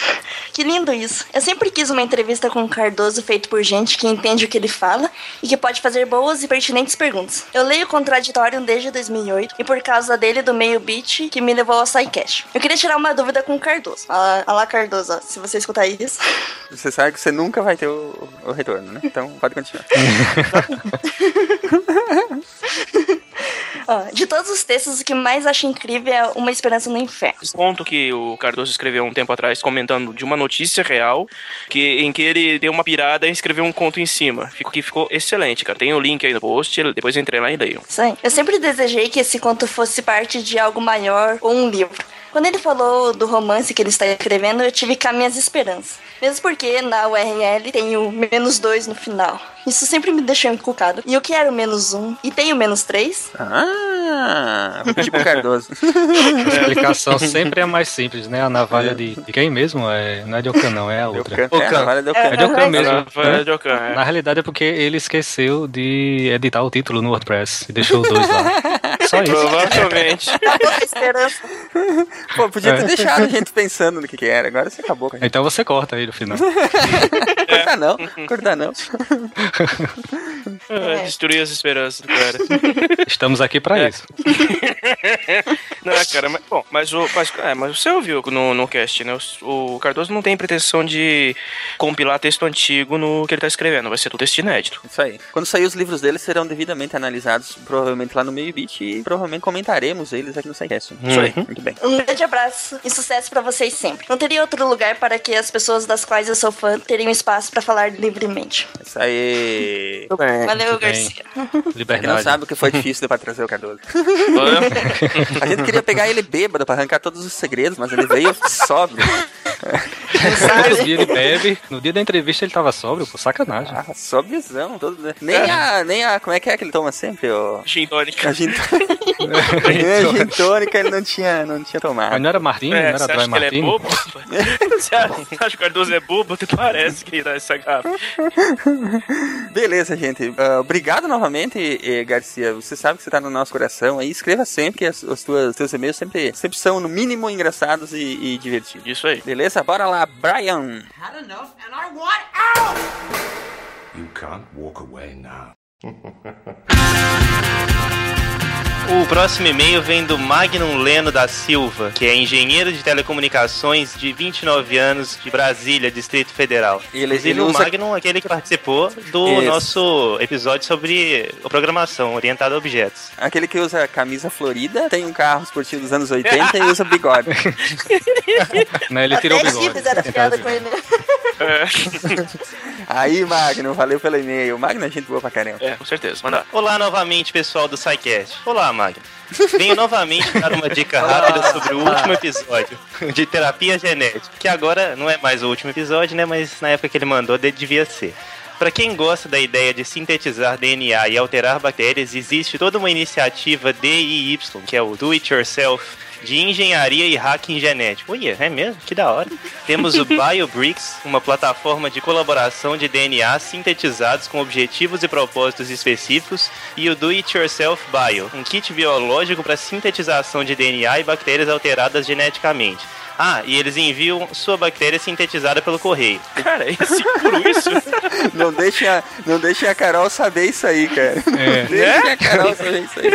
Que lindo isso. Eu sempre quis uma entrevista com o Cardoso feito por gente que entende o que ele fala e que pode fazer boas e pertinentes perguntas. Eu leio o Contraditório desde 2008 e por causa dele do meio beat que me levou ao SciCast. Eu queria tirar uma dúvida com o Cardoso. Olha lá, Cardoso, ó, se você escutar isso. Você sabe que você nunca vai ter o, o retorno, né? Então pode continuar. *laughs* Ó, de todos os textos, o que mais acho incrível é Uma Esperança no Inferno. Esse ponto que o Cardoso escreveu um tempo atrás, comentando de uma notícia real, que, em que ele deu uma pirada e escreveu um conto em cima. Ficou, que ficou excelente, cara. Tem o link aí no post, depois entrei lá e leio. Aí. Eu sempre desejei que esse conto fosse parte de algo maior ou um livro. Quando ele falou do romance que ele está escrevendo, eu tive cá minhas esperanças. Mesmo porque na URL tem o menos dois no final. Isso sempre me deixou encucado. E eu quero menos um. E tem o menos três? Ah, tipo *laughs* Cardoso. A explicação sempre é mais simples, né? A navalha de, de quem mesmo? É, não é de Ocan, não, é a outra. Ocan. É, a navalha de Ocan. É de Ocan mesmo. A navalha né? de Ocan, é. Na realidade é porque ele esqueceu de editar o título no WordPress e deixou os dois lá. Só isso. Provavelmente. *laughs* Acabou a esperança. Pô, podia ter É. deixado a gente pensando no que, que era. Agora você acabou com a gente. Então você corta aí no final. *laughs* Cortar não, cortar não. Ah, Destruir as esperanças do cara. Estamos aqui pra isso. *laughs* Não, cara, mas, bom, mas, o, mas, é, mas você ouviu no, no cast, né? O, o Cardoso não tem pretensão de compilar texto antigo no que ele tá escrevendo, vai ser tudo texto inédito. Isso aí. Quando sair os livros dele, serão devidamente analisados, provavelmente lá no meio bit, e provavelmente comentaremos eles aqui no SciCast. Isso aí, muito bem. Um grande abraço e sucesso pra vocês sempre. Não teria outro lugar para que as pessoas das quais eu sou fã teriam espaço pra falar livremente. Isso aí. Valeu, bem. Garcia. Quem não Liberdade. sabe o que foi difícil pra trazer o Cardoso. A gente queria pegar ele bêbado pra arrancar todos os segredos, mas ele veio sóbrio. No dia ele bebe, no dia da entrevista ele tava sóbrio, pô, sacanagem. Ah, só visão. Todo... Nem a, nem a. Como é que é que ele toma sempre? O... Gin tônica. A gin Nem a *laughs* gin tônica ele não tinha, não tinha tomado. Mas não era Martini, É, não era você Dry acha que ele é Martini? bobo? *laughs* você acha que o Cardoso é bobo? Até parece que dá essa garrafa. Beleza, gente. Ah, obrigado novamente, eh, Garcia. Você sabe que você tá no nosso coração aí. Escreva sempre que as, os tuas, teus e-mails sempre, sempre são, no mínimo, engraçados e, e divertidos. Isso aí. Beleza? Bora lá, Brian. Had enough and I want out! You can't walk away now. *laughs* O próximo e-mail vem do Magnum Leno da Silva, que é engenheiro de telecomunicações de 29 anos de Brasília, Distrito Federal. Ele- Inclusive ele o usa- Magnum é aquele que participou do Isso. nosso episódio sobre a programação orientada a objetos. Aquele que usa camisa florida, tem um carro esportivo dos anos 80 e usa bigode. *laughs* Não, ele tirou o bigode. fizeram piada com ele. *laughs* Aí, Magno, valeu pelo e-mail. Magno é gente boa pra caramba. É, com certeza. Manda. Olá novamente, pessoal do SciCast. Olá, Magno. Venho novamente dar uma dica rápida sobre o último episódio de terapia genética, que agora não é mais o último episódio, né? Mas na época que ele mandou, de- devia ser. Para quem gosta da ideia de sintetizar DNA e alterar bactérias, existe toda uma iniciativa DIY, que é o Do It Yourself, de engenharia e hacking genético. Ui, é mesmo? Que da hora. Temos o *laughs* BioBricks, uma plataforma de colaboração de DNA sintetizados com objetivos e propósitos específicos, e o Do It Yourself Bio, um kit biológico para sintetização de DNA e bactérias alteradas geneticamente. Ah, e eles enviam sua bactéria sintetizada pelo correio. Cara, é seguro isso? *laughs* Não deixem a, não deixem a Carol saber isso aí, cara. É. Deixem a Carol saber isso aí.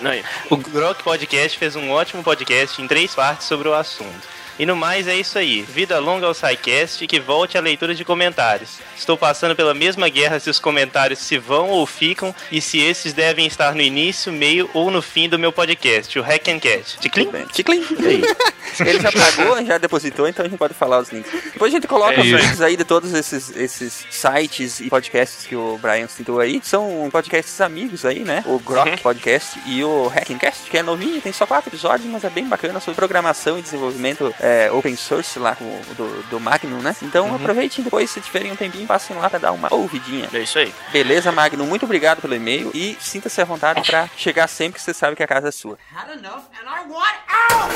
Não. O Grok Podcast fez um ótimo podcast em três partes sobre o assunto. E no mais é isso aí. Vida longa ao SciCast e que volte a leitura de comentários. Estou passando pela mesma guerra se os comentários se vão ou ficam e se esses devem estar no início, meio ou no fim do meu podcast, o Hack and Cat. Ticlin? Ticlin. *laughs* Ele já pagou, já depositou, então a gente pode falar os links. Depois a gente coloca É os links aí de todos esses, esses sites e podcasts que o Brian citou aí. São podcasts amigos aí, né? O Grok Uhum. Podcast e o Hackingcast, que é novinho, tem só quatro episódios, mas é bem bacana sobre programação e desenvolvimento é, open source lá do, do Magnum, né? Então Uhum. aproveitem depois, se tiverem um tempinho, passem lá pra dar uma ouvidinha. É isso aí. Beleza, Magnum? Muito obrigado pelo e-mail e sinta-se à vontade pra chegar sempre que você sabe que a casa é sua. Had enough and I want out!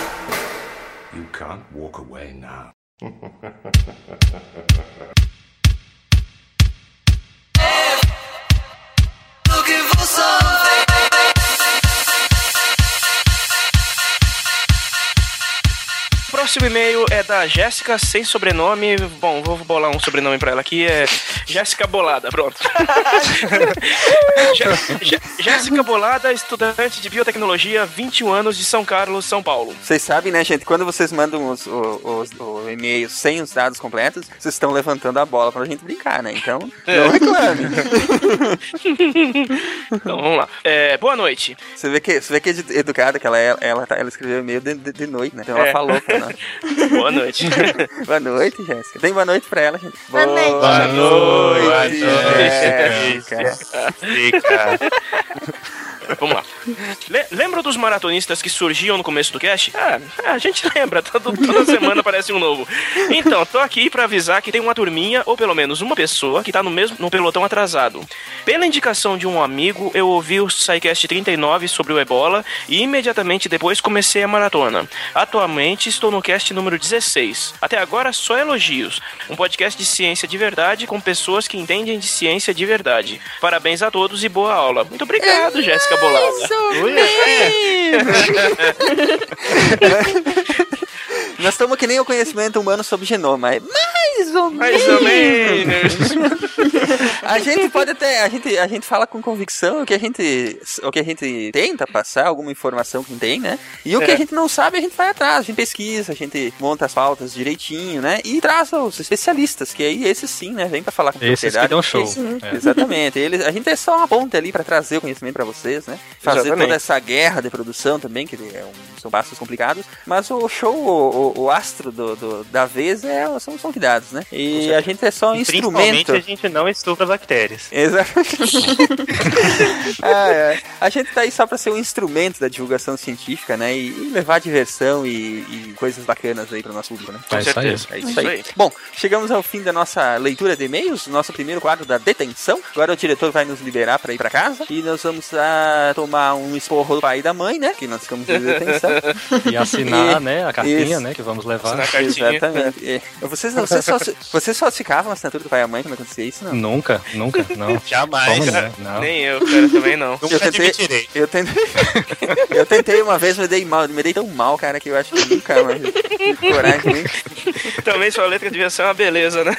You can't walk away now. *laughs* O próximo e-mail é da Jéssica, sem sobrenome. Bom, vou bolar um sobrenome pra ela aqui. É Jéssica Bolada, pronto. *laughs* Jé- Jé- Jéssica Bolada, estudante de biotecnologia, 21 anos, de São Carlos, São Paulo. Vocês sabem, né, gente? Quando vocês mandam os, o- os, o e-mail sem os dados completos, vocês estão levantando a bola pra gente brincar, né? Então, não reclame. *laughs* Então, vamos lá. É, boa noite. Você vê que, você vê que edu- educada que ela é, ela, tá- ela escreveu e-mail de, de, de noite, né? Então ela É. falou pra nós. *laughs* Boa noite. *laughs* boa noite, Jéssica. Tem boa noite pra ela, gente. Boa noite. Boa noite, Jéssica. Jéssica. Vamos lá. Le- lembra dos maratonistas que surgiam no começo do cast? Ah, a gente *laughs* lembra, todo- toda semana aparece um novo. Então, tô aqui pra avisar que tem uma turminha, ou pelo menos uma pessoa, que tá no mesmo no pelotão atrasado. Pela indicação de um amigo, eu ouvi o SciCast 39 sobre o ebola e imediatamente depois comecei a maratona. Atualmente estou no cast número 16. Até agora só elogios. Um podcast de ciência de verdade com pessoas que entendem de ciência de verdade. Parabéns a todos e boa aula. Muito obrigado, Jéssica Bolada. *laughs* Nós estamos que nem o conhecimento humano sobre genoma. É mais ou Mais ou menos. *laughs* a gente pode até, a gente, a gente fala com convicção o que a gente, o que a gente tenta passar, alguma informação que tem, né? E o que É. a gente não sabe, a gente vai atrás, a gente pesquisa, a gente monta as pautas direitinho, né? E traz os especialistas, que aí esses sim, né, vem pra falar com Esses que dão show. Esse- É. Exatamente. Eles, a gente é só uma ponte ali pra trazer o conhecimento pra vocês, né? Fazer Exatamente. toda essa guerra de produção também, que é um- são passos complicados, mas o show, o, o, o astro do, do- da vez é, são, são cuidados, né? E a gente é só um Principalmente instrumento. a gente não estupra bactérias. Exatamente. *laughs* Ah, é. A gente tá aí só pra ser um instrumento da divulgação científica, né? E, e levar diversão e, e coisas bacanas aí pro nosso público, né? É isso aí. É isso aí. Bom, chegamos ao fim da nossa leitura de e-mails, nosso primeiro quadro da detenção. Agora o diretor vai nos liberar pra ir pra casa e nós vamos tomar um esporro do pai e da mãe, né? Que nós ficamos de detenção. *laughs* E assinar, E- né, a cartinha, isso. né, que vamos levar. Assinar a cartinha. Exatamente. É. Vocês, *laughs* vocês, só, vocês só ficavam na assinatura do pai e da mãe quando acontecia isso, não? Nunca, nunca, não. *laughs* Jamais. Como cara. não? Nem eu, cara, também não. Eu tentei, eu tentei, eu tentei uma vez, me dei mal, me dei tão mal, cara, que eu acho que nunca mais coragem nem. Também sua letra devia ser uma beleza, né?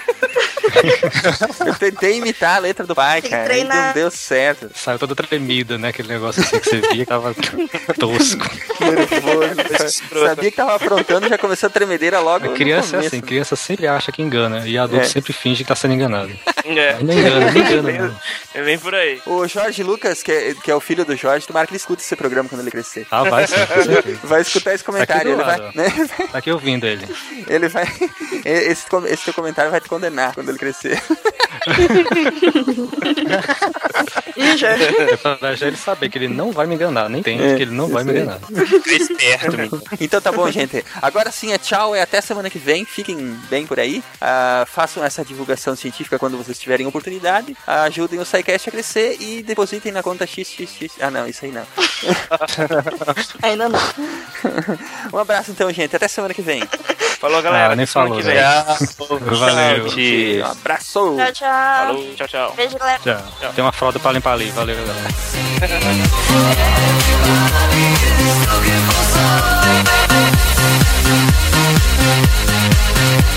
Eu tentei imitar a letra do pai, Tem que cara, e não treinar. deu certo. Saiu toda tremida, né? Aquele negócio assim que você via que tava *laughs* tosco. Nervoso. Sabia que tava aprontando, já começou a tremedeira logo. A criança é assim, criança sempre acha que engana e adulto É. sempre finge que tá sendo enganado. É. Não engana, não engana, não. É bem por aí. O Jorge Lucas, que é, que é o filho do Jorge, tomara que ele escute esse programa quando ele crescer. Ah, vai sim. Vai escutar esse comentário, ele Tá aqui vai, né? Tá aqui ouvindo ele. Ele vai. *laughs* Esse, esse teu comentário vai te condenar quando ele crescer. *laughs* Ih, já. É pra já ele saber que ele não vai me enganar, nem tem, que ele não vai me enganar. esperto, menino. Então tá bom, gente. Agora sim é tchau, é até semana que vem. Fiquem bem por aí. Ah, façam essa divulgação científica quando vocês tiverem oportunidade. Ah, ajudem o SciCast a crescer e depositem na conta XXX. Ah, não, isso aí não. *laughs* Ainda não. Um abraço então, gente. Até semana que vem. Falou, galera. Ah, nem Até semana falou, que vem. né? Valeu. Um abraço. Tchau, tchau. Falou, tchau, tchau. Beijo, galera. Já. Tem uma fralda pra limpar ali. Valeu, galera. *laughs*